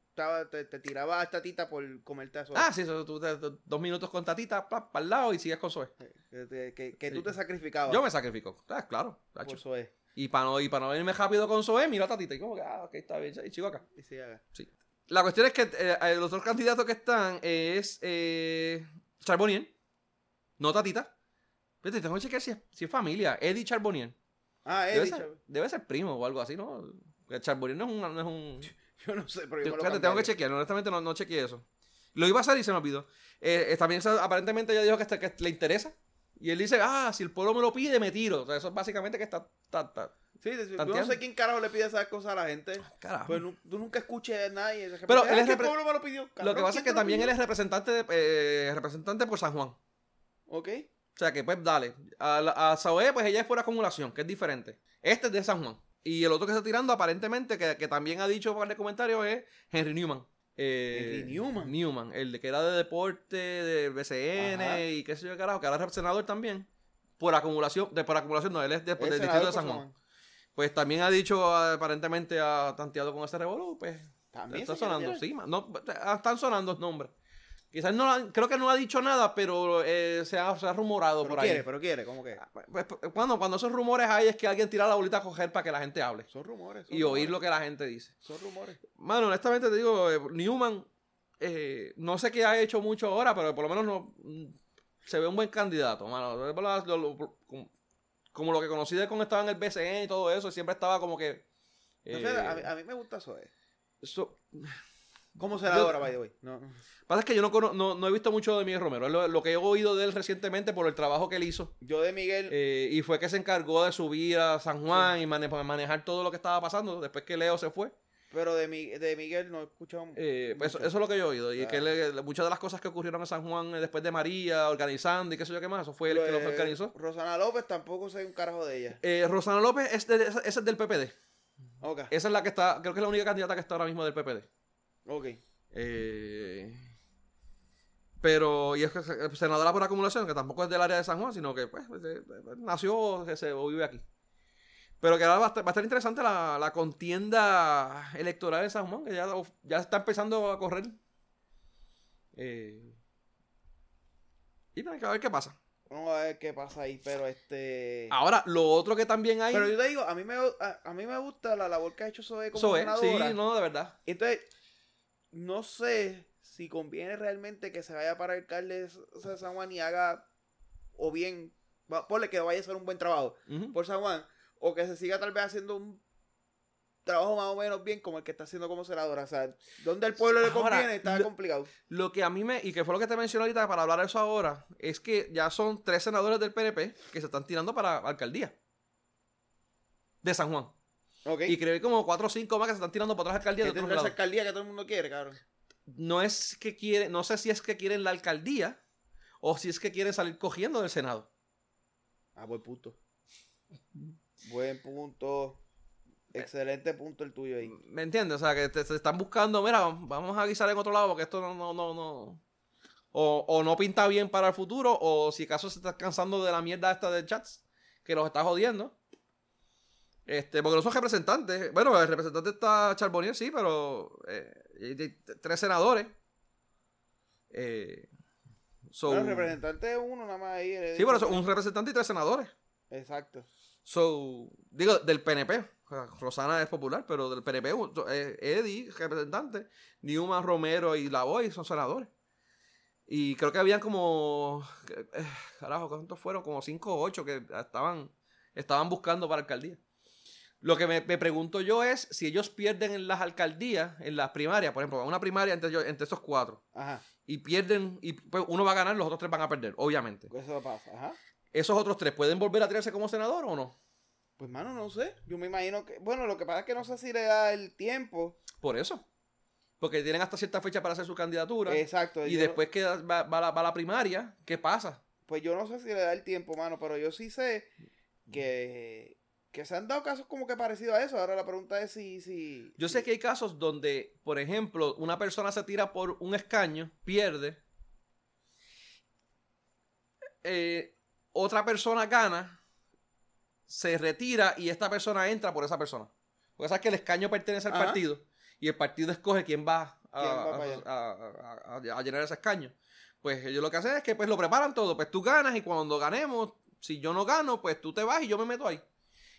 te, te, tirabas a tatita por comerte eso. Ah, sí, eso, tú dos minutos con tatita para el lado y sigues con Zoe. Que, que, tú te sacrificabas. Yo me sacrifico, ah, claro. Por Y para no, y para no irme rápido con Zoe, mira a tatita. Y como que, ah, ok, está bien, y sigo acá. Y sigue acá. Sí. La cuestión es que eh, eh, los otros candidatos que están es eh, Charbonnier, no tatita. Vete, tengo que chequear si es, si es familia. Eddie Charbonnier. Ah, Eddie. Debe ser, debe ser primo o algo así, ¿no? Charbonnier no es un... No es un... [laughs] Yo no sé, pero yo Fíjate, tengo que chequear. Honestamente no, no chequeé eso. Lo iba a hacer y se me olvidó. Eh, también aparentemente ella dijo que, que, le interesa. Y él dice, ah, si el pueblo me lo pide, me tiro. O sea, eso es básicamente que está... está, Sí, yo no sé quién carajo le pide esas cosas a la gente. Carajo. Pues tú nunca escuches a nadie. Pero él es el pueblo me lo pidió. lo que pasa es que también él es representante, de, eh, representante por San Juan. Ok. O sea que, pues, dale. A, a pues ella es por acumulación, que es diferente. Este es de San Juan. Y el otro que está tirando, aparentemente, que, también ha dicho par de comentarios, es Henry Newman. Eh, Henry Newman. Newman, el de que era de deporte, del BCN y qué sé yo, carajo, que ahora es senador también. Por acumulación, de, por acumulación, no, él es de, del distrito de San Juan. Pues también ha dicho, aparentemente, ha tanteado con ese revolú, pues. También. Está sonando, sí, no, están sonando los nombres. Quizás no, creo que no ha dicho nada, pero eh, se, ha, se, ha, rumorado por ahí. quiere, pero quiere, ¿cómo que? Ah, pues, pues, pues, cuando, cuando esos rumores hay es que alguien tira la bolita a coger para que la gente hable. Son rumores. y oír lo que la gente dice. Son rumores. Mano, honestamente te digo, eh, Newman, eh, no sé qué ha hecho mucho ahora, pero por lo menos no mm, se ve un buen candidato, mano. Como lo que conocí de cuando estaba en el BCN y todo eso, siempre estaba como que... a, mí, me gusta eso. Eso... ¿Cómo será ahora, by the way? No. Pasa es que yo no, no, no, he visto mucho de Miguel Romero. Lo, lo, que he oído de él recientemente por el trabajo que él hizo. Yo de Miguel. Eh, y fue que se encargó de subir a San Juan y manejar todo lo que estaba pasando después que Leo se fue. Pero de, de Miguel no he escuchado. Eh, pues eso, es lo que yo he oído. Y que muchas de las cosas que ocurrieron en San Juan eh, después de María, organizando y qué sé yo qué más, eso fue el que lo organizó. Rosana López tampoco sé un carajo de ella. Eh, Rosana López es esa, es del PPD. Okay. Esa es la que está, creo que es la única candidata que está ahora mismo del PPD. Ok. Eh, pero, y es que senadora por acumulación, que tampoco es del área de San Juan, sino que pues, nació se, o vive aquí. Pero que ahora va a, estar, interesante la, contienda electoral de San Juan, que ya, ya está empezando a correr. Eh, y que ver qué pasa. Vamos a ver qué pasa ahí, pero este... Ahora, lo otro que también hay... Pero yo te digo, a mí me, a, mí me gusta la labor que ha hecho Zoe como senadora. Sí, no, de verdad. Entonces, no sé si conviene realmente que se vaya para el alcalde de San Juan y haga, o bien, ponle que vaya a hacer un buen trabajo por San Juan, o que se siga tal vez haciendo un trabajo más o menos bien como el que está haciendo como senadora. O sea, donde el pueblo le conviene está complicado. Lo que a mí me, y que fue lo que te mencioné ahorita para hablar de eso ahora, es que ya son tres senadores del PNP que se están tirando para alcaldía. De San Juan. Y creo que como cuatro o cinco más que se están tirando para otras alcaldías. de esa alcaldía que todo el mundo quiere, cabrón? No es que quiere, no sé si es que quieren la alcaldía o si es que quieren salir cogiendo del Senado. Ah, buen punto. [laughs] Buen punto. Excelente punto el tuyo ahí. ¿Me entiendes? O sea, que te, están buscando, mira, vamos a guisar en otro lado porque esto no, no, no, no. O, o, no pinta bien para el futuro, o si acaso se está cansando de la mierda esta de chats, que los está jodiendo. Este, porque no son representantes. Bueno, el representante está Charbonnier, sí, pero eh, tres senadores. Eh, el representante es uno nada más ahí. Sí, pero un representante y tres senadores. Exacto. So, digo, del PNP. Rosana es popular, pero del PNP, eh, Eddie, representante, Newman, Romero y Lavoy son senadores. Y creo que habían como. Eh, carajo, ¿cuántos fueron? Como cinco o ocho que estaban, estaban buscando para alcaldía. Lo que me, pregunto yo es si ellos pierden en las alcaldías, en las primarias, por ejemplo, una primaria entre, entre esos cuatro, y pierden, y pues, uno va a ganar, los otros tres van a perder, obviamente. Pues eso pasa, Ajá. ¿Esos otros tres pueden volver a tirarse como senador o no? Pues, mano, no sé. Yo me imagino que. Bueno, lo que pasa es que no sé si le da el tiempo. Por eso. Porque tienen hasta cierta fecha para hacer su candidatura. Exacto. Y después que va, la, va, la, primaria, ¿qué pasa? Pues yo no sé si le da el tiempo, mano, pero yo sí sé que que se han dado casos como que parecido a eso. Ahora la pregunta es si... si Yo sé que hay casos donde, por ejemplo, una persona se tira por un escaño, pierde, eh, otra persona gana, se retira y esta persona entra por esa persona. Porque sabes que el escaño pertenece al partido y el partido escoge quién va, a, a, llenar ese escaño. Pues ellos lo que hacen es que pues lo preparan todo. Pues tú ganas y cuando ganemos, si yo no gano, pues tú te vas y yo me meto ahí.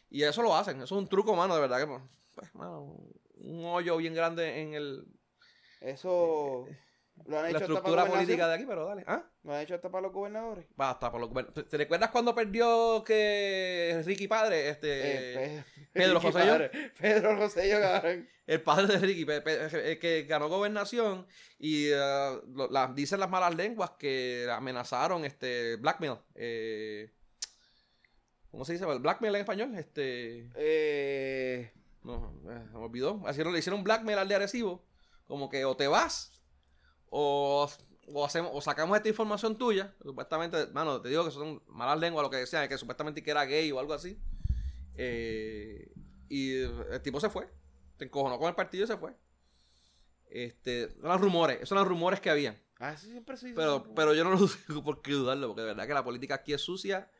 Y eso lo hacen. Eso es un truco, mano, de verdad que. Pues, un hoyo bien grande en el. Eso. Eh, lo han hecho la estructura política de aquí, pero dale. ¿Ah? ¿Lo han hecho hasta para los gobernadores? Basta, para los gobernadores. ¿Te recuerdas cuando perdió que Ricky Padre? Este, eh, [laughs] Pedro José Pedro José cabrón. El padre de Ricky, que ganó gobernación y uh, dicen las malas lenguas que amenazaron este blackmail. Eh, ¿Cómo se dice? ¿Blackmail en español? Este. Eh. No, eh, me olvidó. Así le hicieron blackmail al de Arecibo. Como que o te vas o, o, hacemos, o sacamos esta información tuya. Supuestamente, mano, te digo que son malas lenguas lo que decían, que supuestamente que era gay o algo así. Eh, y el tipo se fue. Se encojonó con el partido y se fue. Este, los rumores, esos son los rumores que habían. Ah, siempre sí. Pero, pero yo no lo [laughs] digo por qué dudarlo, porque de verdad que la política aquí es sucia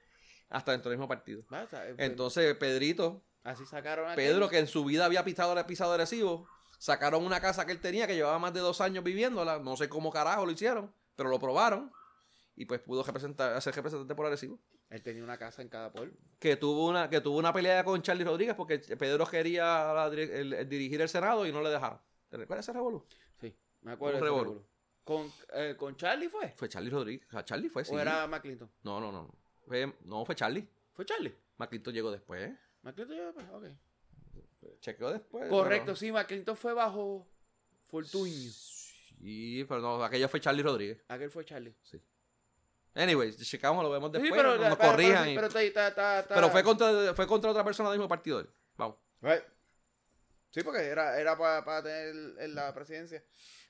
hasta dentro del mismo partido. Ah, pues, Entonces, Pedrito, así sacaron a Pedro, que en su vida había pisado, pisado agresivo, sacaron una casa que él tenía que llevaba más de dos años viviéndola. No sé cómo carajo lo hicieron, pero lo probaron. Y pues pudo representar, ser representante por agresivo. Él tenía una casa en cada pueblo. Que tuvo una, que tuvo una pelea con Charlie Rodríguez porque Pedro quería dirigir el Senado y no le dejaron. ¿Te recuerdas ese revolú? Sí, me acuerdo. revolú. ¿Con, eh, ¿Con Charlie fue? Fue Charlie Rodríguez. O Charlie fue, sí. ¿O era McClinton? No, no, no no, fue Charlie. ¿Fue Charlie? McClinton llegó después. McClinton llegó después, ok. Chequeó después. Correcto, sí, McClinton fue bajo Fortuño. Sí, pero no, aquello fue Charlie Rodríguez. Aquel fue Charlie. Sí. Anyways, checamos, lo vemos después. Sí, pero, nos corrijan. pero, pero, fue, contra, fue contra otra persona del mismo partido. Vamos. Right. Sí, porque era, era para tener la presidencia.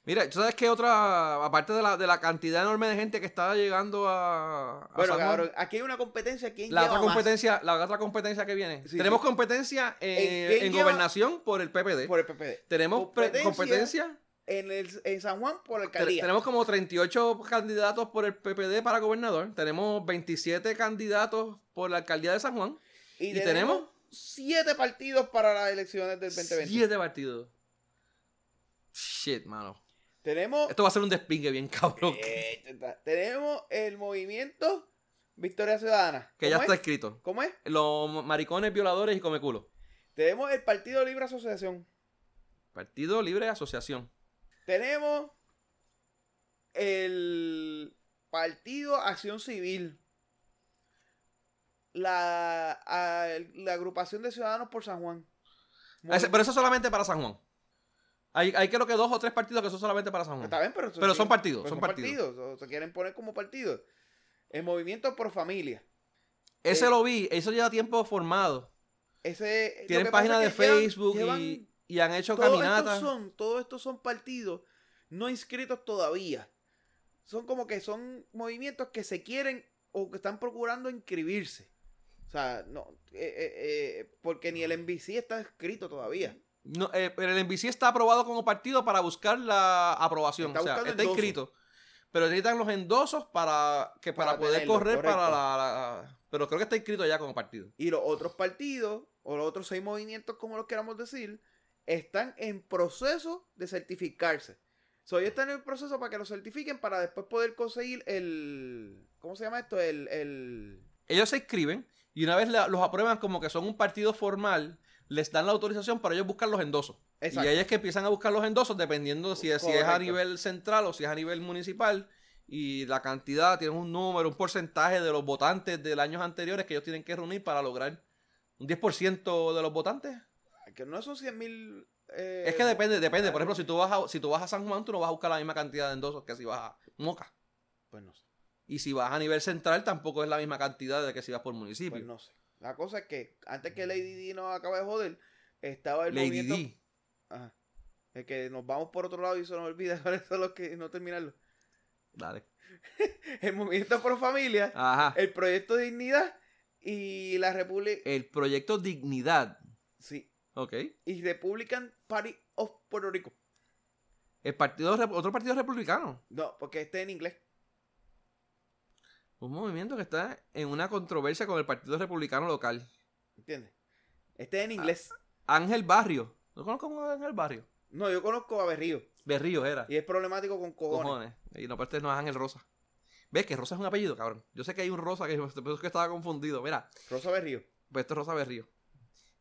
Mira, ¿tú sabes qué otra, aparte de la, de la cantidad enorme de gente que está llegando a, bueno, cabrón, aquí hay una competencia, ¿quién la otra competencia, La otra competencia que viene. Tenemos competencia en, gobernación por el PPD. Por el PPD. Tenemos competencia, en, el, en San Juan por alcaldía. Tenemos como 38 candidatos por el PPD para gobernador. Tenemos 27 candidatos por la alcaldía de San Juan. Y, tenemos, 7 partidos para las elecciones del 2020. 7 partidos. Shit, mano. Tenemos. Esto va a ser un despingue bien [laughs] cabrón. Eh, tenemos el movimiento Victoria Ciudadana. Que ya está escrito. ¿Cómo es? Los maricones, violadores y come culo. Tenemos el Partido Libre Asociación. Partido Libre Asociación. Tenemos el Partido Acción Civil. La, la agrupación de ciudadanos por San Juan. pero eso solamente para San Juan. Hay, hay creo que dos o tres partidos que son solamente para San Juan. Está bien, pero, pero son partidos. son, partidos. O se quieren poner como partidos. El movimiento por familia. Ese eh, lo vi, eso lleva tiempo formado. Ese, Tienen página de Facebook y, han hecho caminatas. son, todos estos son partidos no inscritos todavía. Son como que son movimientos que se quieren o que están procurando inscribirse. O sea, no, eh, eh, porque ni el NBC está escrito todavía. No, eh, pero el NBC está aprobado como partido para buscar la aprobación. o sea, está inscrito. Pero necesitan los endosos para que para, poder correr para la, Pero creo que está inscrito ya como partido. Y los otros partidos, o los otros seis movimientos, como los queramos decir, están en proceso de certificarse. So, ellos están en el proceso para que lo certifiquen para después poder conseguir el. ¿Cómo se llama esto? El. el... Ellos se inscriben y una vez los aprueban como que son un partido formal, les dan la autorización para ellos buscar los endosos. Y ahí es que empiezan a buscar los endosos dependiendo de si, es, si es a nivel central o si es a nivel municipal. Y la cantidad, tienen un número, un porcentaje de los votantes de años anteriores que ellos tienen que reunir para lograr un 10% de los votantes. Que no son 100 mil. Eh, es que depende, depende. Por ejemplo, si tú, vas a, si tú vas a San Juan, tú no vas a buscar la misma cantidad de endosos que si vas a Moca. Pues no sé. Y si vas a nivel central, tampoco es la misma cantidad de que si vas por municipio. Pues no sé. La cosa es que antes que Lady D nos acabe de joder, estaba el Lady movimiento. D. Ajá. Es que nos vamos por otro lado y se nos olvida. [laughs] Eso lo que no terminarlo. Dale. [laughs] el movimiento pro familia. Ajá. El proyecto Dignidad y la República. El proyecto Dignidad. Sí. Ok. Y Republican Party of Puerto Rico. El partido, otro partido republicano. No, porque este en inglés. Un movimiento que está en una controversia con el Partido Republicano local. ¿Entiendes? Este es en inglés. Ángel Barrio. ¿No conozco a Ángel Barrio? No, yo conozco a Berrío. Berrío era. Y es problemático con cojones. Y no, pero este no es Ángel Rosa. ¿Ves que Rosa es un apellido, cabrón? Yo sé que hay un Rosa que, [laughs] que estaba confundido. Mira. Rosa Berrío. Pues esto es Rosa Berrío.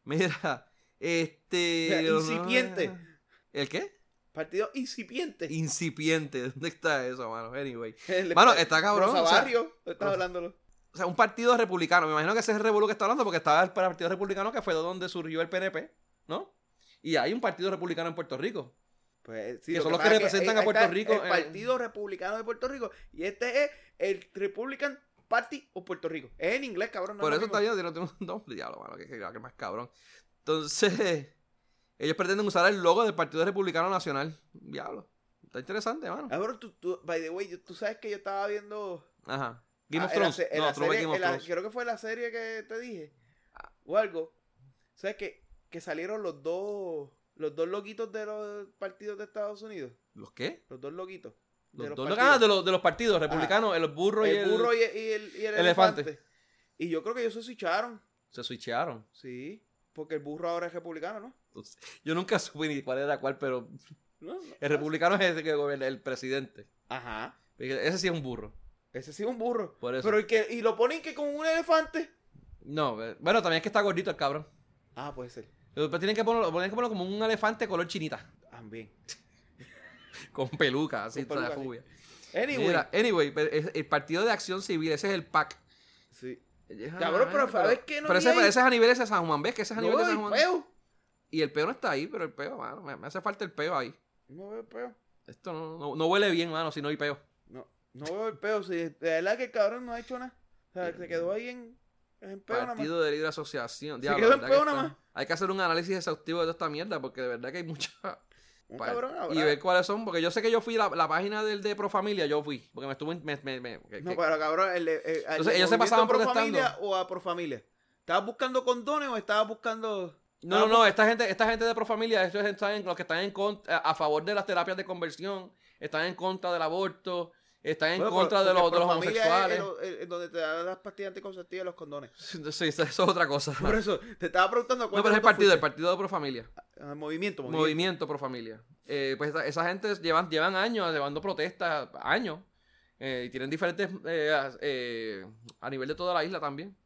Mira, [laughs] este... Incipiente. ¿El qué? Partido incipiente. Incipiente. [laughs] ¿Dónde está eso, mano? Anyway. [laughs] mano, está cabrón. Rosa Barrio, estás hablándolo. O sea, un partido republicano. Me imagino que ese es el revuelo que está hablando porque estaba el partido republicano que fue de donde surgió el PNP, ¿no? Y hay un partido republicano en Puerto Rico. Pues, sí, que son los que representan a Puerto Rico. El Partido Republicano de Puerto Rico. Y este es el Republican Party of Puerto Rico. Es en inglés, cabrón. Por eso está bien, no tengo un diablo, mano, que, que, que más cabrón. Entonces, ellos pretenden usar el logo del Partido Republicano Nacional. Diablo. Está interesante, mano. Ahora, tú, tú, by the way, tú sabes que yo estaba viendo. Ajá. Game of ah, Thrones. no, Game of Thrones. creo que fue la serie que te dije. O algo. ¿Sabes que, que salieron los dos. Los dos loquitos de los partidos de Estados Unidos. ¿Los qué? Los dos loquitos. Los dos. Ah, de los, de los partidos republicanos, el burro y el. burro y el, y el, elefante. Y yo creo que ellos se switcharon. Se switcharon. Sí. Porque el burro ahora es republicano, ¿no? yo nunca [laughs] supe ni cuál era cuál, pero. el republicano es ese que gobierna, el presidente. Ajá. Ese sí es un burro. Ese sí es un burro. Por eso. Pero el que, y lo ponen que con un elefante. No, bueno, también es que está gordito el cabrón. Ah, puede ser. Pero tienen que ponerlo, tienen que ponerlo como un elefante color chinita. También. [laughs] con peluca, así, toda la jubia. Anyway. anyway, el partido de acción civil, ese es el PAC. Sí. Cabrón, pero ¿sabes qué no Pero ese, es a nivel de San Juan, ¿ves? Que ese es a nivel de San Juan. Peo. Y el peo no está ahí, pero el peo, mano, me, hace falta el peo ahí. No veo el peo. Esto no, no, huele bien, mano, si no hay peo. No, no veo el peo. Si de verdad que el cabrón no ha hecho nada. O sea, se quedó ahí en, Partido de Libre Asociación. Hay que hacer un análisis exhaustivo de toda esta mierda porque de verdad que hay mucha... y ver cuáles son, porque yo sé que yo fui la, la página del de Profamilia, yo fui, porque me estuve... Me, no, pero cabrón, el, Entonces, ellos se pasaban protestando. o a Profamilia? ¿Estabas buscando condones o estabas buscando...? No, no, no, esta gente, esta gente de Profamilia, estos están, los que están en contra, a favor de las terapias de conversión, están en contra del aborto, están en contra de, los, de los homosexuales. Es, donde te dan las pastillas anticonceptivas y los condones. [laughs] Sí, eso es otra cosa. [laughs] Por eso, te estaba preguntando cuál No, pero es el partido, el partido de Profamilia. Ah, movimiento, movimiento. Movimiento Profamilia. Eh, pues esa, gente llevan, llevan años llevando protestas, años. Eh, y tienen diferentes, eh, a nivel de toda la isla también.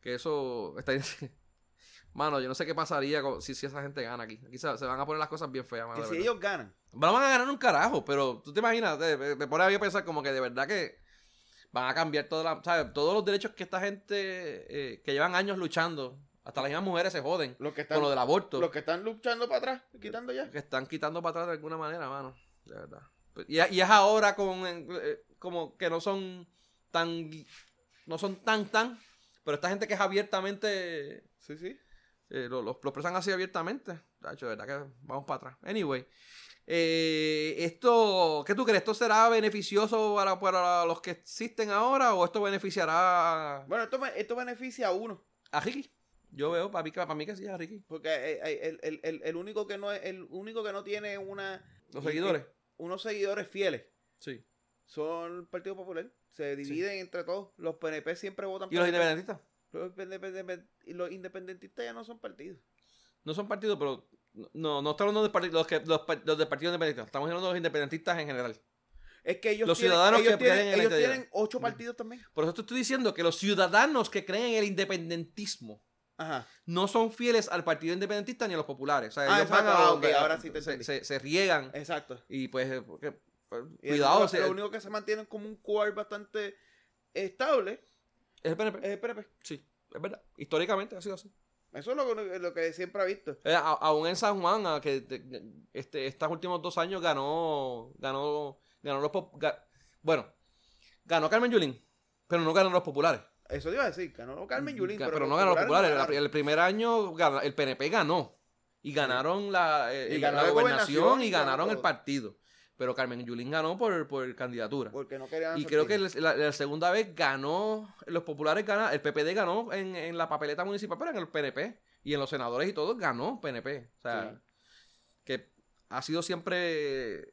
Que eso está [laughs] Mano, yo no sé qué pasaría si, si esa gente gana aquí. Aquí se, van a poner las cosas bien feas, mano. Que si ellos ganan. Van a ganar un carajo, pero tú te imaginas, te, te pones a pensar como que de verdad que van a cambiar toda la, ¿sabes? todos los derechos que esta gente eh, que llevan años luchando. Hasta las mismas mujeres se joden los que con lo del aborto. Los que están luchando para atrás, quitando ya. Que están quitando para atrás de alguna manera, mano. De verdad. Y, y es ahora con, eh, como que no son tan. No son tan, tan. Pero esta gente que es abiertamente. Sí, sí. Eh, lo, lo, expresan así abiertamente. De hecho, de verdad que vamos para atrás. Anyway. Eh, esto, ¿qué tú crees? ¿Esto será beneficioso para, para, los que existen ahora o esto beneficiará? Bueno, esto, esto beneficia a uno. A Ricky. Yo veo para mí, para mí que sí, a Ricky. Porque eh, el, el, el, el, único que no el único que no tiene una los seguidores. unos seguidores fieles. Sí. Son el Partido Popular. Se dividen entre todos. Los PNP siempre votan ¿Y los independentistas? Los, independentistas ya no son partidos. No son partidos, pero no, no estamos hablando de partidos, los, que, los, los del Partido Independiente. Estamos hablando de los independentistas en general. Es que ellos los tienen, ciudadanos ellos que tienen, ellos tienen ocho partidos también. Por eso te estoy diciendo que los ciudadanos que creen en el independentismo no son fieles al partido independentista ni a los populares. O sea, ah, ellos van a ah, ahora sí te se, se, riegan. Exacto. Y pues, pues cuidado. Lo, lo, único que se mantienen como un core bastante estable es el PNP. Es el PNP. Sí, es verdad. Históricamente ha sido así. Eso es lo que, lo que siempre ha visto. Eh, aún en San Juan, que este, estos últimos dos años ganó, ganó, ganó los bueno, ganó Carmen Yulín, pero no ganó los populares. Eso te iba a decir, ganó Carmen Yulín. Pero, no ganó los populares. el, primer año el PNP ganó. Y ganaron la, eh, la, gobernación, y ganaron el partido. Pero Carmen Yulín ganó por, por candidatura. Porque no querían Y creo que la, segunda vez ganó, los populares ganaron, el PPD ganó en, en, la papeleta municipal, pero en el PNP. Y en los senadores y todo ganó PNP. O sea, que ha sido siempre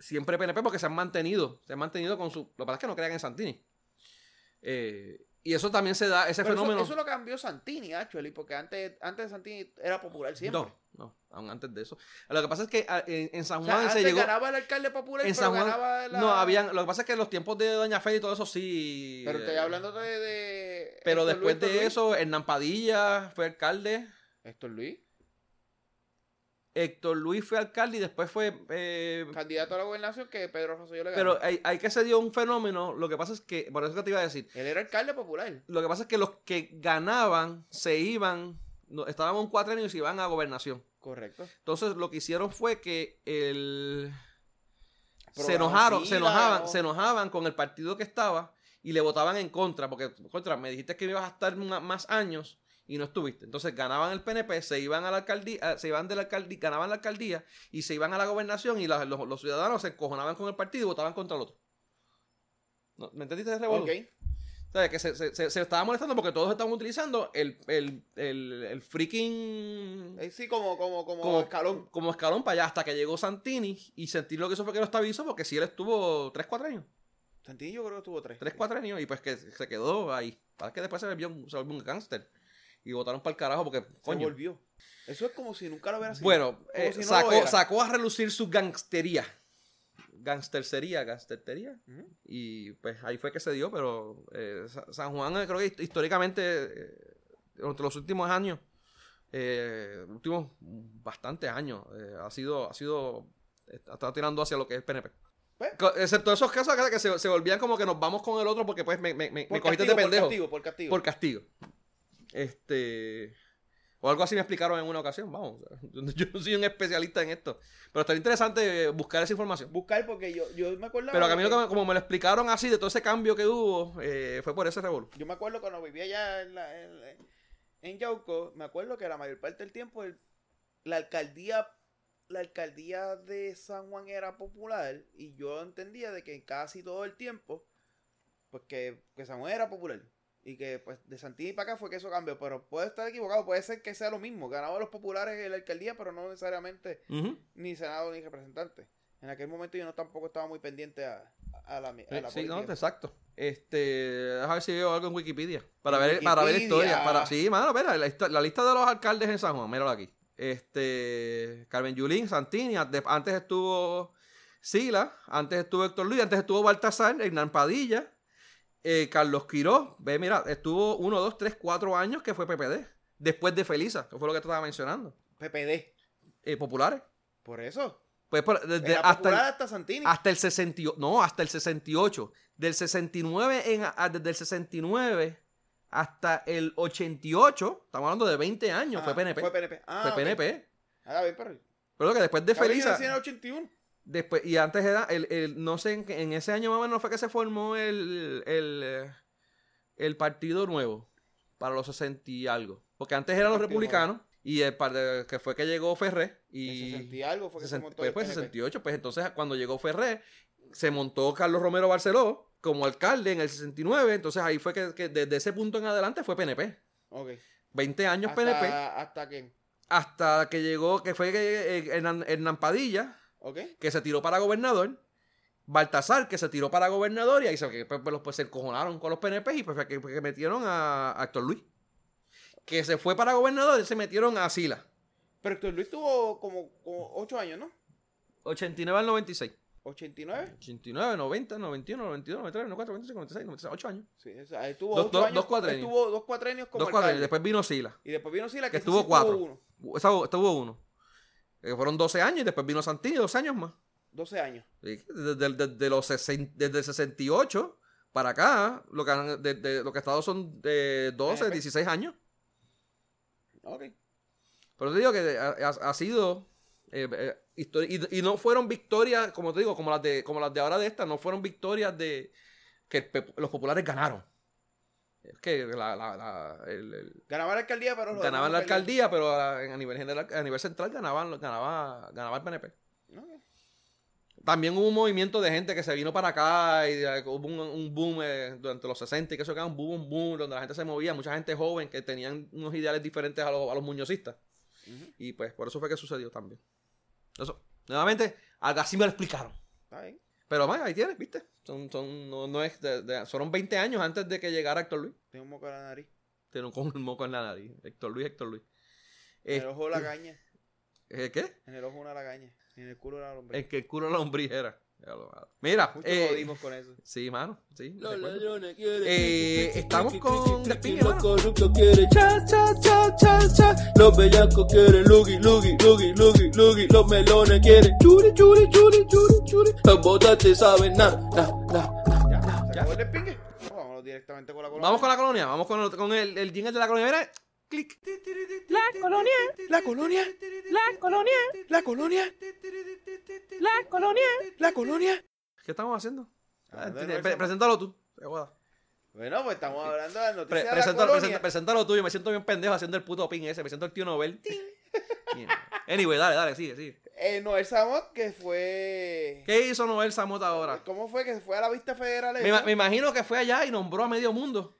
siempre PNP porque se han mantenido, se han mantenido con su... Lo que pasa es que no crean en Santini. Eh, y eso también se da, ese fenómeno. Eso, lo cambió Santini, actually, porque antes, antes de Santini era popular siempre. No, no, aún antes de eso. Lo que pasa es que ah, en, San Juan se llegó. ganaba el alcalde popular, en San Juan, ganaba la... No, habían. Lo que pasa es que en los tiempos de Doña Fe y todo eso sí. Pero estoy hablando de. pero después de eso, Hernán Padilla fue alcalde. Héctor Luis. Héctor Luis fue alcalde y después fue... Eh, Candidato a la gobernación que Pedro Rosselló le ganó. Pero hay, hay, que se dio un fenómeno, lo que pasa es que, por eso que te iba a decir. Él era alcalde popular. Lo que pasa es que los que ganaban se iban, estaban un cuatro años y se iban a gobernación. Correcto. Entonces lo que hicieron fue que el... Se enojaron, se enojaban, se enojaban con el partido que estaba y le votaban en contra, porque contra, me dijiste que ibas a estar más años y no estuviste. Entonces ganaban el PNP, se iban a la alcaldía, eh, se iban de la alcaldía, ganaban la alcaldía y se iban a la gobernación y los, ciudadanos se encojonaban con el partido y votaban contra el otro. ¿Me entendiste ese revuelo? O sea, que se, se, estaba molestando porque todos estaban utilizando el, el, el, el freaking. Eh, sí, como, como, como, escalón. Como escalón para allá, hasta que llegó Santini y sentí lo que eso fue que lo estabilizó porque si él estuvo 3, 4 años. Santini yo creo que estuvo 3. 3, 4 años y pues que se quedó ahí. Para que después se volvió, se volvió un gángster y votaron para el carajo porque Se volvió. Eso es como si nunca lo hubiera sido. Bueno, eh, sacó, sacó, a relucir su gangstería. Gangstercería, gangstertería. Y pues ahí fue que se dio, pero eh, San Juan creo que históricamente, eh, entre los últimos años, últimos bastantes años, ha sido, ha sido, está tirando hacia lo que es PNP. Pues. Excepto esos casos que se, se, volvían como que nos vamos con el otro porque pues me, me, me, cogiste de pendejo. Por castigo, por castigo. Por castigo. Este. O algo así me explicaron en una ocasión, vamos. [laughs] Yo no soy un especialista en esto. Pero estaría interesante buscar esa información. Buscar porque yo, yo me acuerdo... Pero a mí, como me lo explicaron así, de todo ese cambio que hubo, eh, fue por ese revuelo. Yo me acuerdo cuando vivía allá en, la, en, Yauco, me acuerdo que la mayor parte del tiempo la alcaldía la alcaldía de San Juan era popular y yo entendía de que casi todo el tiempo, pues que, que San Juan era popular. Y que pues de Santini para acá fue que eso cambió. Pero puede estar equivocado, puede ser que sea lo mismo. Ganaban los populares en la alcaldía, pero no necesariamente ni senado ni representante. En aquel momento yo no tampoco estaba muy pendiente a, a la, a Sí, no, exacto. Este, déjame ver si veo algo en Wikipedia. Para ver, para ver historia. Para, sí, mano, mira, la, la, lista de los alcaldes en San Juan, míralo aquí. Este, Carmen Yulín, Santini, antes estuvo Sila, antes estuvo Héctor Luis, antes estuvo Baltasar, Hernán Padilla, eh, Carlos Quiró, ve, mira, estuvo uno, dos, tres, cuatro años que fue PPD. Después de Felisa, que fue lo que te estaba mencionando. PPD. Eh, populares. Por eso. Pues desde hasta, el, hasta Santini. Hasta el 68. No, hasta el 68. Del 69 en, desde el 69 hasta el 88. Estamos hablando de 20 años. fue PNP. Fue PNP. Ah, fue PNP. Ah, bien, pero. Pero que después de Felisa. en el 81. Después, y antes era, el, el, no sé, en, ese año más o menos fue que se formó el, el, el partido nuevo para los 60 y algo. Porque antes eran los republicanos y el que fue que llegó Ferré. Y 60 y algo fue que se montó. Después, 68, pues entonces cuando llegó Ferré, se montó Carlos Romero Barceló como alcalde en el 69. Entonces ahí fue que, desde ese punto en adelante fue PNP. Ok. 20 años PNP. ¿Hasta quién? Hasta que llegó, que fue eh, Hernán Padilla que se tiró para gobernador. Baltasar, que se tiró para gobernador y ahí se, pues, pues, pues, se encojonaron con los PNP y pues que, que metieron a, Héctor Luis. Que se fue para gobernador y se metieron a Sila. Pero Héctor Luis tuvo como, 8 años, ¿no? 89 al 96. ¿89? 89, 90, 91, 92, 93, 94, 95, 96, 96, 8 años. Sí, o sea, estuvo dos, 8 años. Dos cuatrenios. Estuvo dos cuatrenios como Dos cuatrenios, después vino Sila. Y después vino Sila, que, que estuvo 4. Estuvo, estuvo uno. Que fueron 12 años y después vino Santini, 12 años más. 12 años. desde, los desde el 68 para acá, lo que, han, de, lo que ha estado son de 12, 16 años. Ok. Pero te digo que ha, sido. Eh, eh y, y, no fueron victorias, como te digo, como las de, como las de ahora de esta, no fueron victorias de que los populares ganaron. Es que la, la, el, ganaba la alcaldía, pero ganaban la alcaldía, pero a, nivel general, a nivel central ganaban, ganaba, ganaba el PNP. También hubo un movimiento de gente que se vino para acá y hubo un, boom eh, durante los 60 y que eso que un boom, un boom, donde la gente se movía, mucha gente joven que tenían unos ideales diferentes a los, a los muñozistas. Y pues por eso fue que sucedió también. Eso, nuevamente, así me lo explicaron. Pero vaya, ahí tienes, ¿viste? Son, son, no, no es de, fueron 20 años antes de que llegara Héctor Luis. Tiene un moco en la nariz. Tiene un, [laughs] moco en la nariz. Héctor Luis, Héctor Luis. En el ojo de la caña. ¿Eh, ¿Qué? En el ojo una lagaña. En el culo de la lombriz. En que el culo de la lombriz era. Mira, Mucho eh, jodimos con eso. Sí, mano, sí. Los ladrones quieren. Eh, estamos con Los corruptos quieren cha, cha, cha, cha, cha. Los bellacos quieren lugi, lugi, lugi, lugi, lugi. Los melones quieren churi, churi, churi, churi, churi. Los botas saben na, na, na, na. ¿Ya? ¿Ya? Vamos directamente con la colonia. Vamos con la colonia, vamos con el, con el, el jingle de la colonia. Mira, clic. La colonia, la colonia, la colonia, la colonia. La colonia. La colonia. ¿Qué estamos haciendo? Ah, preséntalo tú. Bueno, pues estamos hablando de las noticias de la colonia. preséntalo tú. Yo me siento bien pendejo haciendo el puto pin ese. Me siento el tío Nobel. [laughs] anyway, dale, dale, sigue, sigue. Eh, Noel Samot, que fue... ¿Qué hizo Noel Samot ahora? ¿Cómo fue que fue a la vista federal? Me, me, imagino que fue allá y nombró a medio mundo.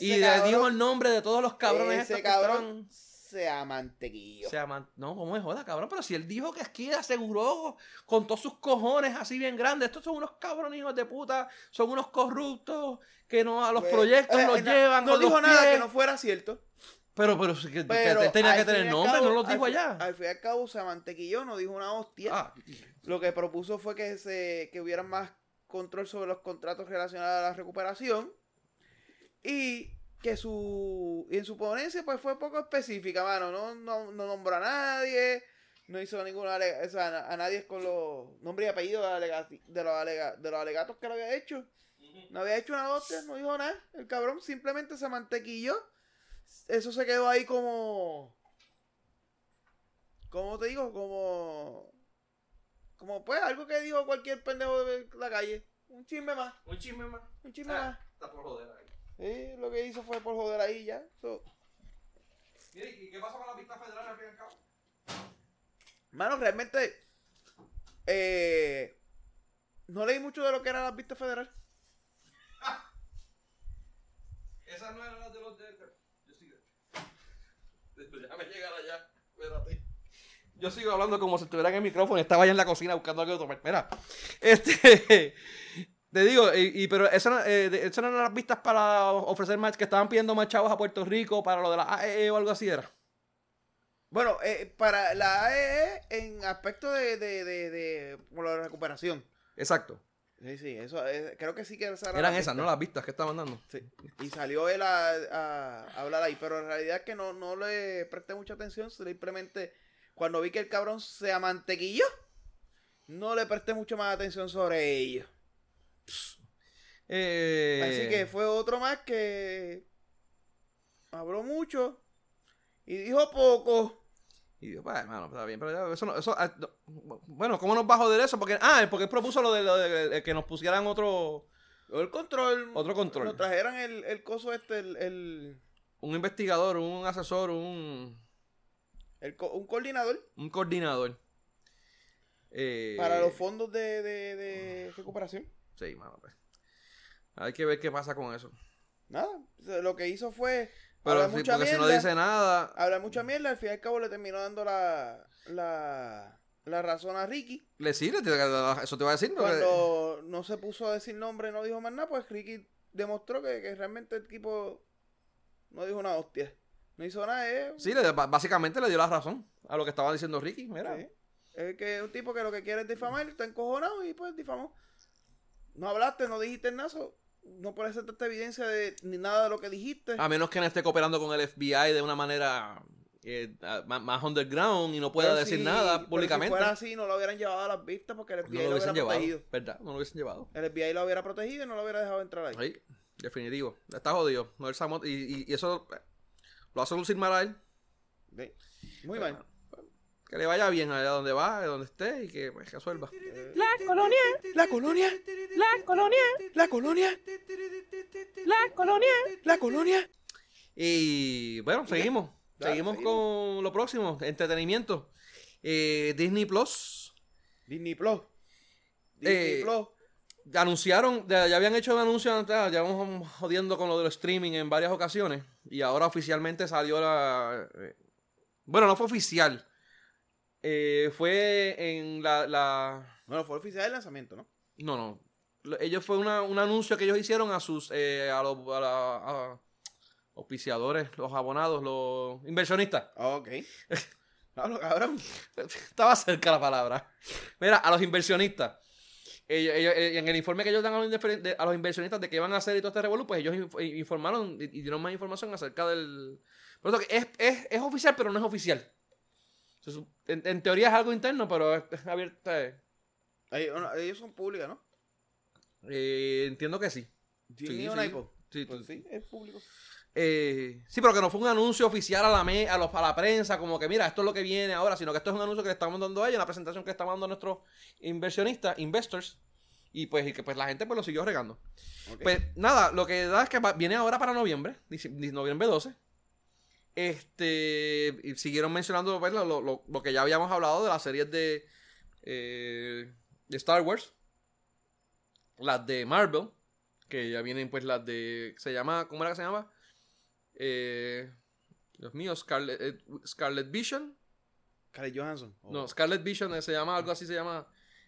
Y le dijo el nombre de todos los cabrones. Ese cabrón se amantequillo. Se No, ¿cómo es joda, cabrón? Pero si él dijo que aquí aseguró con todos sus cojones así bien grandes, estos son unos cabrones hijos de puta, son unos corruptos que no a los pues, proyectos eh, los llevan. No dijo nada que no fuera cierto. Pero, pero, que, tenía que tener nombre, no lo dijo allá. Al fin y al cabo se amantequilló, no dijo una hostia. Ah. Lo que propuso fue que se que hubiera más control sobre los contratos relacionados a la recuperación. Y que su y en su ponencia pues fue poco específica, mano, no, no, no nombró a nadie, no hizo ninguna o sea, a, nadie con los nombres y apellidos de, los, de los alegatos que lo había hecho. No había hecho una hostia, no dijo nada. El cabrón simplemente se mantequilló. Eso se quedó ahí como como te digo, como. Como pues algo que dijo cualquier pendejo de la calle. Un chisme más. Un chisme más. Un chisme ah, más. Está por joder Sí, lo que hizo fue por joder ahí ya. Mire, ¿y qué pasa con la pista federal al fin y al cabo? Mano, realmente. Eh, no leí mucho de lo que era la pista federal. [laughs] Esa no era la de los de. Yo sigo. Déjame llegar allá. Espérate. Yo sigo hablando como si estuviera en el micrófono y estaba allá en la cocina buscando algo de tomar. Mira. Este. Te digo, y, pero esas eh, no eran las vistas para ofrecer más que estaban pidiendo más chavos a Puerto Rico para lo de la AEE e o algo así era. Bueno, eh, para la AEE e en aspecto de, de, de, de, la recuperación. Exacto. Sí, sí, eso, eh, creo que sí que eran esas, ¿no? Las vistas que estaban dando. Sí. Y salió él a, hablar ahí, pero en realidad que no, no le presté mucha atención, simplemente cuando vi que el cabrón se amantequilló, no le presté mucho más atención sobre ello. Eh... Así que fue otro más que habló mucho y dijo poco. Y digo, pues, hermano, está bien, pero eso, eso ah, bueno, ¿cómo nos va a joder eso? Porque, ah, porque él propuso lo de, lo de, que nos pusieran otro... El control. Otro control. Nos trajeran el, el coso este, el, Un investigador, un asesor, un... un coordinador. Un coordinador. Eh, Para los fondos de, de, de recuperación. Sí, mano, pues. Hay que ver qué pasa con eso. Nada, lo que hizo fue pero si, porque si no dice nada. Habla mucha mierda, al fin y al cabo le terminó dando la, la, la razón a Ricky. Le sí, eso te va a decir. Cuando no se puso a decir nombre, no dijo más nada, pues Ricky demostró que, que realmente el equipo no dijo una hostia. No hizo nada. Eh. Sí, le, básicamente le dio la razón a lo que estaba diciendo Ricky. Mira. Es que es un tipo que lo que quiere es difamar, está encojonado y pues difamó. No hablaste, no dijiste nada no puede ser tanta evidencia de ni nada de lo que dijiste. A menos que no esté cooperando con el FBI de una manera eh, más underground y no pueda decir nada públicamente. si fuera así, no lo hubieran llevado a las vistas porque el FBI lo, hubiera protegido. ¿Verdad? No lo hubiesen llevado. El FBI lo hubiera protegido y no lo hubiera dejado entrar ahí. Sí, definitivo. Está jodido. No el y, y, eso lo hace lucir mal a él. Muy mal que le vaya bien allá donde va, donde esté y que pues, resuelva. La colonia, la colonia, la colonia, la colonia, la colonia, la colonia. Y bueno, seguimos. seguimos, con lo próximo, entretenimiento. Eh, Disney Plus. Disney Plus. Disney eh, Plus. Anunciaron, ya habían hecho un anuncio, ya vamos jodiendo con lo del streaming en varias ocasiones. Y ahora oficialmente salió la. Eh, bueno, no fue oficial eh, fue en la, la... Bueno, fue oficial el lanzamiento, ¿no? No, no. Ellos fue una, un anuncio que ellos hicieron a sus eh, a los a auspiciadores, los abonados, los inversionistas. ok. [laughs] Hablo, cabrón. Estaba cerca la palabra. Mira, a los inversionistas. Ellos, eh, en el informe que ellos dan a los, inversionistas de qué van a hacer y todo este revolú, pues ellos informaron y, dieron más información acerca del... Por eso que es, es, es oficial, pero no es oficial. En, teoría es algo interno, pero es abierto. Ellos son públicas, ¿no? Eh, entiendo que sí. Sí, sí, sí. Pues sí, es público. Eh, sí, pero que no fue un anuncio oficial a la, a, los, a la prensa, como que mira, esto es lo que viene ahora, sino que esto es un anuncio que le estamos dando a ellos, una presentación que estamos dando a nuestros inversionistas, investors, y pues, y que pues la gente pues lo siguió regando. Pues nada, lo que da es que viene ahora para noviembre, noviembre 12, este, y siguieron mencionando pues, lo, lo, lo, que ya habíamos hablado de las series de, eh, de Star Wars, las de Marvel, que ya vienen pues las de, se llama, ¿cómo era que se llama? Eh, Dios mío, Scarlet, eh, Scarlet Vision. Scarlett Johansson. No, Scarlet Vision se llama, algo así se llama.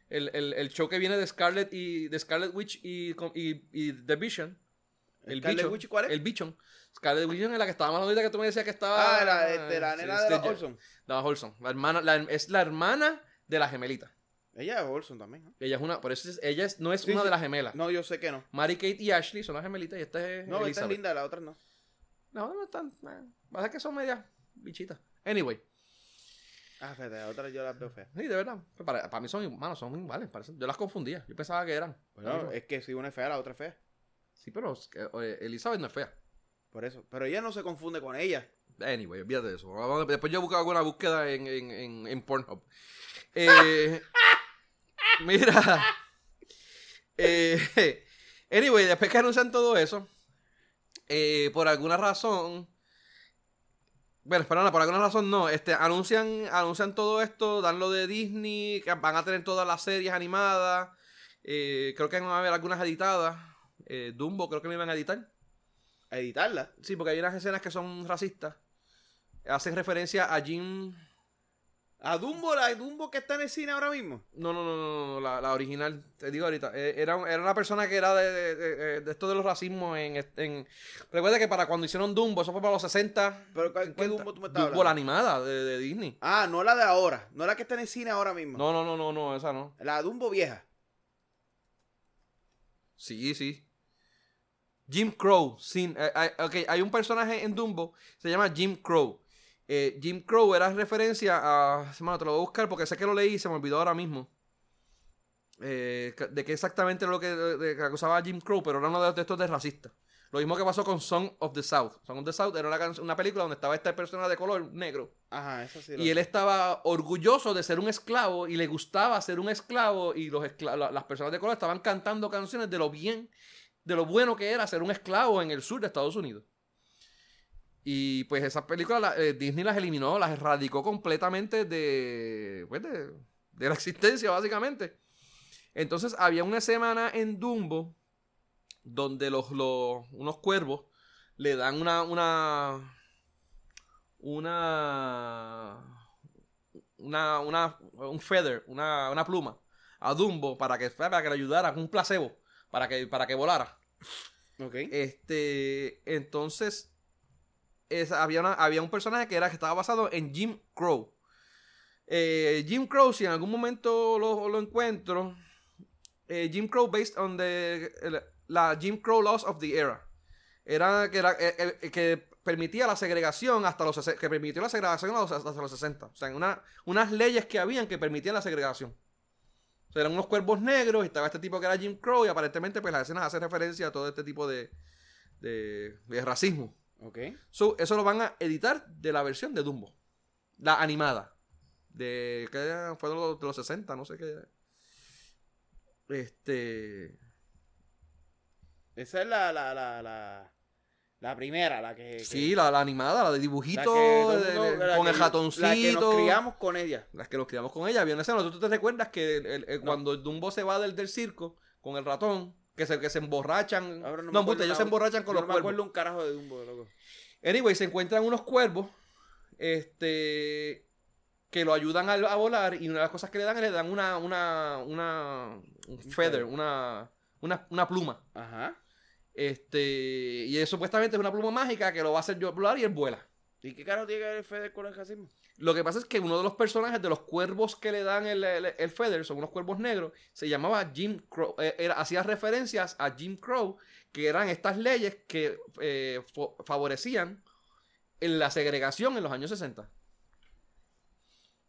El, el, el, show que viene de Scarlet y de Scarlet Witch y, y, y The Vision. El Scarlet Witch, ¿cuál es? El Bichon. Scarlett Vision es la que estábamos ahorita que tú me decías que estaba. Ah, la, este, la nena de la Olson. La Olson. La hermana, la, es la hermana de la gemelita. Ella es Olson también, ¿no? Ella es una, por eso ella es, no es una de las gemelas. No, yo sé que no. Mary Kate y Ashley son las gemelitas y esta es. No, esta es linda, la otra no. No, no están. Eh, pasa que son medias bichitas. Anyway. Ah, fíjate, la otra yo las veo feas. Sí, de verdad. Para, para mí son, iguales, son iguales. Yo las confundía. Yo pensaba que eran. Bueno, es que si una es fea, la otra es fea. Sí, pero Elizabeth no es fea. Por eso. Pero ella no se confunde con ella. Anyway, olvídate de eso. Después yo buscado alguna búsqueda en, en, en, Pornhub. Eh, [laughs] mira. Eh, [laughs] anyway, después que anuncian todo eso, eh, por alguna razón. Bueno, espera, por alguna razón no. Este, anuncian, anuncian todo esto, dan lo de Disney, que van a tener todas las series animadas. Creo que van a haber algunas editadas. Dumbo creo que me iban a editar. ¿A editarla? Sí, porque hay unas escenas que son racistas. Hacen referencia a Jim ¿A Dumbo, la Dumbo que está en el cine ahora mismo? No, no, no, no, la, la original, te digo ahorita. Eh, era, era una persona que era de, de, de, esto de los racismos en, en... Recuerda que para cuando hicieron Dumbo, eso fue para los 60. ¿Pero qué Dumbo tú me estás Dumbo, la animada de, Disney. Ah, no la de ahora. No la que está en el cine ahora mismo. No, no, no, no, no esa no. La Dumbo vieja. Sí, sí. Jim Crow. Sin, eh, hay, ok, hay un personaje en Dumbo, se llama Jim Crow. Eh, Jim Crow era referencia a. Semana, te lo voy a buscar porque sé que lo leí y se me olvidó ahora mismo. Eh, de qué exactamente era lo que, acusaba a Jim Crow, pero era uno de, estos de racista. Lo mismo que pasó con Song of the South. Song of the South era una, película donde estaba esta persona de color negro. Ajá, eso sí. Y él estaba orgulloso de ser un esclavo y le gustaba ser un esclavo y los las personas de color estaban cantando canciones de lo bien, de lo bueno que era ser un esclavo en el sur de Estados Unidos. Y pues esas películas eh, Disney las eliminó, las erradicó completamente de, pues de, la [laughs] existencia, básicamente. Entonces había una semana en Dumbo donde los, los, unos cuervos le dan una, una, una, una, una un feather, una, una, pluma a Dumbo para que, para que le ayudara, un placebo, para que, para que volara. Este, entonces había, había un personaje que era que estaba basado en Jim Crow. Eh, Jim Crow, si en algún momento lo, encuentro, eh, Jim Crow based on the, la Jim Crow laws of the era. Era que, era, eh, que permitía la segregación hasta los que permitió la segregación hasta los 60. O sea, una, unas leyes que habían que permitían la segregación. Eran unos cuervos negros y estaba este tipo que era Jim Crow y aparentemente pues las escenas hacen referencia a todo este tipo de, de, de racismo. Ok. eso lo van a editar de la versión de Dumbo. La animada. De. que fue de los, de los 60, no sé qué. Este. Esa es la, la, la, la, la primera, la que. Sí, la, la, animada, la de dibujito, con el ratoncito. La que nos criamos con ella. Las que nos criamos con ella. Bien, ¿tú te recuerdas que cuando Dumbo se va del, del circo con el ratón, que se, que se emborrachan. no, no ellos se emborrachan con los cuervos. No me acuerdo un carajo de Dumbo, loco. Anyway, se encuentran unos cuervos. Este. Que lo ayudan a, volar. Y una de las cosas que le dan es le dan una. Una. Una. Un feather, una, una. Una pluma. Ajá. Este. Y supuestamente es una pluma mágica que lo va a hacer yo volar y él vuela. ¿Y qué carajo tiene que ver el feather con el racismo? Lo que pasa es que uno de los personajes de los cuervos que le dan el, el, feather, son unos cuervos negros, se llamaba Jim Crow. Eh, hacía referencias a Jim Crow, que eran estas leyes que eh, favorecían en la segregación en los años 60.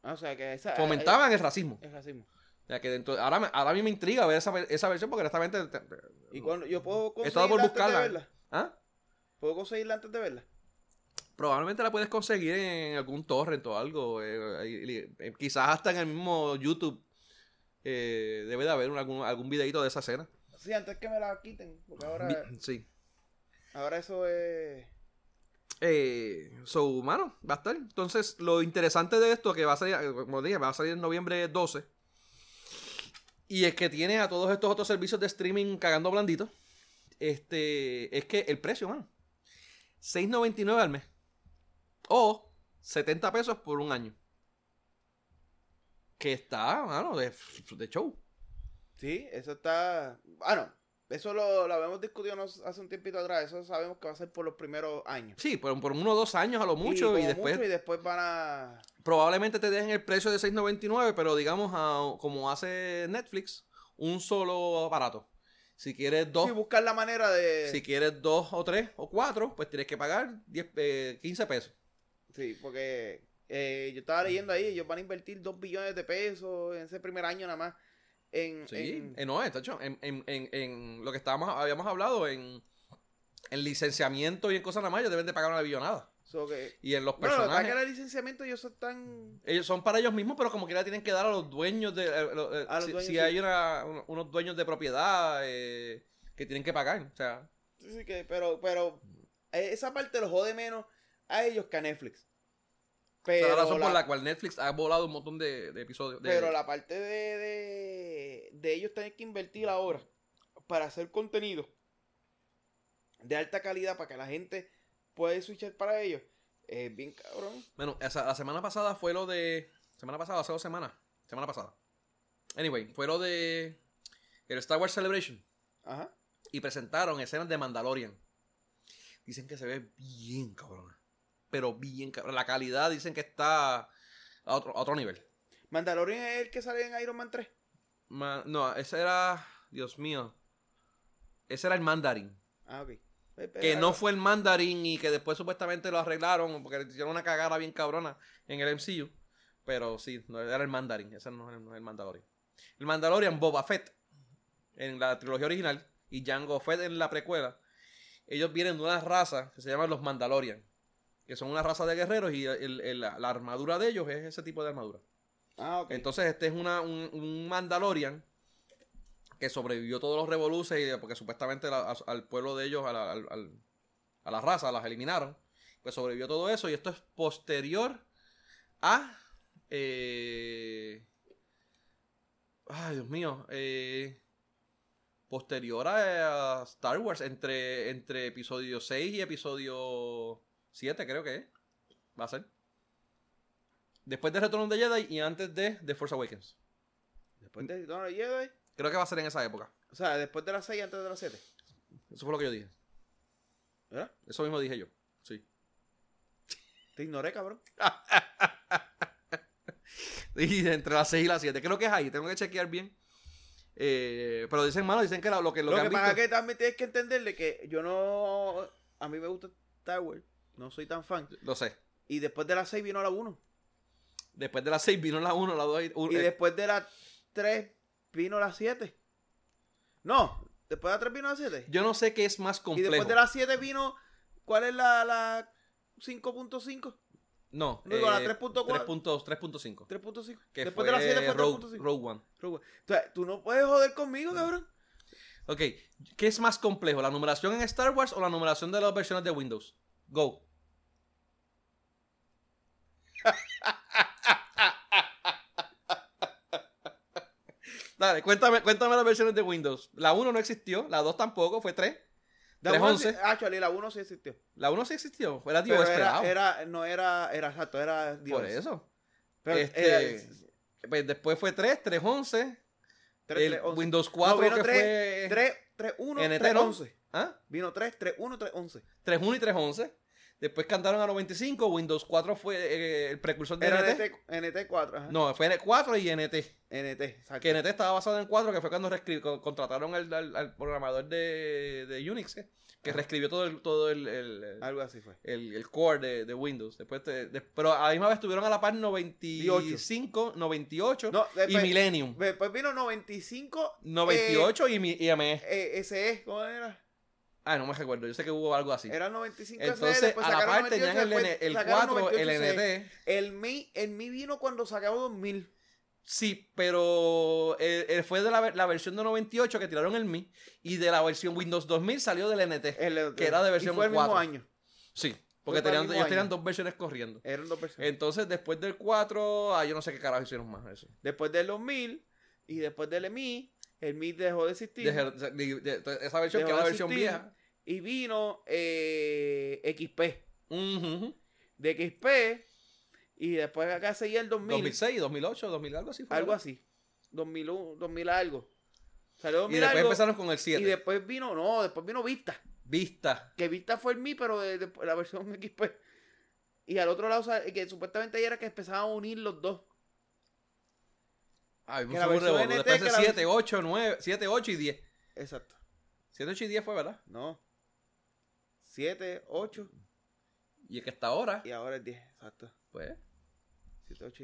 Ah, o sea, que esa, Fomentaban el racismo. El racismo. Sea, que dentro, ahora, ahora a mí me intriga ver esa, esa versión porque honestamente... ¿Y cuando, yo puedo conseguirla por buscarla. antes de verla? ¿Ah? ¿Puedo conseguirla antes de verla? Probablemente la puedes conseguir en algún torrent o algo. Eh, eh, quizás hasta en el mismo YouTube eh, debe de haber algún, algún videito de esa escena. Sí, antes que me la quiten. Porque ahora. Sí. Ahora eso es. Eh, so, mano, va a estar. Entonces, lo interesante de esto que va a salir, como dije, va a salir en noviembre 12. Y es que tiene a todos estos otros servicios de streaming cagando blandito. Este, es que el precio, mano. 6.99 al mes. O 70 pesos por un año. Que está, mano, de show. Sí, eso está. Bueno, eso lo, lo habíamos discutido hace un tiempito atrás. Eso sabemos que va a ser por los primeros años. Sí, por, por uno o dos años a lo mucho. Y, después. y después van a. Probablemente te dejen el precio de 6.99, pero digamos, como hace Netflix, un solo aparato. Si quieres dos. Sí, buscar la manera de. Si quieres dos o tres o cuatro, pues tienes que pagar 10, 15 eh, pesos. Sí, porque eh, yo estaba leyendo ahí, ellos van a invertir 2 billones de pesos en ese primer año nada más. En, sí, en, no, está hecho, en, en, en, lo que estábamos, habíamos hablado, en, en licenciamiento y en cosas nada más, ellos deben de pagar una billonada. y en los personajes. que el licenciamiento ellos están. Ellos son para ellos mismos, pero como que tienen que dar a los dueños de. Eh, eh, si, hay unos dueños de propiedad eh, que tienen que pagar. O sea. Sí, que, pero, pero esa parte los jode menos a ellos que a Netflix. Pero la razón por la cual Netflix ha volado un montón de, episodios. Pero la parte de, de, de ellos tener que invertir ahora para hacer contenido de alta calidad para que la gente pueda switchar para ellos, es bien cabrón. Bueno, la semana pasada fue lo de. Semana pasada, hace dos semanas. Semana pasada. Anyway, fue lo de. El Star Wars Celebration. Ajá. Y presentaron escenas de Mandalorian. Dicen que se ve bien cabrona. Pero bien. La calidad dicen que está a otro, otro nivel. ¿Mandalorian es el que sale en Iron Man 3? no, ese era. Dios mío. Ese era el Mandarin. Ah, ok. Que no fue el Mandarin y que después supuestamente lo arreglaron porque le hicieron una cagada bien cabrona en el MCU. Pero sí, no, era el Mandarin. Ese no es el, Mandalorian. El Mandalorian, Boba Fett en la trilogía original y Jango Fett en la precuela. Ellos vienen de una raza que se llama los Mandalorian. Que son una raza de guerreros y la, armadura de ellos es ese tipo de armadura. Ah, ok. Entonces este es una, un Mandalorian que sobrevivió todos los revoluces porque supuestamente al pueblo de ellos, a la, a la raza, las eliminaron. Pues sobrevivió todo eso y esto es posterior a... Eh, ay, Dios mío. Eh, posterior a, Star Wars, entre, entre episodio 6 y episodio 7 creo que es. Va a ser. Después de Retorno de Jedi y antes de The Force Awakens. Después de Retorno de Jedi. Creo que va a ser en esa época. O sea, después de las 6 y antes de las 7. Eso fue lo que yo dije. ¿Verdad? Eso mismo dije yo. Sí. Te ignoré, cabrón. [laughs] y entre las 6 y las 7. Creo que es ahí. Tengo que chequear bien. Eh, pero dicen, malo, dicen que lo que lo, que, pasa es que también tienes que entenderle que yo no. A mí me gusta Star Wars. No soy tan fan. Lo sé. Y después de las 6 vino la 1. Después de las 6 vino la 1, la 2 y 1. Y después de las 3 vino la 7. No, después de la 3 vino la 7. Yo no sé qué es más complejo. Y después de la 7 vino. ¿Cuál es la, la 5.5? No, no la 3.4. 3.5. 3.5. Después de la 7 fue 3.5. Rogue One. Rogue One. O sea, tú no puedes joder conmigo, cabrón. Ok, ¿qué es más complejo? ¿La numeración en Star Wars o la numeración de las versiones de Windows? Go. [laughs] Dale, cuéntame, cuéntame las versiones de Windows. La 1 no existió, la 2 tampoco, fue 3. 311. Actually, la 1 sí existió. La 1 sí existió, era Dios esperado. Era, no era, era exacto, era Dios. Por eso. Pero este, pues después fue 3, 311. 3, el 3, Windows 4 no, que 3, fue 3, 3, 1, NT, 3, 11. ¿Ah? Vino 3, 3, 1, 3, 11. 3, 1 y 3, 11. Después cantaron a 95. Windows 4 fue eh, el precursor de NT. NT 4. Ajá. No, fue N4 y NT. NT, exacto. Que NT estaba basado en 4, que fue cuando contrataron al, al, al, programador de, de Unix, ¿eh? que reescribió todo el, todo el, el, algo así fue el, el core de, de Windows después pero a la misma vez estuvieron a la par 95 98 no, después, y Millennium después vino 95 98 eh, y, y ME eh, SE ¿cómo era? Ah, no me recuerdo. Yo sé que hubo algo así. Era 95 Entonces, SE, a la par tenían el, el 4, el NT. El Mi, el Mi vino cuando sacaba 2000. Sí, pero eh, eh, fue de la, la, versión de 98 que tiraron el Mi y de la versión Windows 2000 salió del NT, que era de versión y fue el mismo año. Sí, porque tenían, ellos tenían dos versiones corriendo. Eran dos versiones. Entonces, después del 4, ah, yo no sé qué carajo hicieron más eso. Después del 2000 y después del Mi, el Mi dejó de existir. esa versión que era la versión vieja. Y vino eh, XP. De XP y después acá seguía el 2000. 2006, 2008, 2000 algo así. Fue algo así. 2001, 2000 algo. Salió 2000 y después empezaron con el 7. Y después vino, no, después vino Vista. Vista. Que Vista fue el Mi, pero de, la versión [laughs] XP. Y al otro lado, que supuestamente ahí era que empezaban a unir los dos. Ah, que la versión NT, Después de 7, 8, 9, 7, 8 y 10. Exacto. 7, 8 y 10 fue, ¿verdad? No. 7, 8. Y es que está ahora. Y ahora es 10, exacto. Pues.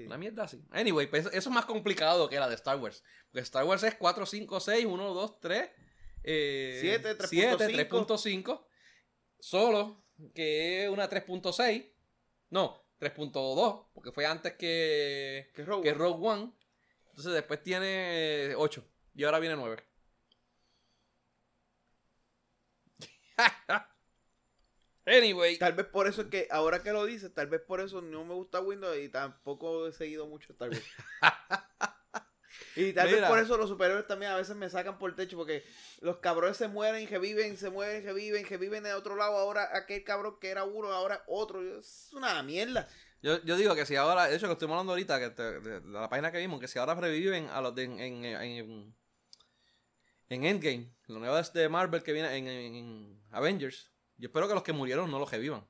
Una mierda así. Anyway, pues eso es más complicado que la de Star Wars. Porque Star Wars es 4, 5, 6, 1, 2, 3. Eh, 7, 3.5. Solo que es una 3.6. No, 3.2, porque fue antes que, que, Rogue, que Rogue One. Entonces después tiene 8 y ahora viene 9. [laughs] [laughs] anyway. Tal vez por eso es que ahora que lo dices, tal vez por eso no me gusta Windows y tampoco he seguido mucho Star Wars. [laughs] y tal vez por eso los superhéroes también a veces me sacan por el techo porque los cabrones se mueren, que viven, se mueren, que viven, que viven de otro lado. Ahora aquel cabrón que era uno, ahora otro. Es una mierda. Yo, yo digo que si ahora, de hecho que estoy hablando ahorita, que de, la página que vimos, que si ahora reviven a los de en, en, en, en Endgame, lo nuevo de Marvel que viene en, Avengers, yo espero que los que murieron no los revivan.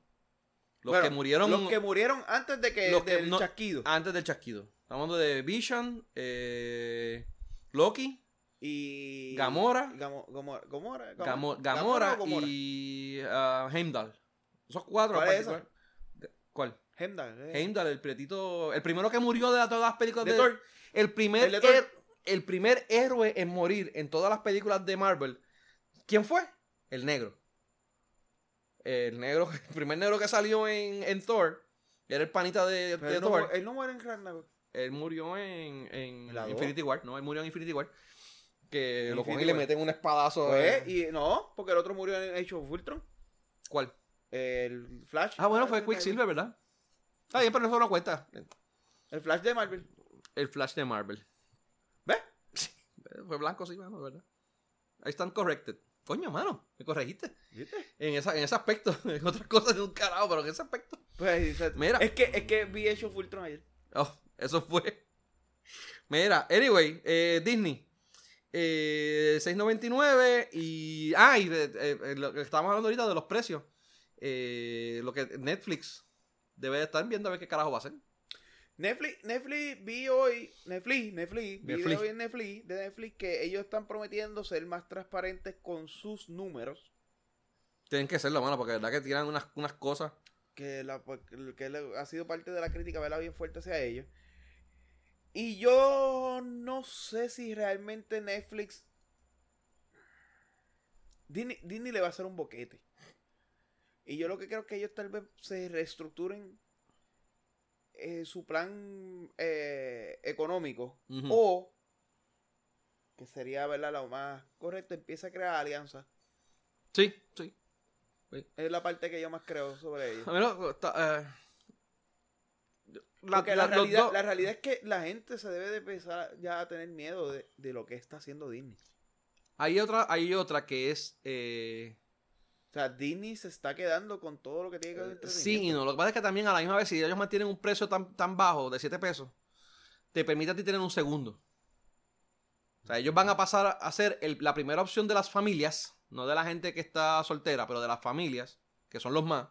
Los que murieron. Los que murieron antes de que, del chasquido. Antes del chasquido. Estamos hablando de Vision, eh, Loki. Y. Gamora. Gamora. Gamora, Gamora, y. Uh, Heimdall. Esos cuatro. ¿Cuál es ¿Cuál? Heimdall. Eh. Heimdall, el pretito. El primero que murió de todas las películas de, Thor. El primer, el, primer héroe en morir en todas las películas de Marvel. ¿Quién fue? El negro. El negro, [laughs] el primer negro que salió en, en Thor. Era el panita de, Thor. él no muere en Ragnarok. Él murió en, en Infinity War. No, él murió en Infinity War. Que lo cogen y le meten un espadazo. Pues, y no, porque el otro murió en Age of Ultron. ¿Cuál? El Flash. Ah, bueno, fue Quicksilver, ¿verdad? Está bien, pero eso no cuenta. El Flash de Marvel. El Flash de Marvel. ¿Ves? [laughs] Fue blanco, sí, mano, ¿verdad? Ahí están corrected. Coño, mano, me corregiste. ¿Viste? En, esa, en ese aspecto. [laughs] En otras cosas de un carajo, pero en ese aspecto. Pues, Mira. Es que, es que vi hecho Fultron ayer. Oh, eso fue. Mira, anyway, eh, Disney. Eh, 6.99 y... Ah, y eh, lo que estábamos hablando ahorita de los precios. Eh, lo que Netflix debe estar viendo a ver qué carajo va a hacer. Netflix, Netflix vi hoy, Netflix, Netflix, vi hoy en Netflix, de Netflix que ellos están prometiendo ser más transparentes con sus números. Tienen que serlo, mano, porque la verdad que tiran unas, unas cosas. Que, la, pues, que ha sido parte de la crítica, verla bien fuerte hacia ellos. Y yo no sé si realmente Netflix. Disney, Disney le va a hacer un boquete. Y yo lo que creo es que ellos tal vez se reestructuren eh, su plan eh, económico. O, que sería ¿verdad? lo más correcto, empieza a crear alianzas. Sí, sí. Es la parte que yo más creo sobre ellos. Eh, la, la, realidad, la, realidad, es que la gente se debe de empezar ya a tener miedo de, de lo que está haciendo Disney. Hay otra, hay otra que es o sea, Disney se está quedando con todo lo que tiene que ver Sí, y no. Lo que pasa es que también a la misma vez, si ellos mantienen un precio tan, tan bajo de 7 pesos, te permite a ti tener un segundo. O sea, ellos van a pasar a ser la primera opción de las familias, no de la gente que está soltera, pero de las familias, que son los más.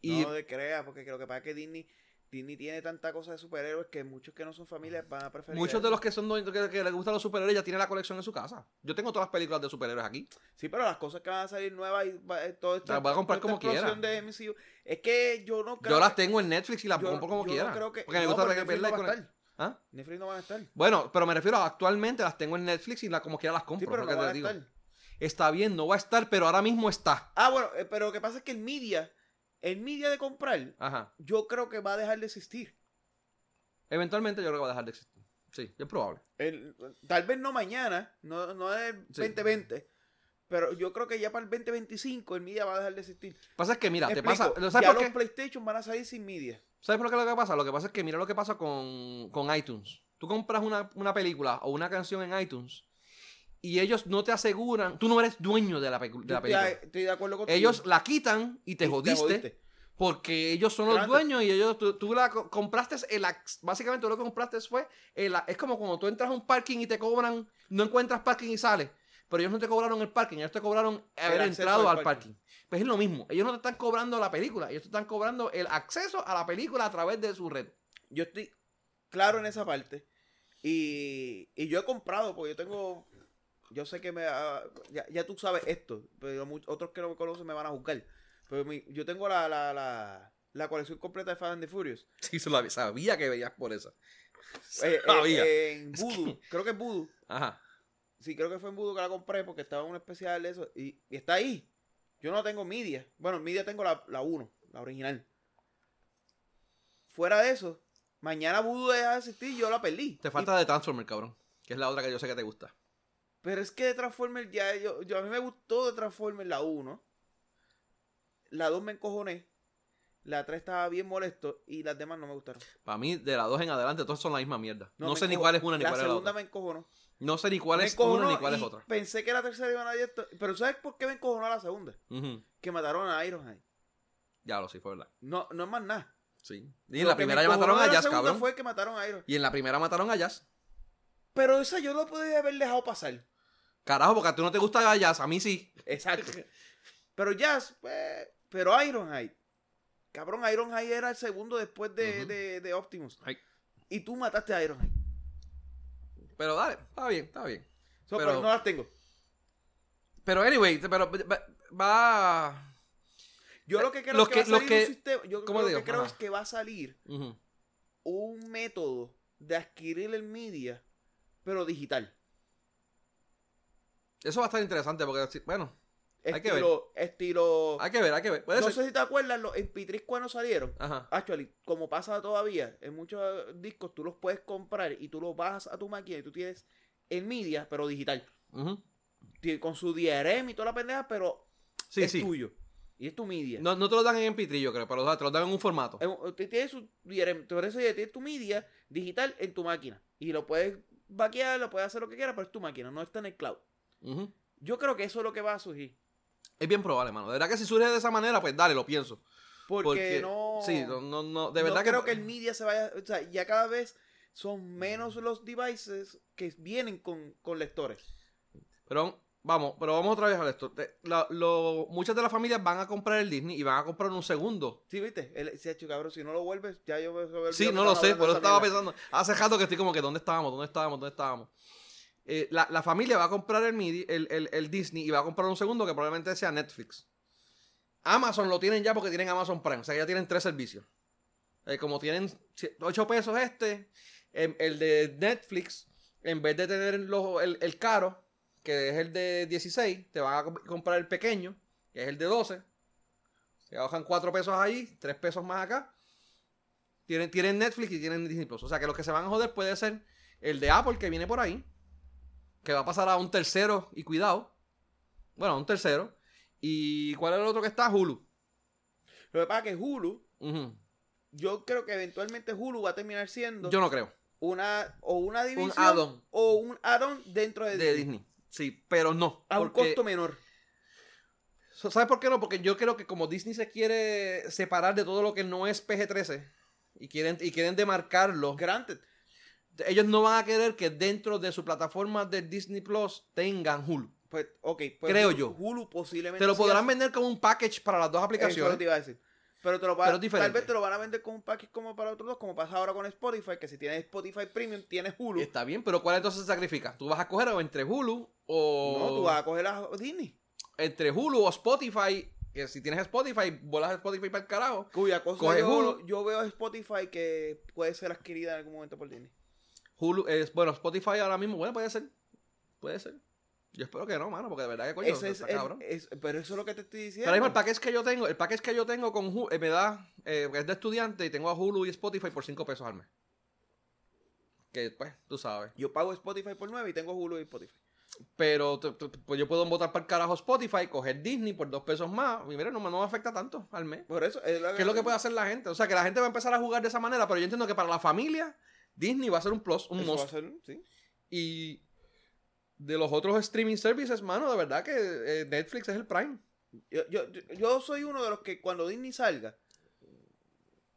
Y... No de crea, porque lo que pasa es que Disney Disney tiene tanta cosa de superhéroes que muchos que no son familias van a preferir. Muchos de los que son que, que les gustan los superhéroes ya tienen la colección en su casa. Yo tengo todas las películas de superhéroes aquí. Sí, pero las cosas que van a salir nuevas y eh, todo esto. Las voy a comprar como quiera. De MCU, es que yo no creo. Yo las tengo en Netflix y las compro como quiera. No creo que, porque me gusta Netflix no a ¿Ah? Netflix no van a estar. Bueno, pero me refiero a actualmente las tengo en Netflix y la, como quiera las compro. Sí, pero no van a estar. Está bien, no va a estar, pero ahora mismo está. Ah, bueno, eh, pero lo que pasa es que el media, el media de comprar, yo creo que va a dejar de existir. Eventualmente yo creo que va a dejar de existir. Sí, es probable. tal vez no mañana, no, no es el 2020. Pero yo creo que ya para el 2025 el media va a dejar de existir. Pasa es que, mira, te pasa. ya los PlayStation van a salir sin media. ¿Sabes por qué lo que pasa? Lo que pasa es que mira lo que pasa con, con iTunes. Tú compras una, una, película o una canción en iTunes y ellos no te aseguran. Tú no eres dueño de la, de la película. Estoy de acuerdo contigo. Ellos la quitan y te, jodiste, porque ellos son los dueños y ellos, tú, la compraste, el, básicamente lo que compraste fue, el, es como cuando tú entras a un parking y te cobran, no encuentras parking y sales, pero ellos no te cobraron el parking, ellos te cobraron haber entrado al parking. Pues es lo mismo, ellos no te están cobrando la película, ellos te están cobrando el acceso a la película a través de su red. Yo estoy claro en esa parte y, y yo he comprado, porque yo tengo, yo sé que me, ya, ya tú sabes esto, pero otros que no me conocen me van a juzgar pero yo tengo la, la, la, la, colección completa de Fast and the Furious. Sí, sabía que veías por eso. [laughs] Eh, eh, en Voodoo, creo que es Voodoo. Ajá. Sí, creo que fue en Voodoo que la compré porque estaba en un especial de eso. Y, y está ahí. Yo no tengo media. Bueno, media tengo la 1, la, original. fuera de eso, mañana Voodoo deja de existir y yo la perdí. Te falta de Transformer, cabrón. Que es la otra que yo sé que te gusta. Pero es que de Transformer ya, yo, yo a mí me gustó de Transformer la 1. La 2 me encojoné. La 3 estaba bien molesto y las demás no me gustaron. Para mí, de la 2 en adelante, todas son la misma mierda. No, sé ni cuál es una ni cuál es la otra. La segunda me encojonó. No sé ni cuál es una ni cuál es otra. Pensé que la tercera iba a esto. Pero ¿sabes por qué me encojonó la segunda? Que mataron a Ironhide. Ya lo sí, fue verdad. No, no es más nada. Sí. Y en la primera ya mataron a Jazz, cabrón. fue que mataron a Iron. Y en la primera mataron a Jazz. Pero esa yo no podía haber dejado pasar. Carajo, porque a tú no te gusta Jazz, a mí sí. Exacto. Pero Jazz, pues. Pero Ironhide. Cabrón, Ironhide era el segundo después de, de, Optimus. Y tú mataste a Ironhide. Pero dale, está bien, está bien. pero, no las tengo. Pero anyway, pero va. Yo lo que creo es que, va a salir un sistema. Yo lo que creo es que va a salir un método de adquirir el media, pero digital. Eso va a estar interesante porque, bueno, hay que ver. Estilo. Hay que ver, hay que ver. no sé si te acuerdas, los MP3 cuando salieron. Ajá. Actually, como pasa todavía, en muchos discos tú los puedes comprar y tú los bajas a tu máquina y tú tienes el media, pero digital. Con su DRM y toda la pendeja, pero es tuyo. Y es tu media. No, no te lo dan en MP3, yo creo, pero te lo dan en un formato. Tienes su DRM, por eso tienes tu media digital en tu máquina. Y lo puedes vaquear, lo puedes hacer lo que quieras, pero es tu máquina, no está en el cloud. Yo creo que eso es lo que va a surgir. Es bien probable, mano. De verdad que si surge de esa manera, pues dale, lo pienso. Porque, no. Sí, no, no, de verdad no creo que el media se vaya. O sea, ya cada vez son menos los devices que vienen con, lectores. Pero vamos, pero vamos otra vez a esto. muchas de las familias van a comprar el Disney y van a comprar un segundo. Sí, viste. El, si, hecho, cabrón, si no lo vuelves, ya yo voy a ver. Sí, no lo sé, por eso estaba pensando. Hace rato que estoy como que, ¿dónde estábamos? ¿Dónde estábamos? ¿Dónde estábamos? Eh, la, familia va a comprar el, el, Disney y va a comprar un segundo que probablemente sea Netflix. Amazon lo tienen ya porque tienen Amazon Prime. O sea, ya tienen tres servicios. Eh, como tienen 8 pesos este, em, el de Netflix, en vez de tener el, caro, que es el de 16, te van a comprar el pequeño, que es el de 12. Se bajan 4 pesos ahí, 3 pesos más acá. Tienen, tienen Netflix y tienen Disney Plus. O sea que los que se van a joder puede ser el de Apple que viene por ahí que va a pasar a un tercero y cuidado. Bueno, a un tercero. ¿Y cuál es el otro que está? Hulu. Lo que pasa es que Hulu, yo creo que eventualmente Hulu va a terminar siendo. Yo no creo. Una, o una división. Un add-on. O un add-on dentro de, de Disney. Sí, pero no. A un costo menor. ¿Sabes por qué no? Porque yo creo que como Disney se quiere separar de todo lo que no es PG-13 y quieren, y quieren demarcarlo. Granted ellos no van a querer que dentro de su plataforma de Disney Plus tengan Hulu. Pues, ok, pues creo yo. Hulu posiblemente. Te lo podrán vender como un package para las dos aplicaciones. Eso te iba a decir. Pero, te lo tal vez te lo van a vender como un package como para otros dos, como pasa ahora con Spotify, que si tienes Spotify Premium, tienes Hulu. Está bien, pero ¿cuál entonces se sacrifica? ¿Tú vas a coger entre Hulu o...? No, tú vas a coger a Disney. Entre Hulu o Spotify, que si tienes Spotify, volas a Spotify para el carajo. Cuya cosa yo, Hulu. yo veo Spotify que puede ser adquirida en algún momento por Disney. Hulu, es, bueno, Spotify ahora mismo, bueno, puede ser. Puede ser. Yo espero que no, mano, porque de verdad que coño, es, cabrón. pero eso es lo que te estoy diciendo. Pero mismo el paquete que yo tengo, el paquete que yo tengo con Hulu, eh, me da, eh, es de estudiante y tengo a Hulu y Spotify por 5 pesos al mes. Que pues, tú sabes. Yo pago Spotify por 9 y tengo Hulu y Spotify. Pero pues yo puedo votar para el carajo Spotify, coger Disney por 2 pesos más. Y mira, no, no me afecta tanto al mes. Por eso. Es ¿Qué es lo que puede hacer la gente? O sea, que la gente va a empezar a jugar de esa manera, pero yo entiendo que para la familia Disney va a ser un plus, un ¿sí? Y de los otros streaming services, mano, de verdad que eh, Netflix es el prime. Yo, yo, yo soy uno de los que cuando Disney salga,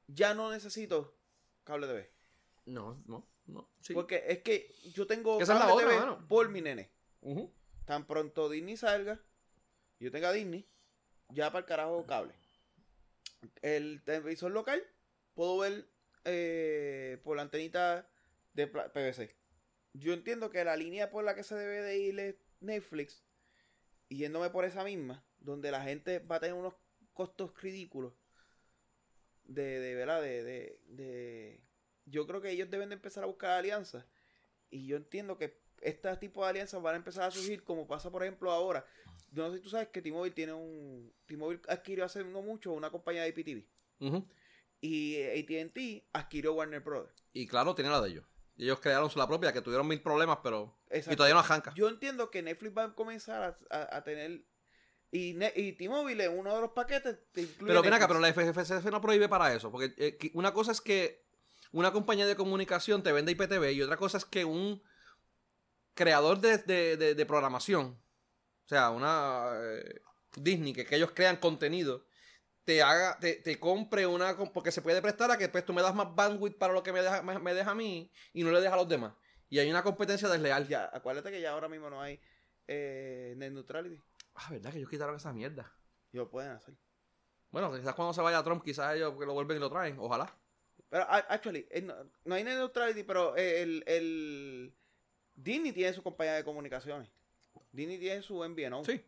ya no necesito cable TV. No, no, no. Porque es que yo tengo cable TV por mi nene. Tan pronto Disney salga, yo tenga Disney, ya para el carajo cable. El televisor local, puedo ver eh, por la antenita de PVC. Yo entiendo que la línea por la que se debe de ir es Netflix, yéndome por esa misma, donde la gente va a tener unos costos ridículos de, de verdad, de, de, yo creo que ellos deben de empezar a buscar alianzas. Y yo entiendo que este tipo de alianzas van a empezar a surgir, como pasa por ejemplo ahora. Yo no sé si tú sabes que T-Mobile tiene un. T-Mobile adquirió hace no mucho una compañía de IPTV. Y ATT adquirió Warner Brothers. Y claro, tiene la de ellos. Ellos crearon su la propia, que tuvieron mil problemas, pero. Y todavía no arranca. Yo entiendo que Netflix va a comenzar a, tener. Y, y T-Mobile en uno de los paquetes te incluye. Pero ven acá, pero la FCC no prohíbe para eso. Porque eh, una cosa es que una compañía de comunicación te vende IPTV y otra cosa es que un creador de, programación, o sea, una eh, Disney, que, que ellos crean contenido te haga, te, te, compre una, porque se puede prestar a que pues tú me das más bandwidth para lo que me deja, me, deja a mí y no le deja a los demás. Y hay una competencia desleal. Ya, acuérdate que ya ahora mismo no hay eh, net neutrality. Ah, verdad que ellos quitaron esa mierda. Y lo pueden hacer. Bueno, quizás cuando se vaya Trump, quizás ellos lo vuelven y lo traen, ojalá. Pero, actually, eh, no, hay net neutrality, pero el, el Disney tiene su compañía de comunicaciones. Disney tiene su MVNO. Sí.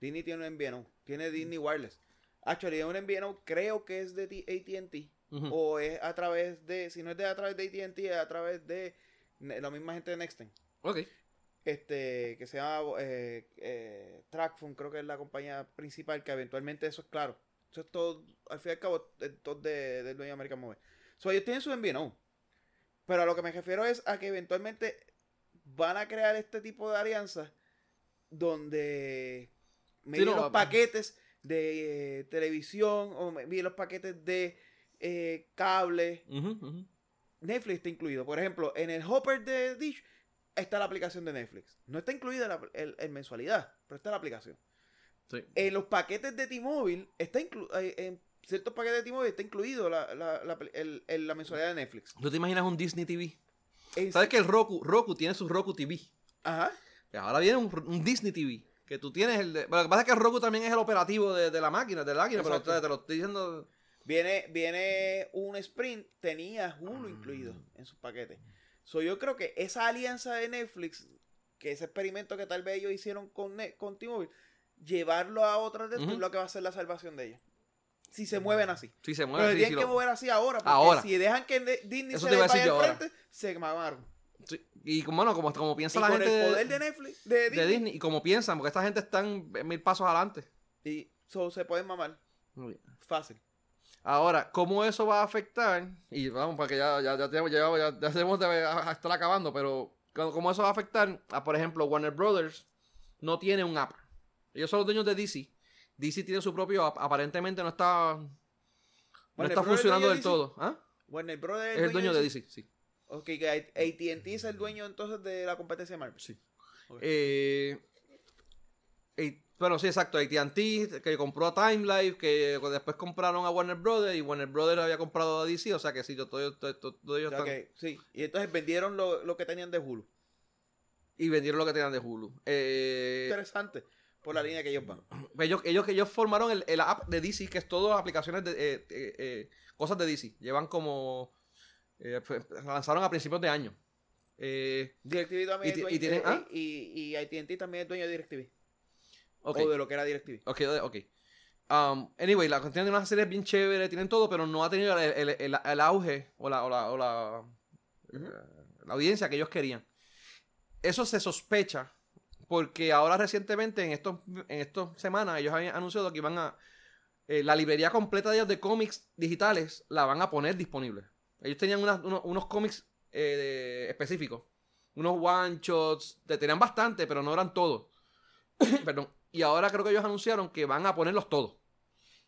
Disney tiene un MVNO. Tiene Disney Wireless. Actually, un MVNO, creo que es de ATT. O es a través de, si no es de a través de ATT, es a través de la misma gente de Nexten. Ok. Este, que se llama eh, eh, Trackphone, creo que es la compañía principal, que eventualmente eso es claro. Eso es todo, al fin y al cabo, es todo de, del dueño de American Mobile. So, ellos tienen su MVNO. Pero a lo que me refiero es a que eventualmente van a crear este tipo de alianzas donde medio los paquetes de eh, televisión o vi los paquetes de eh, cable. Netflix está incluido. Por ejemplo, en el hopper de Dish está la aplicación de Netflix. No está incluida la, el, mensualidad, pero está la aplicación. En los paquetes de T-Mobile, está incluido. En ciertos paquetes de T-Mobile está incluido la, la, mensualidad de Netflix. ¿Tú te imaginas un Disney TV? ¿Sabes que el Roku, Roku tiene su Roku TV? Ajá. ahora viene un Disney TV. Que tú tienes el. lo que pasa es que Roku también es el operativo de, la máquina, de la máquina, pero te, lo estoy diciendo. Viene, viene un Sprint, tenía Hulu incluido en sus paquetes. So, yo creo que esa alianza de Netflix, que ese experimento que tal vez ellos hicieron con, con T-Mobile, llevarlo a otras de es lo que va a ser la salvación de ellos. Si se mueven así. Si se mueven Pero tienen que mover así ahora. Porque si dejan que Disney se vaya al frente, se mamaron. Y como, bueno, como, como piensa la gente. el poder de Netflix, de Disney. Y como piensan, porque esta gente está mil pasos adelante. Y so, se pueden mamar. Fácil. Ahora, ¿cómo eso va a afectar? Y vamos, porque ya, ya, ya, tenemos, ya, ya, debemos de estar acabando, pero ¿cómo eso va a afectar? A, por ejemplo, Warner Brothers no tiene un app. Ellos son los dueños de DC. DC tiene su propio app. Aparentemente no está. No está funcionando del todo. ¿Ah? Warner Brothers es el dueño de DC, sí. Ok, que ATT es el dueño entonces de la competencia de Marvel. Sí. Eh, bueno, sí, exacto. ATT, que compró a Time Life, que después compraron a Warner Brothers y Warner Brothers había comprado a DC, o sea que sí, todo, todo, todo, ellos okay, Sí, y entonces vendieron lo, que tenían de Hulu. Y vendieron lo que tenían de Hulu. Eh, Interesante, por la línea que ellos van. Ellos, ellos, ellos formaron el, el app de DC, que es todo aplicaciones de eh, eh, cosas de DC. Llevan como eh, lanzaron a principios de año. Eh, DirecTV también y, es dueño, y, tienen, ¿ah? y, y, AT&T también es dueño de DirecTV. Okay. O de lo que era DirecTV. Ok, ok. Um, anyway, la tienen una serie bien chévere, tienen todo, pero no ha tenido el, el, el, auge o, la, o, la, o la, eh, la, audiencia que ellos querían. Eso se sospecha porque ahora recientemente, en estos, en estas semanas, ellos habían anunciado que iban a... Eh, la librería completa de ellos de cómics digitales la van a poner disponible. Ellos tenían unos, cómics eh, específicos. Unos one shots. Tenían bastante, pero no eran todos. [coughs] Perdón. Y ahora creo que ellos anunciaron que van a ponerlos todos.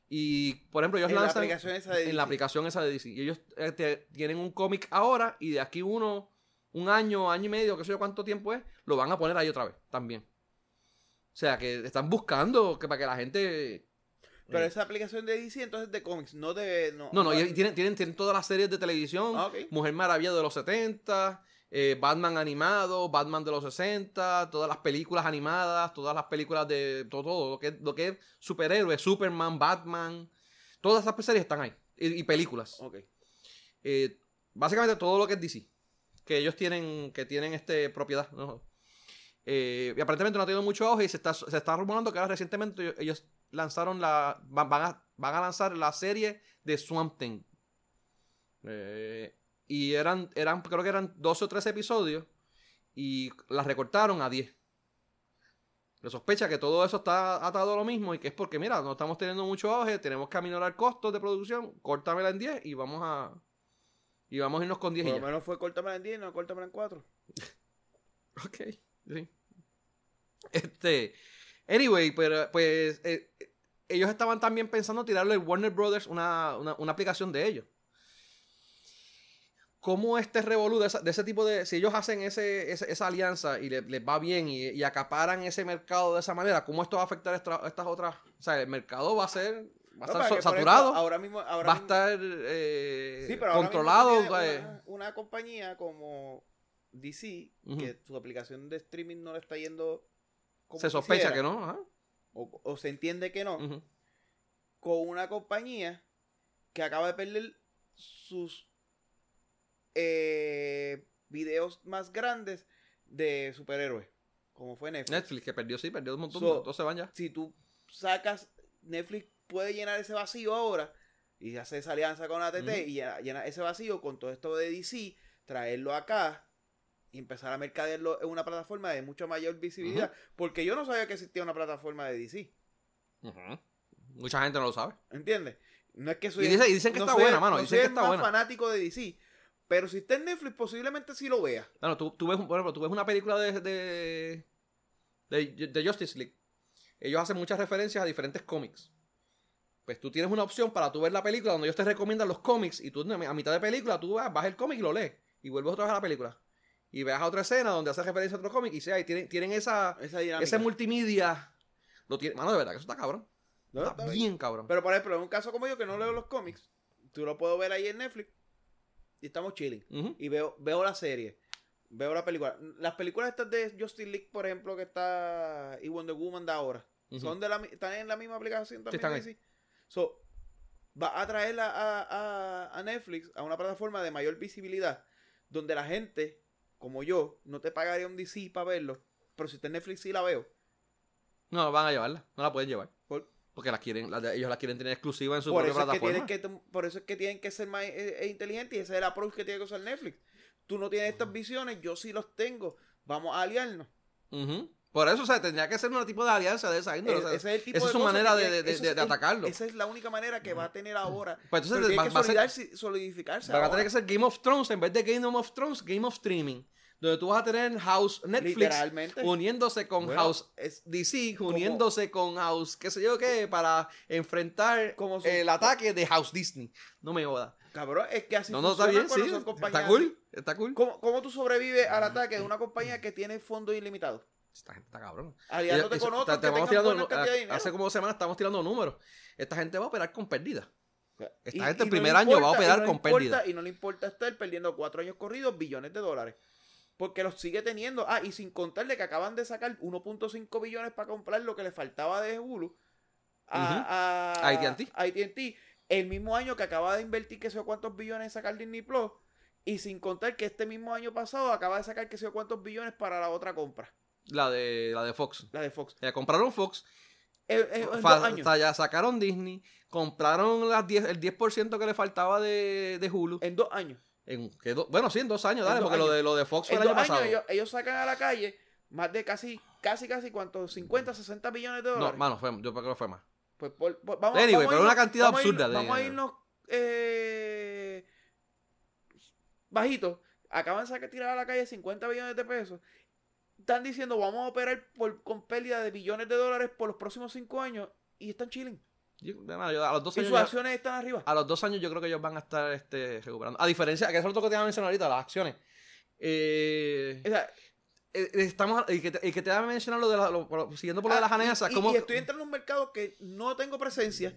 Y, por ejemplo, ellos en lanzan. La aplicación esa de en la aplicación esa de DC. Y ellos eh, tienen un cómic ahora y de aquí uno, un año, año y medio, que sé yo cuánto tiempo es, lo van a poner ahí otra vez también. O sea, que están buscando que para que la gente pero esa aplicación de DC entonces de cómics, no de... No, no, y tienen, tienen, tienen, todas las series de televisión. Ah, Mujer Maravilla de los 70, eh, Batman animado, Batman de los 60, todas las películas animadas, todas las películas de todo, todo lo, que, lo que es superhéroes, Superman, Batman, todas esas series están ahí. Y, películas. Okay. Eh, básicamente todo lo que es DC. Que ellos tienen, que tienen este propiedad. Eh, y aparentemente no ha tenido mucho auge y se está, se está rumorando que ahora recientemente ellos lanzaron la. Van, a, van a lanzar la serie de Swamp Thing. Eh, y eran, eran, creo que eran 12 o 13 episodios. Y las recortaron a 10. Le sospecha que todo eso está atado a lo mismo y que es porque, mira, no estamos teniendo mucho auge, tenemos que aminorar costos de producción, córtamela en 10 y vamos a. Y vamos a irnos con 10 Por lo menos fue córtamela en 10, no córtamela en 4. [laughs] ok, sí. Este. Anyway, pero pues. Eh, ellos estaban también pensando tirarle a Warner Brothers una, una aplicación de ellos cómo este revolú de, ese tipo de. Si ellos hacen ese, esa alianza y les va bien y, acaparan ese mercado de esa manera, ¿cómo esto va a afectar a estas otras? O sea, el mercado va a ser. Va a estar saturado. ahora mismo, va a estar eh, controlado. Una, compañía como DC, que su aplicación de streaming no le está yendo. Como se sospecha que no. O, se entiende que no. Con una compañía que acaba de perder sus eh, videos más grandes de superhéroes. Como fue Netflix. Netflix, que perdió, sí, perdió un montón. todos se van ya. Si tú sacas, Netflix puede llenar ese vacío ahora y hace esa alianza con ATT y llena, ese vacío con todo esto de DC, traerlo acá y empezar a mercadearlo en una plataforma de mucha mayor visibilidad. Porque yo no sabía que existía una plataforma de DC. Mucha gente no lo sabe. ¿Entiendes? No es que soy. Y, dicen, que está buena, mano. dicen que está buena. fanático de DC. Pero si está en Netflix, posiblemente sí lo vea. Bueno, tú, tú ves, por ejemplo, tú ves una película de, de, de, Justice League. Ellos hacen muchas referencias a diferentes cómics. Pues tú tienes una opción para tú ver la película donde ellos te recomiendan los cómics y tú a mitad de película tú vas, vas el cómic y lo lees y vuelves otra vez a la película. Y veas a otra escena donde hace referencia a otro cómic y sea, tienen, tienen esa, esa multimedia. Lo tiene, mano, de verdad que eso está cabrón. está, bien cabrón. Pero por ejemplo, en un caso como yo que no leo los cómics, tú lo puedo ver ahí en Netflix y estamos chilling. Y veo, veo la serie. Veo la película. Las películas estas de Justin League, por ejemplo, que está. Y Wonder Woman de ahora. Son de la, están en la misma aplicación también. Sí, so, va a traer a, a, Netflix a una plataforma de mayor visibilidad. Donde la gente, como yo, no te pagaría un DC para verlo. Pero si está en Netflix sí la veo. No, van a llevarla. No la pueden llevar. Porque las quieren, ellos la quieren tener exclusiva en su por propia plataforma. que, por eso es que tienen que ser más eh, eh, inteligentes y ese es el approach que tiene que usar Netflix. Tú no tienes estas visiones, yo sí los tengo. Vamos a aliarnos. Por eso, o sea, tendría que ser un tipo de alianza de esa índole. E, esa es su manera de, atacarlo. Esa es la única manera que va a tener ahora. Pues entonces tiene que solidificarse. Va a tener que ser Game of Thrones en vez de Game of Thrones, Game of Streaming donde tú vas a tener House Netflix uniéndose con House DC, uniéndose con House, qué sé yo qué, para enfrentar el ataque de House Disney. No me jodas. Cabrón, es que así no, no, está bien, sí. Está cool, está cool. ¿Cómo, tú sobrevives al ataque de una compañía que tiene fondos ilimitados? Esta gente está cabrón. Aliándote con otros que tirando, Hace como dos semanas estamos tirando números. Esta gente va a operar con pérdida. Esta gente el primer año va a operar con pérdida. Y no le importa estar perdiendo cuatro años corridos billones de dólares. Porque los sigue teniendo. Ah, y sin contarle que acaban de sacar 1.5 billones para comprar lo que le faltaba de Hulu a, a, AT&T. El mismo año que acaba de invertir que sé cuántos billones en sacar Disney Plus. Y sin contar que este mismo año pasado acaba de sacar que sé cuántos billones para la otra compra. La de, la de Fox. La de Fox. Ya compraron Fox. Eh, eh, en, dos años. Ya sacaron Disney. Compraron las 10, el 10% que le faltaba de, de Hulu. En dos años bueno, sí, en dos años, dale, porque Lo, de, lo de Fox fue el año pasado. ellos, sacan a la calle más de casi, casi, casi, ¿cuántos? 50, 60 billones de dólares. No, mano, fue, yo creo que fue más. Pues vamos, anyway, pero una cantidad absurda. vamos a irnos eh, bajitos. Acaban de sacar tirar a la calle 50 billones de pesos. Están diciendo, vamos a operar por, con pérdida de billones de dólares por los próximos 5 años y están chilling a los dos años. ¿Y sus acciones están arriba? A los dos años yo creo que ellos van a estar este, recuperando. A diferencia, que es lo que te iba a mencionar ahorita, las acciones. Eh, eh, estamos, y que, te, y que te iba a mencionar lo de la, siguiendo por lo de las aneasas. Y, y, estoy entrando en un mercado que no tengo presencia,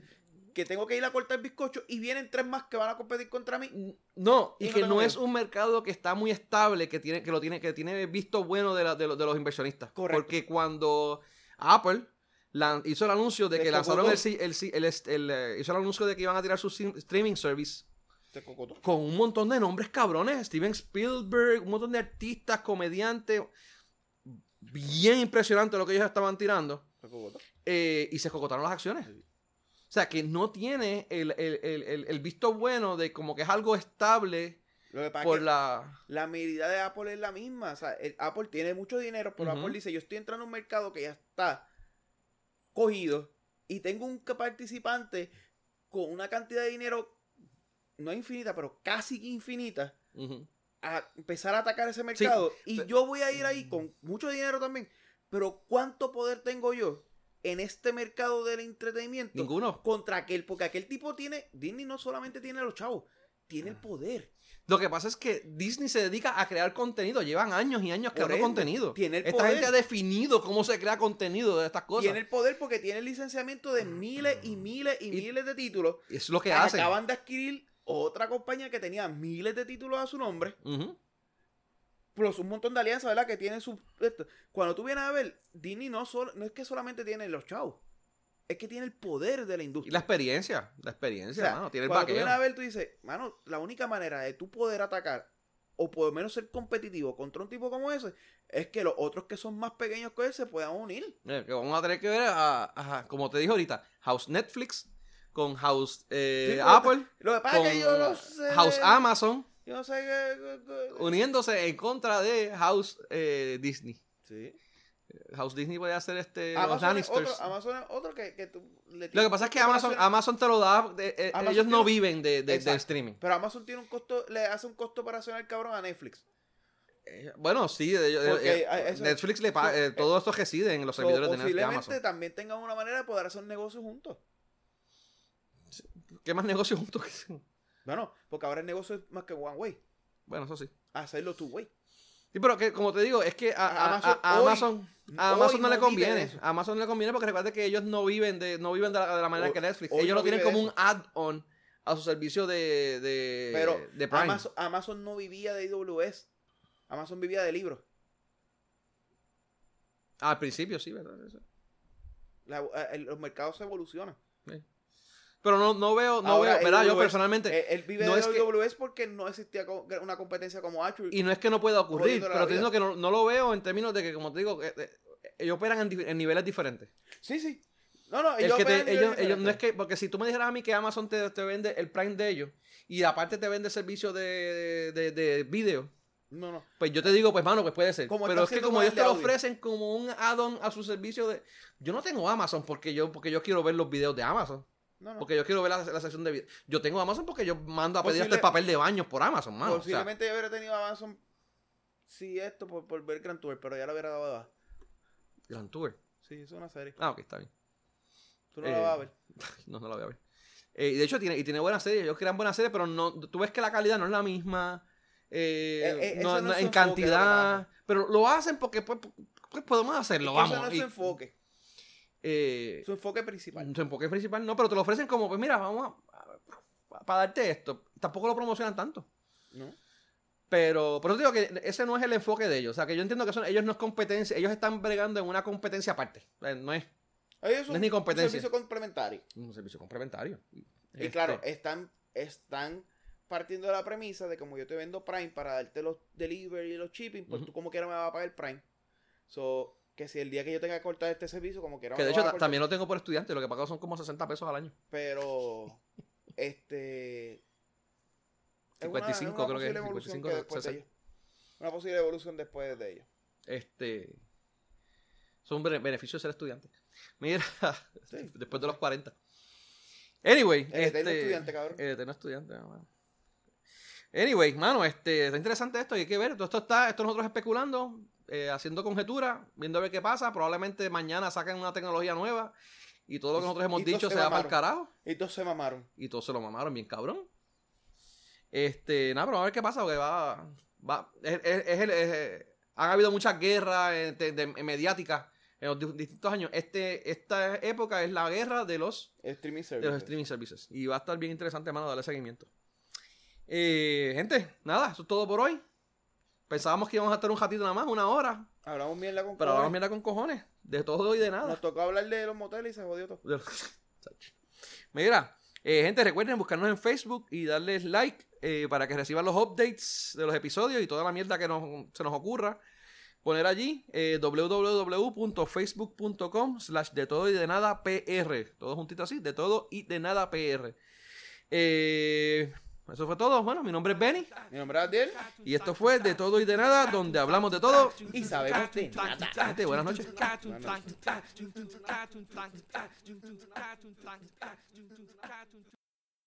que tengo que ir a cortar bizcocho y vienen tres más que van a competir contra mí. No, y, que no es un mercado que está muy estable, que tiene, que lo tiene, que tiene visto bueno de, de, los inversionistas. Correcto. Porque cuando Apple hizo el anuncio de que lanzaron el, el, eh, hizo el anuncio de que iban a tirar su streaming service con un montón de nombres cabrones, Steven Spielberg, un montón de artistas, comediantes, bien impresionante lo que ellos estaban tirando. Eh, y se cocotaron las acciones. O sea, que no tiene el, visto bueno de como que es algo estable por la... La medida de Apple es la misma. O sea, Apple tiene mucho dinero, pero Apple dice, yo estoy entrando a un mercado que ya está cogido y tengo un participante con una cantidad de dinero, no infinita, pero casi infinita, a empezar a atacar ese mercado. y yo voy a ir ahí con mucho dinero también. Pero ¿cuánto poder tengo yo en este mercado del entretenimiento? Ninguno. Contra aquel, porque aquel tipo tiene, Disney no solamente tiene a los chavos, tiene el poder. Lo que pasa es que Disney se dedica a crear contenido. Llevan años y años creando contenido. Tiene el Esta gente ha definido cómo se crea contenido de estas cosas. Tiene el poder porque tiene el licenciamiento de miles y miles y, miles de títulos. Es lo que hacen. Acaban de adquirir otra compañía que tenía miles de títulos a su nombre. Plus un montón de alianzas, ¿verdad? Que tienen su... Cuando tú vienes a ver, Disney no, solo, no es que solamente tiene los chavos es que tiene el poder de la industria. Y la experiencia, la experiencia, mano, tiene el cuando tú vienes a ver, tú dices, mano, la única manera de tú poder atacar o por lo menos ser competitivo contra un tipo como ese es que los otros que son más pequeños que él se puedan unir. que vamos a tener que ver, a, como te dije ahorita, House Netflix con House eh, Apple, lo que pasa es que yo no sé, House Amazon, yo no sé qué, uniéndose en contra de House eh, Disney. Sí. House Disney puede hacer este Amazon los Otro, Amazon es otro que, que tú le Lo que pasa es que Amazon, Amazon te lo da, eh, ellos no viven de, de, streaming. Pero Amazon tiene un costo, le hace un costo operacional cabrón a Netflix. Eh, bueno, sí, eh, Netflix le paga, todo esto reside en los servidores de Netflix. Posiblemente también tengan una manera de poder hacer un negocio juntos. ¿Qué más negocio juntos? Bueno, porque ahora el negocio es más que one way. Bueno, eso sí. Hacerlo two way. Sí, pero que como te digo, es que a, Amazon, a Amazon, no, le conviene. A Amazon no le conviene porque recuerda que ellos no viven de, no viven de la, manera que Netflix. Ellos lo tienen como un add-on a su servicio de, de, pero Prime. Amazon, no vivía de AWS. Amazon vivía de libros. al principio sí, ¿verdad? Eh, los mercados se evolucionan. Pero no, no veo, no veo, ¿verdad? Yo personalmente. Él, vive no de es porque no existía una competencia como Azure. Y no es que no pueda ocurrir, pero te digo que no, lo veo en términos de que, como te digo, eh, eh, ellos operan en, niveles diferentes. Sí, sí. No, no, ellos, ellos, no es que, porque si tú me dijeras a mí que Amazon te, te vende el Prime de ellos y aparte te vende servicio de, de, de, video. No, no. Pues yo te digo, pues mano, pues puede ser. pero es que como ellos te lo ofrecen como un add-on a su servicio de... Yo no tengo Amazon porque yo, porque yo quiero ver los videos de Amazon. Porque yo quiero ver la, sección de video. Yo tengo Amazon porque yo mando a pedir este papel de baño por Amazon, mano. Posiblemente yo hubiera tenido Amazon sí esto por, por ver Grand Tour, pero ya lo hubiera dado de baja. Grand Tour. Sí, es una serie. Ah, ok, está bien. ¿Tú no la vas a ver? [laughs] no, no la voy a ver. Eh, y de hecho, tiene, y tiene buenas series. Ellos crean buenas series, pero no, tú ves que la calidad no es la misma. Eh, eh, no, en cantidad. pero lo hacen porque pues, pues podemos hacerlo, vamos. Eso no es su enfoque. Eh, su enfoque principal. Su enfoque principal no, pero te lo ofrecen como, pues mira, vamos a, para darte esto. Tampoco lo promocionan tanto. No. Pero, por eso digo que ese no es el enfoque de ellos. O sea, que yo entiendo que son, ellos no es competencia, ellos están bregando en una competencia aparte. No es, no es ni competencia. Un servicio complementario. Un servicio complementario. Y claro, este están, están partiendo de la premisa de como yo te vendo Prime para darte los delivery y los shipping, pues tú como quieras me vas a pagar Prime. So, que si el día que yo tenga que cortar este servicio, como quiera. Que de hecho también lo tengo por estudiante, lo que pago son como 60 pesos al año. Pero, [laughs] este. 55 creo que es. 55 de Una posible evolución después de ello. Este. Son beneficios de ser estudiante. Mira, [laughs] después de los 40. Anyway. El este, estudiante, cabrón. El eterno estudiante, Anyway, mano, este, está interesante esto y hay que ver. Todo esto está, esto nosotros especulando. Eh, haciendo conjeturas, viendo a ver qué pasa. Probablemente mañana saquen una tecnología nueva y todo lo que nosotros hemos dicho se, va para el carajo. Y todos se mamaron. Y todos se lo mamaron, bien cabrón. Este, nada, pero a ver qué pasa, porque va. va es, es, han habido muchas guerras mediáticas en los distintos años. Este, esta época es la guerra de los streaming services. De los streaming services. Y va a estar bien interesante, hermano, darle seguimiento. Eh, gente, nada, eso es todo por hoy. Pensábamos que íbamos a estar un ratito nada más, una hora. Hablamos mierda con Pero hablamos mierda con cojones. De todo y de nada. Nos tocó hablar de los moteles y se jodió todo. [laughs] Mira, eh, gente, recuerden buscarnos en Facebook y darles like eh, para que reciban los updates de los episodios y toda la mierda que se nos ocurra. Poner allí eh, www.facebook.com slash de todo y de nada PR. Todo juntito así, de todo y de nada PR. Eh, eso fue todo. Bueno, mi nombre es Benny. Mi nombre es Adiel. Y esto fue De Todo y de Nada, donde hablamos de todo. Y sabemos de nada. buenas noches.